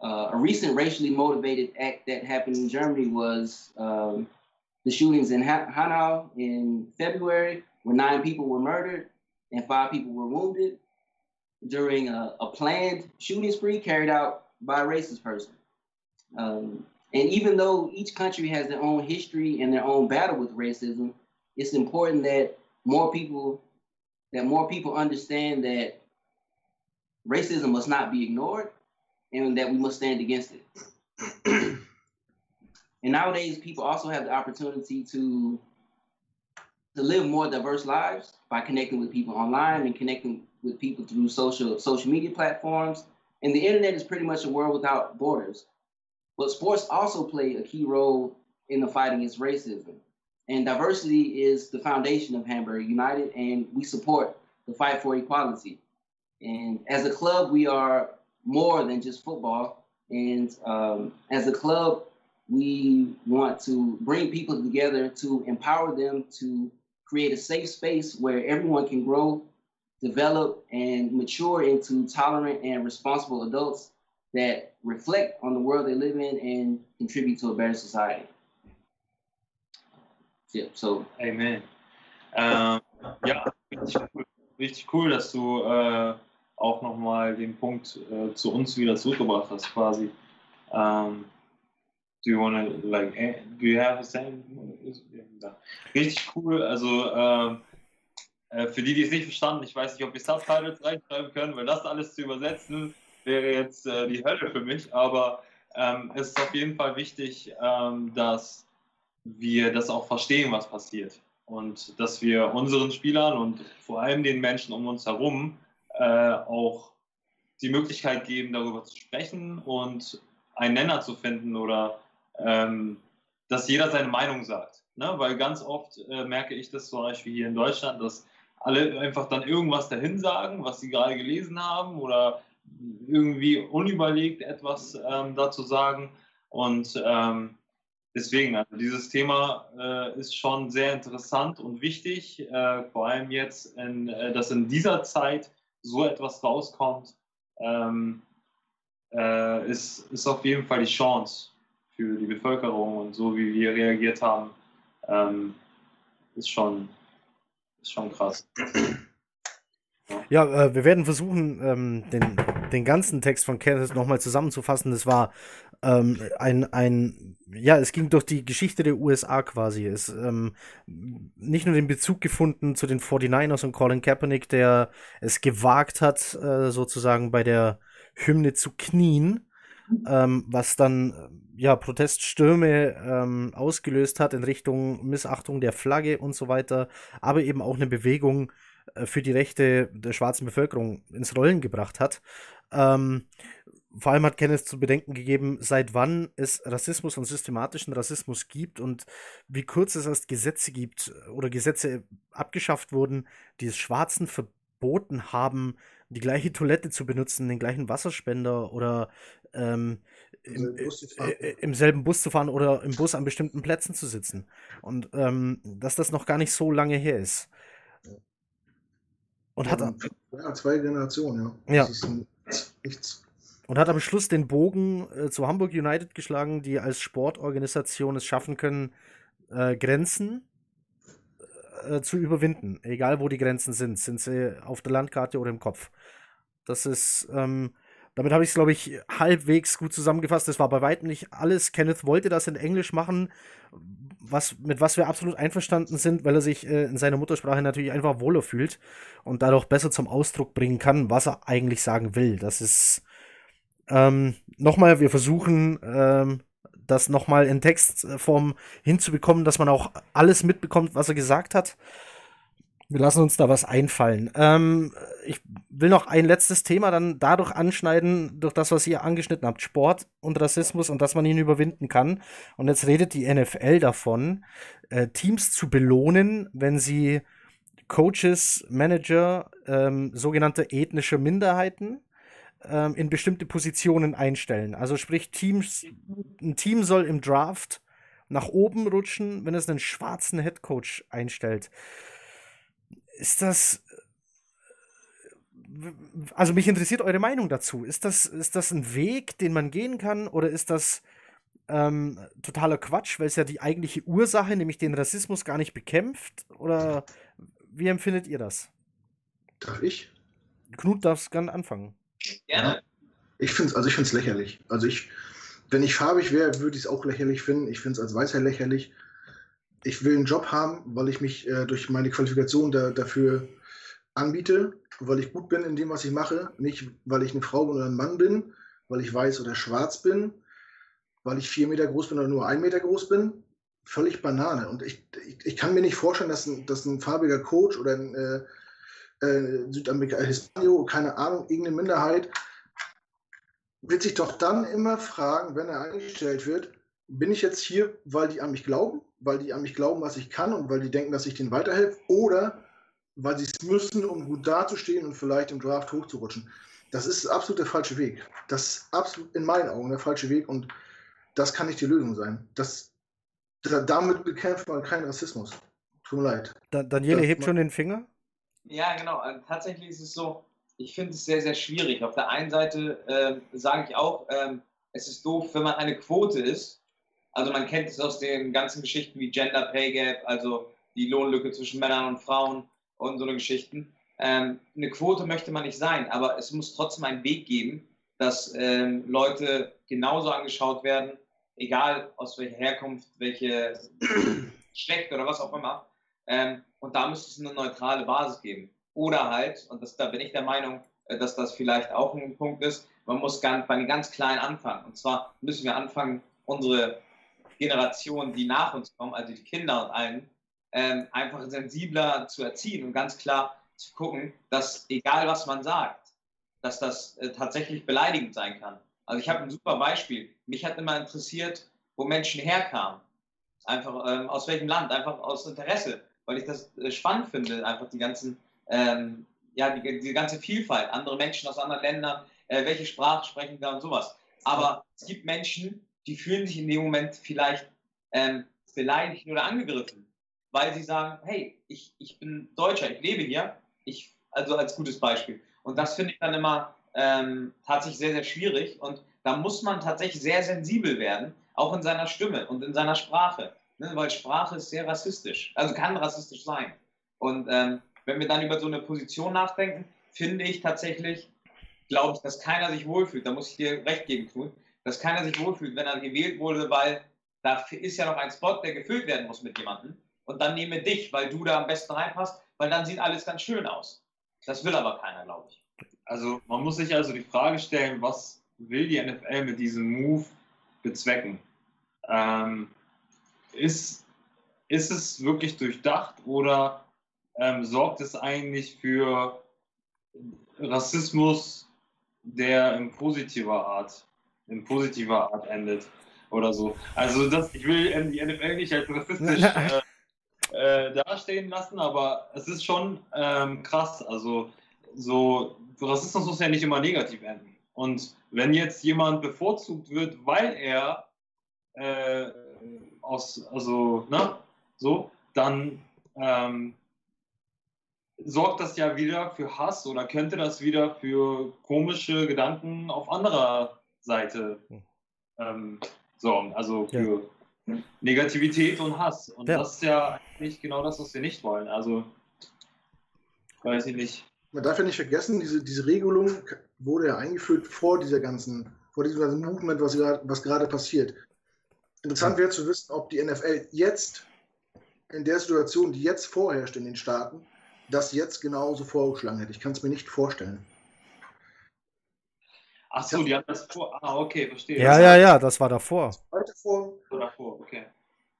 uh, a recent racially motivated act that happened in Germany was um, the shootings in Hanau in February, where nine people were murdered and five people were wounded during a, a planned shooting spree carried out by a racist person. Um, and even though each country has their own history and their own battle with racism, it's important that more people that more people understand that racism must not be ignored and that we must stand against it. [clears throat] and nowadays, people also have the opportunity to to live more diverse lives by connecting with people online and connecting with people through social social media platforms. And the internet is pretty much a world without borders. But sports also play a key role in the fight against racism. And diversity is the foundation of Hamburg United, and we support the fight for equality. And as a club, we are more than just football. And um, as a club, we want to bring people together to empower them to create a safe space where everyone can grow, develop, and mature into tolerant and responsible adults that reflect on the world they live in and contribute to a better society. Yeah, so. Amen. Ähm, ja, richtig cool, dass du äh, auch nochmal den Punkt äh, zu uns wieder zurückgebracht hast, quasi. Um, do you want to, like, do you have a saying? Richtig cool. Also, ähm, äh, für die, die es nicht verstanden, ich weiß nicht, ob wir Subtitles reinschreiben können, weil das alles zu übersetzen wäre jetzt äh, die Hölle für mich. Aber ähm, es ist auf jeden Fall wichtig, ähm, dass wir das auch verstehen, was passiert. Und dass wir unseren Spielern und vor allem den Menschen um uns herum äh, auch die Möglichkeit geben, darüber zu sprechen und einen Nenner zu finden oder ähm, dass jeder seine Meinung sagt. Ne? Weil ganz oft äh, merke ich das zum Beispiel hier in Deutschland, dass alle einfach dann irgendwas dahin sagen, was sie gerade gelesen haben oder irgendwie unüberlegt etwas ähm, dazu sagen. Und ähm, deswegen, also dieses Thema äh, ist schon sehr interessant und wichtig, äh, vor allem jetzt, in, äh, dass in dieser Zeit so etwas rauskommt, ähm, äh, ist, ist auf jeden Fall die Chance für die Bevölkerung und so wie wir reagiert haben, ähm, ist, schon, ist schon krass. Ja, äh, wir werden versuchen, ähm, den, den ganzen Text von Kenneth nochmal zusammenzufassen. Es war ähm, ein, ein, ja, es ging durch die Geschichte der USA quasi. Es ähm, nicht nur den Bezug gefunden zu den 49ers und Colin Kaepernick, der es gewagt hat, äh, sozusagen bei der Hymne zu knien, ähm, was dann ja Proteststürme ähm, ausgelöst hat in Richtung Missachtung der Flagge und so weiter, aber eben auch eine Bewegung äh, für die Rechte der schwarzen Bevölkerung ins Rollen gebracht hat. Ähm, vor allem hat Kenneth zu bedenken gegeben, seit wann es Rassismus und systematischen Rassismus gibt und wie kurz es erst Gesetze gibt oder Gesetze abgeschafft wurden, die es Schwarzen verboten haben, die gleiche Toilette zu benutzen, den gleichen Wasserspender oder ähm, im, äh, im, selben Bus zu fahren oder im Bus an bestimmten Plätzen zu sitzen. Und ähm, dass das noch gar nicht so lange her ist. Und ja, hat ja, zwei Generationen, ja. ja. Ist nichts und hat am Schluss den Bogen äh, zu Hamburg United geschlagen, die als Sportorganisation es schaffen können, äh, Grenzen äh, zu überwinden, egal wo die Grenzen sind. Sind sie auf der Landkarte oder im Kopf. Das ist, ähm, damit habe ich es, glaube ich, halbwegs gut zusammengefasst. Das war bei weitem nicht alles. Kenneth wollte das in Englisch machen, was, mit was wir absolut einverstanden sind, weil er sich äh, in seiner Muttersprache natürlich einfach wohler fühlt und dadurch besser zum Ausdruck bringen kann, was er eigentlich sagen will. Das ist ähm, nochmal, wir versuchen ähm, das nochmal in Textform hinzubekommen, dass man auch alles mitbekommt, was er gesagt hat. Wir lassen uns da was einfallen. Ähm, ich will noch ein letztes Thema dann dadurch anschneiden, durch das, was ihr angeschnitten habt, Sport und Rassismus und dass man ihn überwinden kann. Und jetzt redet die NFL davon, äh, Teams zu belohnen, wenn sie Coaches, Manager, ähm, sogenannte ethnische Minderheiten ähm, in bestimmte Positionen einstellen. Also sprich, Teams, ein Team soll im Draft nach oben rutschen, wenn es einen schwarzen Headcoach einstellt. Ist das. Also mich interessiert eure Meinung dazu. Ist das, ist das ein Weg, den man gehen kann, oder ist das ähm, totaler Quatsch, weil es ja die eigentliche Ursache, nämlich den Rassismus, gar nicht bekämpft? Oder wie empfindet ihr das? Darf ich? Knut darf gerne anfangen. Gerne. Ja. Ich finde es also ich find's lächerlich. Also ich, wenn ich farbig wäre, würde ich es auch lächerlich finden. Ich finde es als Weißer lächerlich. Ich will einen Job haben, weil ich mich äh, durch meine Qualifikation da, dafür anbiete, weil ich gut bin in dem, was ich mache. Nicht, weil ich eine Frau oder ein Mann bin, weil ich weiß oder schwarz bin, weil ich vier Meter groß bin oder nur ein Meter groß bin. Völlig Banane. Und ich, ich, ich kann mir nicht vorstellen, dass ein, dass ein farbiger Coach oder ein äh, äh, Südamerika, Hispanio, keine Ahnung, irgendeine Minderheit, wird sich doch dann immer fragen, wenn er eingestellt wird, bin ich jetzt hier, weil die an mich glauben, weil die an mich glauben, was ich kann und weil die denken, dass ich denen weiterhelfe, oder weil sie es müssen, um gut dazustehen und vielleicht im Draft hochzurutschen. Das ist absolut der falsche Weg. Das ist absolut in meinen Augen der falsche Weg und das kann nicht die Lösung sein. Das, damit bekämpft man keinen Rassismus. Tut mir leid. Da, Daniele hebt schon den Finger. Ja, genau. Also tatsächlich ist es so, ich finde es sehr, sehr schwierig. Auf der einen Seite äh, sage ich auch, ähm, es ist doof, wenn man eine Quote ist. Also man kennt es aus den ganzen Geschichten wie Gender Pay Gap, also die Lohnlücke zwischen Männern und Frauen und so eine Geschichten. Ähm, eine Quote möchte man nicht sein, aber es muss trotzdem einen Weg geben, dass ähm, Leute genauso angeschaut werden, egal aus welcher Herkunft, welche [clears throat] Geschlecht oder was auch immer. Ähm, und da müsste es eine neutrale Basis geben. Oder halt, und das, da bin ich der Meinung, äh, dass das vielleicht auch ein Punkt ist, man muss ganz, bei den ganz Kleinen anfangen. Und zwar müssen wir anfangen, unsere Generation, die nach uns kommen, also die Kinder und allen, ähm, einfach sensibler zu erziehen und ganz klar zu gucken, dass egal was man sagt, dass das äh, tatsächlich beleidigend sein kann. Also ich habe ein super Beispiel. Mich hat immer interessiert, wo Menschen herkamen. Einfach ähm, aus welchem Land, einfach aus Interesse weil ich das äh, spannend finde, einfach die ganzen, ähm, ja, die, die ganze Vielfalt, andere Menschen aus anderen Ländern, äh, welche Sprache sprechen da und sowas. Aber es gibt Menschen, die fühlen sich in dem Moment vielleicht ähm, beleidigt oder angegriffen, weil sie sagen, hey, ich, ich bin Deutscher, ich lebe hier, ich, also als gutes Beispiel. Und das finde ich dann immer ähm, tatsächlich sehr, sehr schwierig und da muss man tatsächlich sehr sensibel werden, auch in seiner Stimme und in seiner Sprache ne, weil Sprache ist sehr rassistisch, also kann rassistisch sein. Und ähm, wenn wir dann über so eine Position nachdenken, finde ich tatsächlich, glaube ich, dass keiner sich wohlfühlt, da muss ich dir recht geben, Knut, dass keiner sich wohlfühlt, wenn er gewählt wurde, weil da ist ja noch ein Spot, der gefüllt werden muss mit jemandem. Und dann nehme dich, weil du da am besten reinpasst, weil dann sieht alles ganz schön aus. Das will aber keiner, glaube ich. Also man muss sich also die Frage stellen, was will die NFL mit diesem Move bezwecken? Ähm, ist, ist es wirklich durchdacht oder ähm, sorgt es eigentlich für Rassismus, der in positiver Art, in positiver Art endet oder so? Also das, ich will die NFL nicht als rassistisch [laughs] äh, äh, dastehen lassen, aber es ist schon ähm, krass. Also so Rassismus muss ja nicht immer negativ enden. Und wenn jetzt jemand bevorzugt wird, weil er äh, aus, also, ne, so, dann ähm, sorgt das ja wieder für Hass oder könnte das wieder für komische Gedanken auf anderer Seite hm. ähm, sorgen. Also für, ja. Negativität und Hass. Und Ja. das ist ja eigentlich genau das, was wir nicht wollen. Also, weiß ich nicht. Man darf ja nicht vergessen, diese, diese Regelung wurde ja eingeführt vor dieser ganzen, vor diesem ganzen Movement, was gerade, was gerade passiert. Interessant wäre zu wissen, ob die NFL jetzt in der Situation, die jetzt vorherrscht in den Staaten, das jetzt genauso vorgeschlagen hätte. Ich kann es mir nicht vorstellen. Ach so, die haben das vor. Ah, okay, verstehe. Ja, ja, ja, das war davor. Weiter vor. So davor, okay.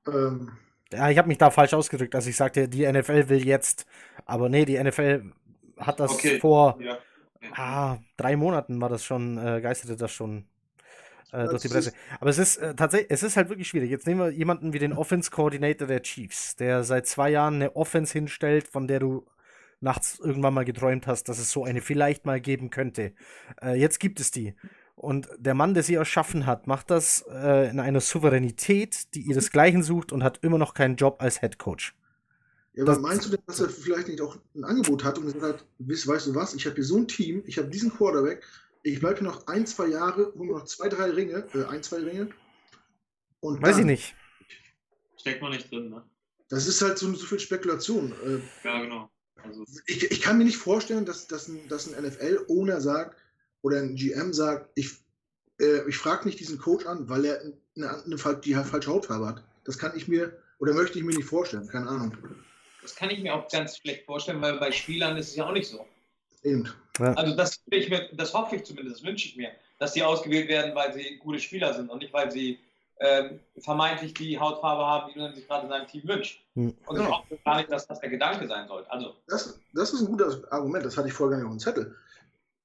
Ähm, Ja, ich habe mich da falsch ausgedrückt, als ich sagte, die NFL will jetzt. Aber nee, die NFL hat das Okay. vor Ja. okay. ah, drei Monaten war das schon, äh, geisterte das schon äh, durch die Presse. Aber es ist äh, tatsächlich, es ist halt wirklich schwierig. Jetzt nehmen wir jemanden wie den Offense Coordinator der Chiefs, der seit zwei Jahren eine Offense hinstellt, von der du nachts irgendwann mal geträumt hast, dass es so eine vielleicht mal geben könnte. Äh, jetzt gibt es die. Und der Mann, der sie erschaffen hat, macht das äh, in einer Souveränität, die ihresgleichen sucht und hat immer noch keinen Job als Head Coach. ja, aber Das- meinst du denn, dass er vielleicht nicht auch ein Angebot hat und gesagt hat, weißt, weißt du was, ich habe hier so ein Team, ich habe diesen Quarterback, ich bleibe hier noch ein, zwei Jahre, hole mir noch zwei, drei Ringe, äh, ein, zwei Ringe. Und Weiß ich nicht. Steckt man nicht drin, ne? Das ist halt so, so viel Spekulation. Äh, Ja, genau. Also, ich, ich kann mir nicht vorstellen, dass, dass ein, dass ein NFL-Owner sagt oder ein GM sagt, ich, äh, ich frage nicht diesen Coach an, weil er eine, eine, fal- die falsche Hautfarbe hat. Das kann ich mir oder möchte ich mir nicht vorstellen, keine Ahnung. Das kann ich mir auch ganz schlecht vorstellen, weil bei Spielern ist es ja auch nicht so. Eben. Also das, ich mir, das hoffe ich zumindest, das wünsche ich mir, dass die ausgewählt werden, weil sie gute Spieler sind und nicht, weil sie ähm, vermeintlich die Hautfarbe haben, die man sich gerade in seinem Team wünscht. Hm. Und ich hoffe gar nicht, dass das der Gedanke sein sollte. Also Das, das ist ein gutes Argument, das hatte ich vorher gar nicht auf dem Zettel.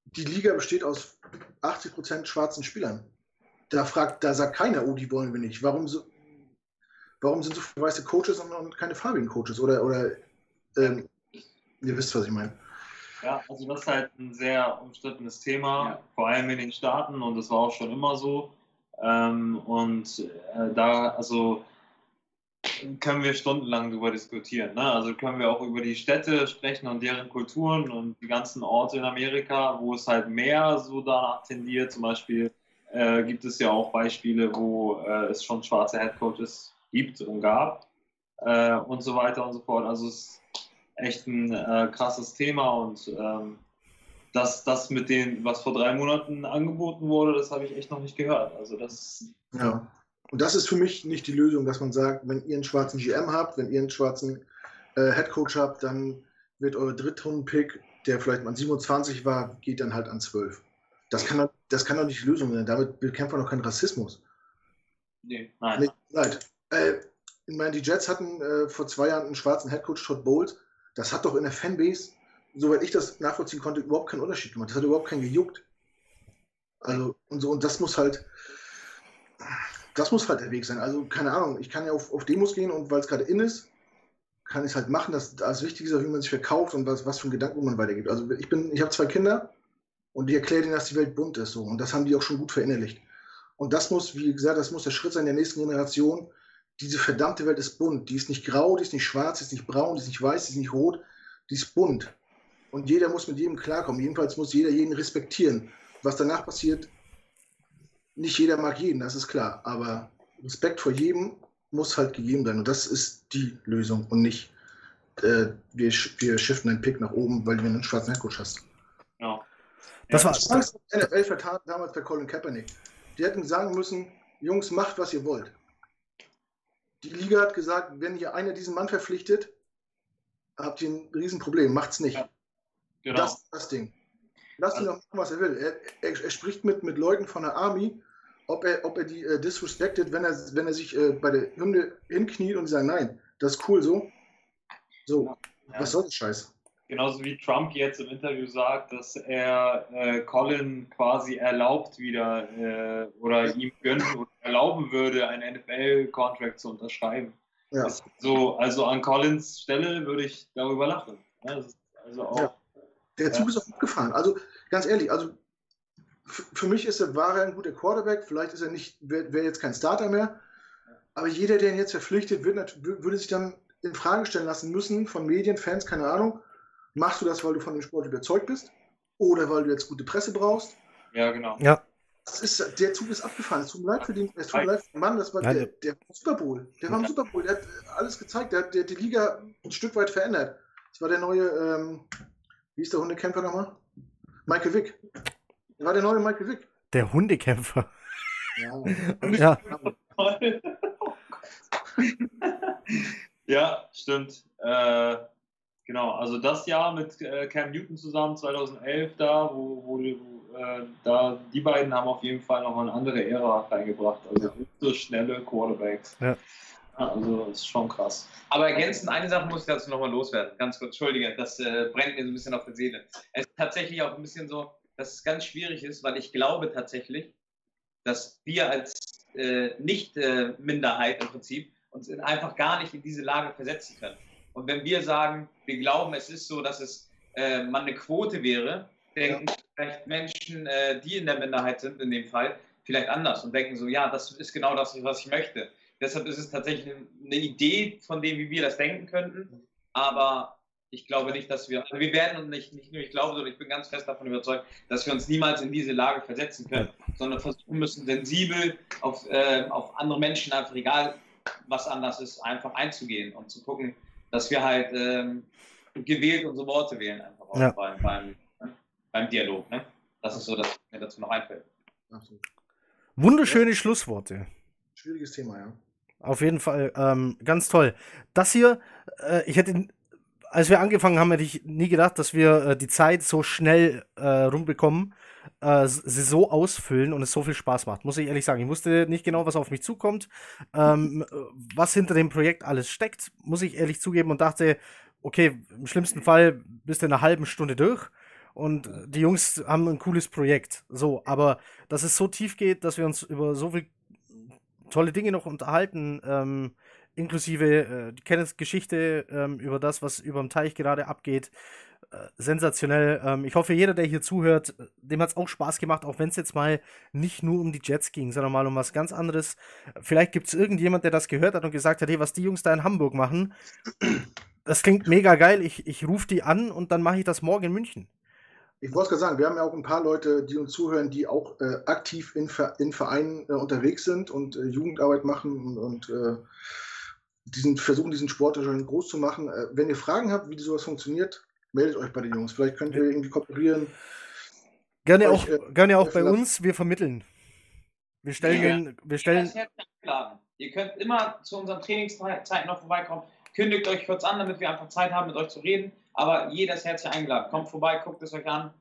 Die Liga besteht aus 80% schwarzen Spielern. Da, fragt, da sagt keiner, oh, die wollen wir nicht. Warum, so, warum sind so viele weiße Coaches und- und keine farbigen Coaches? Oder, oder ähm, ihr wisst, was ich meine. Ja, also das ist halt ein sehr umstrittenes Thema, Ja. vor allem in den Staaten und das war auch schon immer so. Ähm, und äh, da, also können wir stundenlang darüber diskutieren. Ne? Also können wir auch über die Städte sprechen und deren Kulturen und die ganzen Orte in Amerika, wo es halt mehr so danach tendiert. Zum Beispiel äh, gibt es ja auch Beispiele, wo äh, es schon schwarze Headcoaches gibt und gab äh, und so weiter und so fort. Also es ist echt ein äh, krasses Thema und ähm, das, das mit dem, was vor drei Monaten angeboten wurde, das habe ich echt noch nicht gehört. Also das Ja. Und das ist für mich nicht die Lösung, dass man sagt, wenn ihr einen schwarzen GM habt, wenn ihr einen schwarzen äh, Headcoach habt, dann wird euer Drittrunden-Pick, der vielleicht mal 27 war, geht dann halt an 12. Das kann, doch- das kann doch nicht die Lösung sein. Damit bekämpft man doch keinen Rassismus. nee, nein. Nee, leid. Äh, ich meine, die Jets hatten äh, vor zwei Jahren einen schwarzen Headcoach, Todd Bowles. Das hat doch in der Fanbase, soweit ich das nachvollziehen konnte, überhaupt keinen Unterschied gemacht. Das hat überhaupt keinen gejuckt. Also, und so, und das muss halt, das muss halt der Weg sein. Also, keine Ahnung, ich kann ja auf, auf Demos gehen und weil es gerade in ist, kann ich es halt machen. Das, das Wichtige ist wie man sich verkauft und was, was für einen Gedanken man weitergibt. Also, ich bin, ich habe zwei Kinder und die erklären ihnen, dass die Welt bunt ist. So. Und das haben die auch schon gut verinnerlicht. Und das muss, wie gesagt, das muss der Schritt sein der nächsten Generation. Diese verdammte Welt ist bunt. Die ist nicht grau, die ist nicht schwarz, die ist nicht braun, die ist nicht weiß, die ist nicht rot. Die ist bunt. Und jeder muss mit jedem klarkommen. Jedenfalls muss jeder jeden respektieren. Was danach passiert, nicht jeder mag jeden, das ist klar. Aber Respekt vor jedem muss halt gegeben sein. Und das ist die Lösung und nicht, äh, wir, wir shiften einen Pick nach oben, weil du einen schwarzen Headcoach hast. Ja. Das ja, war- Das NFL vertan damals bei Colin Kaepernick. Die hätten sagen müssen, Jungs, macht, was ihr wollt. Die Liga hat gesagt, wenn ihr einer diesen Mann verpflichtet, habt ihr ein Riesenproblem. Macht's nicht. Ja, genau. Das ist das Ding. Lass ihn Also- doch machen, was er will. Er, er, er spricht mit, mit Leuten von der Army, ob er, ob er die äh, disrespected, wenn er, wenn er sich äh, bei der Hymne hinkniet und sagen, nein, das ist cool so. So, Ja. was soll das Scheiß? Genauso wie Trump jetzt im Interview sagt, dass er äh, Colin quasi erlaubt wieder äh, oder ihm gönnen oder erlauben würde, einen NFL-Contract zu unterschreiben. Ja. So, also an Collins Stelle würde ich darüber lachen. Ja, das ist also auch, Ja. Der Zug ist auch abgefahren. Also ganz ehrlich, also für mich ist er, war er ein guter Quarterback. Vielleicht ist er nicht, wäre wär jetzt kein Starter mehr. Aber jeder, der ihn jetzt verpflichtet, wird, würde sich dann in Frage stellen lassen müssen von Medien, Fans, keine Ahnung. Machst du das, weil du von dem Sport überzeugt bist? Oder weil du jetzt gute Presse brauchst? ja genau. Ja. Das ist, der Zug ist abgefahren. Es tut mir leid für den, es tut mir leid für den Mann, das war der, der Super Bowl. Der war im Super Bowl, der hat alles gezeigt, der hat der, die Liga ein Stück weit verändert. Das war der neue, ähm, wie ist der Hundekämpfer nochmal? Michael Wick. Der war der neue Michael Wick. Der Hundekämpfer. Ja. [laughs] Ja, ja, stimmt. Äh, genau, also das Jahr mit äh, Cam Newton zusammen, 2011 da, wo, wo, wo äh, da die beiden haben auf jeden Fall noch eine andere Ära reingebracht. Also so schnelle Quarterbacks. Ja. Ja, Also das ist schon krass. Aber ergänzend, eine Sache muss ich dazu nochmal loswerden. Ganz kurz, Entschuldige, das äh, brennt mir so ein bisschen auf der Seele. Es ist tatsächlich auch ein bisschen so, dass es ganz schwierig ist, weil ich glaube tatsächlich, dass wir als äh, Nicht-Minderheit im Prinzip uns in einfach gar nicht in diese Lage versetzen können. Und wenn wir sagen, wir glauben, es ist so, dass es äh, mal eine Quote wäre, denken vielleicht Menschen, äh, die in der Minderheit sind, in dem Fall, vielleicht anders und denken so, ja, das ist genau das, was ich möchte. Deshalb ist es tatsächlich eine Idee von dem, wie wir das denken könnten. Aber ich glaube nicht, dass wir, also wir werden und nicht, nicht nur ich glaube, sondern ich bin ganz fest davon überzeugt, dass wir uns niemals in diese Lage versetzen können, sondern versuchen müssen, sensibel auf, äh, auf andere Menschen, einfach egal was anders ist, einfach einzugehen und zu gucken, dass wir halt ähm, gewählt unsere Worte wählen, einfach auch Ja. beim, beim, ne? beim Dialog. Ne? Das ist so, dass mir dazu noch einfällt. Absolut. wunderschöne Schlussworte. Schwieriges Thema, ja. Auf jeden Fall, ähm, ganz toll. Das hier, äh, ich hätte, als wir angefangen haben, hätte ich nie gedacht, dass wir äh, die Zeit so schnell äh, rumbekommen, äh, sie so ausfüllen und es so viel Spaß macht, muss ich ehrlich sagen. Ich wusste nicht genau, was auf mich zukommt, ähm, äh, was hinter dem Projekt alles steckt, muss ich ehrlich zugeben und dachte, okay, im schlimmsten Fall bist du in einer halben Stunde durch. Und die Jungs haben ein cooles Projekt. So, aber dass es so tief geht, dass wir uns über so viel tolle Dinge noch unterhalten, ähm, inklusive äh, Kenneths Geschichte ähm, über das, was über dem Teich gerade abgeht. Äh, sensationell. Ähm, ich hoffe, jeder, der hier zuhört, äh, dem hat es auch Spaß gemacht, auch wenn es jetzt mal nicht nur um die Jets ging, sondern mal um was ganz anderes. Vielleicht gibt es irgendjemand, der das gehört hat und gesagt hat, hey, was die Jungs da in Hamburg machen, das klingt mega geil. Ich, ich rufe die an und dann mache ich das morgen in München. Ich wollte es gerade sagen, wir haben ja auch ein paar Leute, die uns zuhören, die auch äh, aktiv in, Ver in Vereinen äh, unterwegs sind und äh, Jugendarbeit machen und, und äh, diesen, versuchen, diesen Sport schon groß zu machen. Äh, wenn ihr Fragen habt, wie sowas funktioniert, meldet euch bei den Jungs. Vielleicht könnt ihr irgendwie kooperieren. Gerne Euch, auch, äh, gerne auch bei uns, wir vermitteln. Wir stellen, Ja. wir stellen. Ihr könnt immer zu unseren Trainingszeiten noch vorbeikommen. Kündigt euch kurz an, damit wir einfach Zeit haben, mit euch zu reden. Aber jeder ist herzlich eingeladen. Kommt vorbei, guckt es euch an.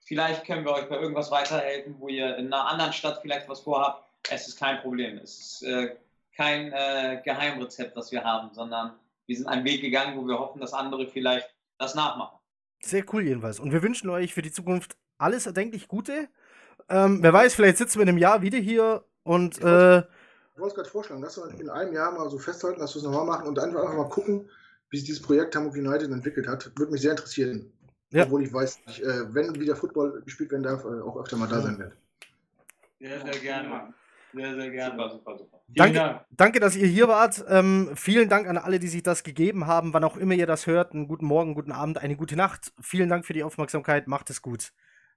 Vielleicht können wir euch bei irgendwas weiterhelfen, wo ihr in einer anderen Stadt vielleicht was vorhabt. Es ist kein Problem. Es ist äh, kein äh, Geheimrezept, das wir haben, sondern wir sind einen Weg gegangen, wo wir hoffen, dass andere vielleicht das nachmachen. Sehr cool jedenfalls. Und wir wünschen euch für die Zukunft alles erdenklich Gute. Ähm, wer weiß, vielleicht sitzen wir in einem Jahr wieder hier und äh, Ich wollte es gerade vorschlagen, dass wir in einem Jahr mal so festhalten, dass wir es nochmal machen und einfach, einfach mal gucken, wie sich dieses Projekt Hamburg United entwickelt hat. Würde mich sehr interessieren. Ja. Obwohl ich weiß, ich, äh, wenn wieder Football gespielt werden darf, äh, auch öfter mal da sein werde. Sehr, sehr gerne. Sehr, sehr gerne. Super, super, super. Vielen Danke. Dank. danke, dass ihr hier wart. Ähm, vielen Dank an alle, die sich das gegeben haben, wann auch immer ihr das hört. Einen guten Morgen, guten Abend, eine gute Nacht. Vielen Dank für die Aufmerksamkeit. Macht es gut.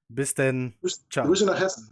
Bis denn. Grüß- Ciao. Grüße nach Hessen.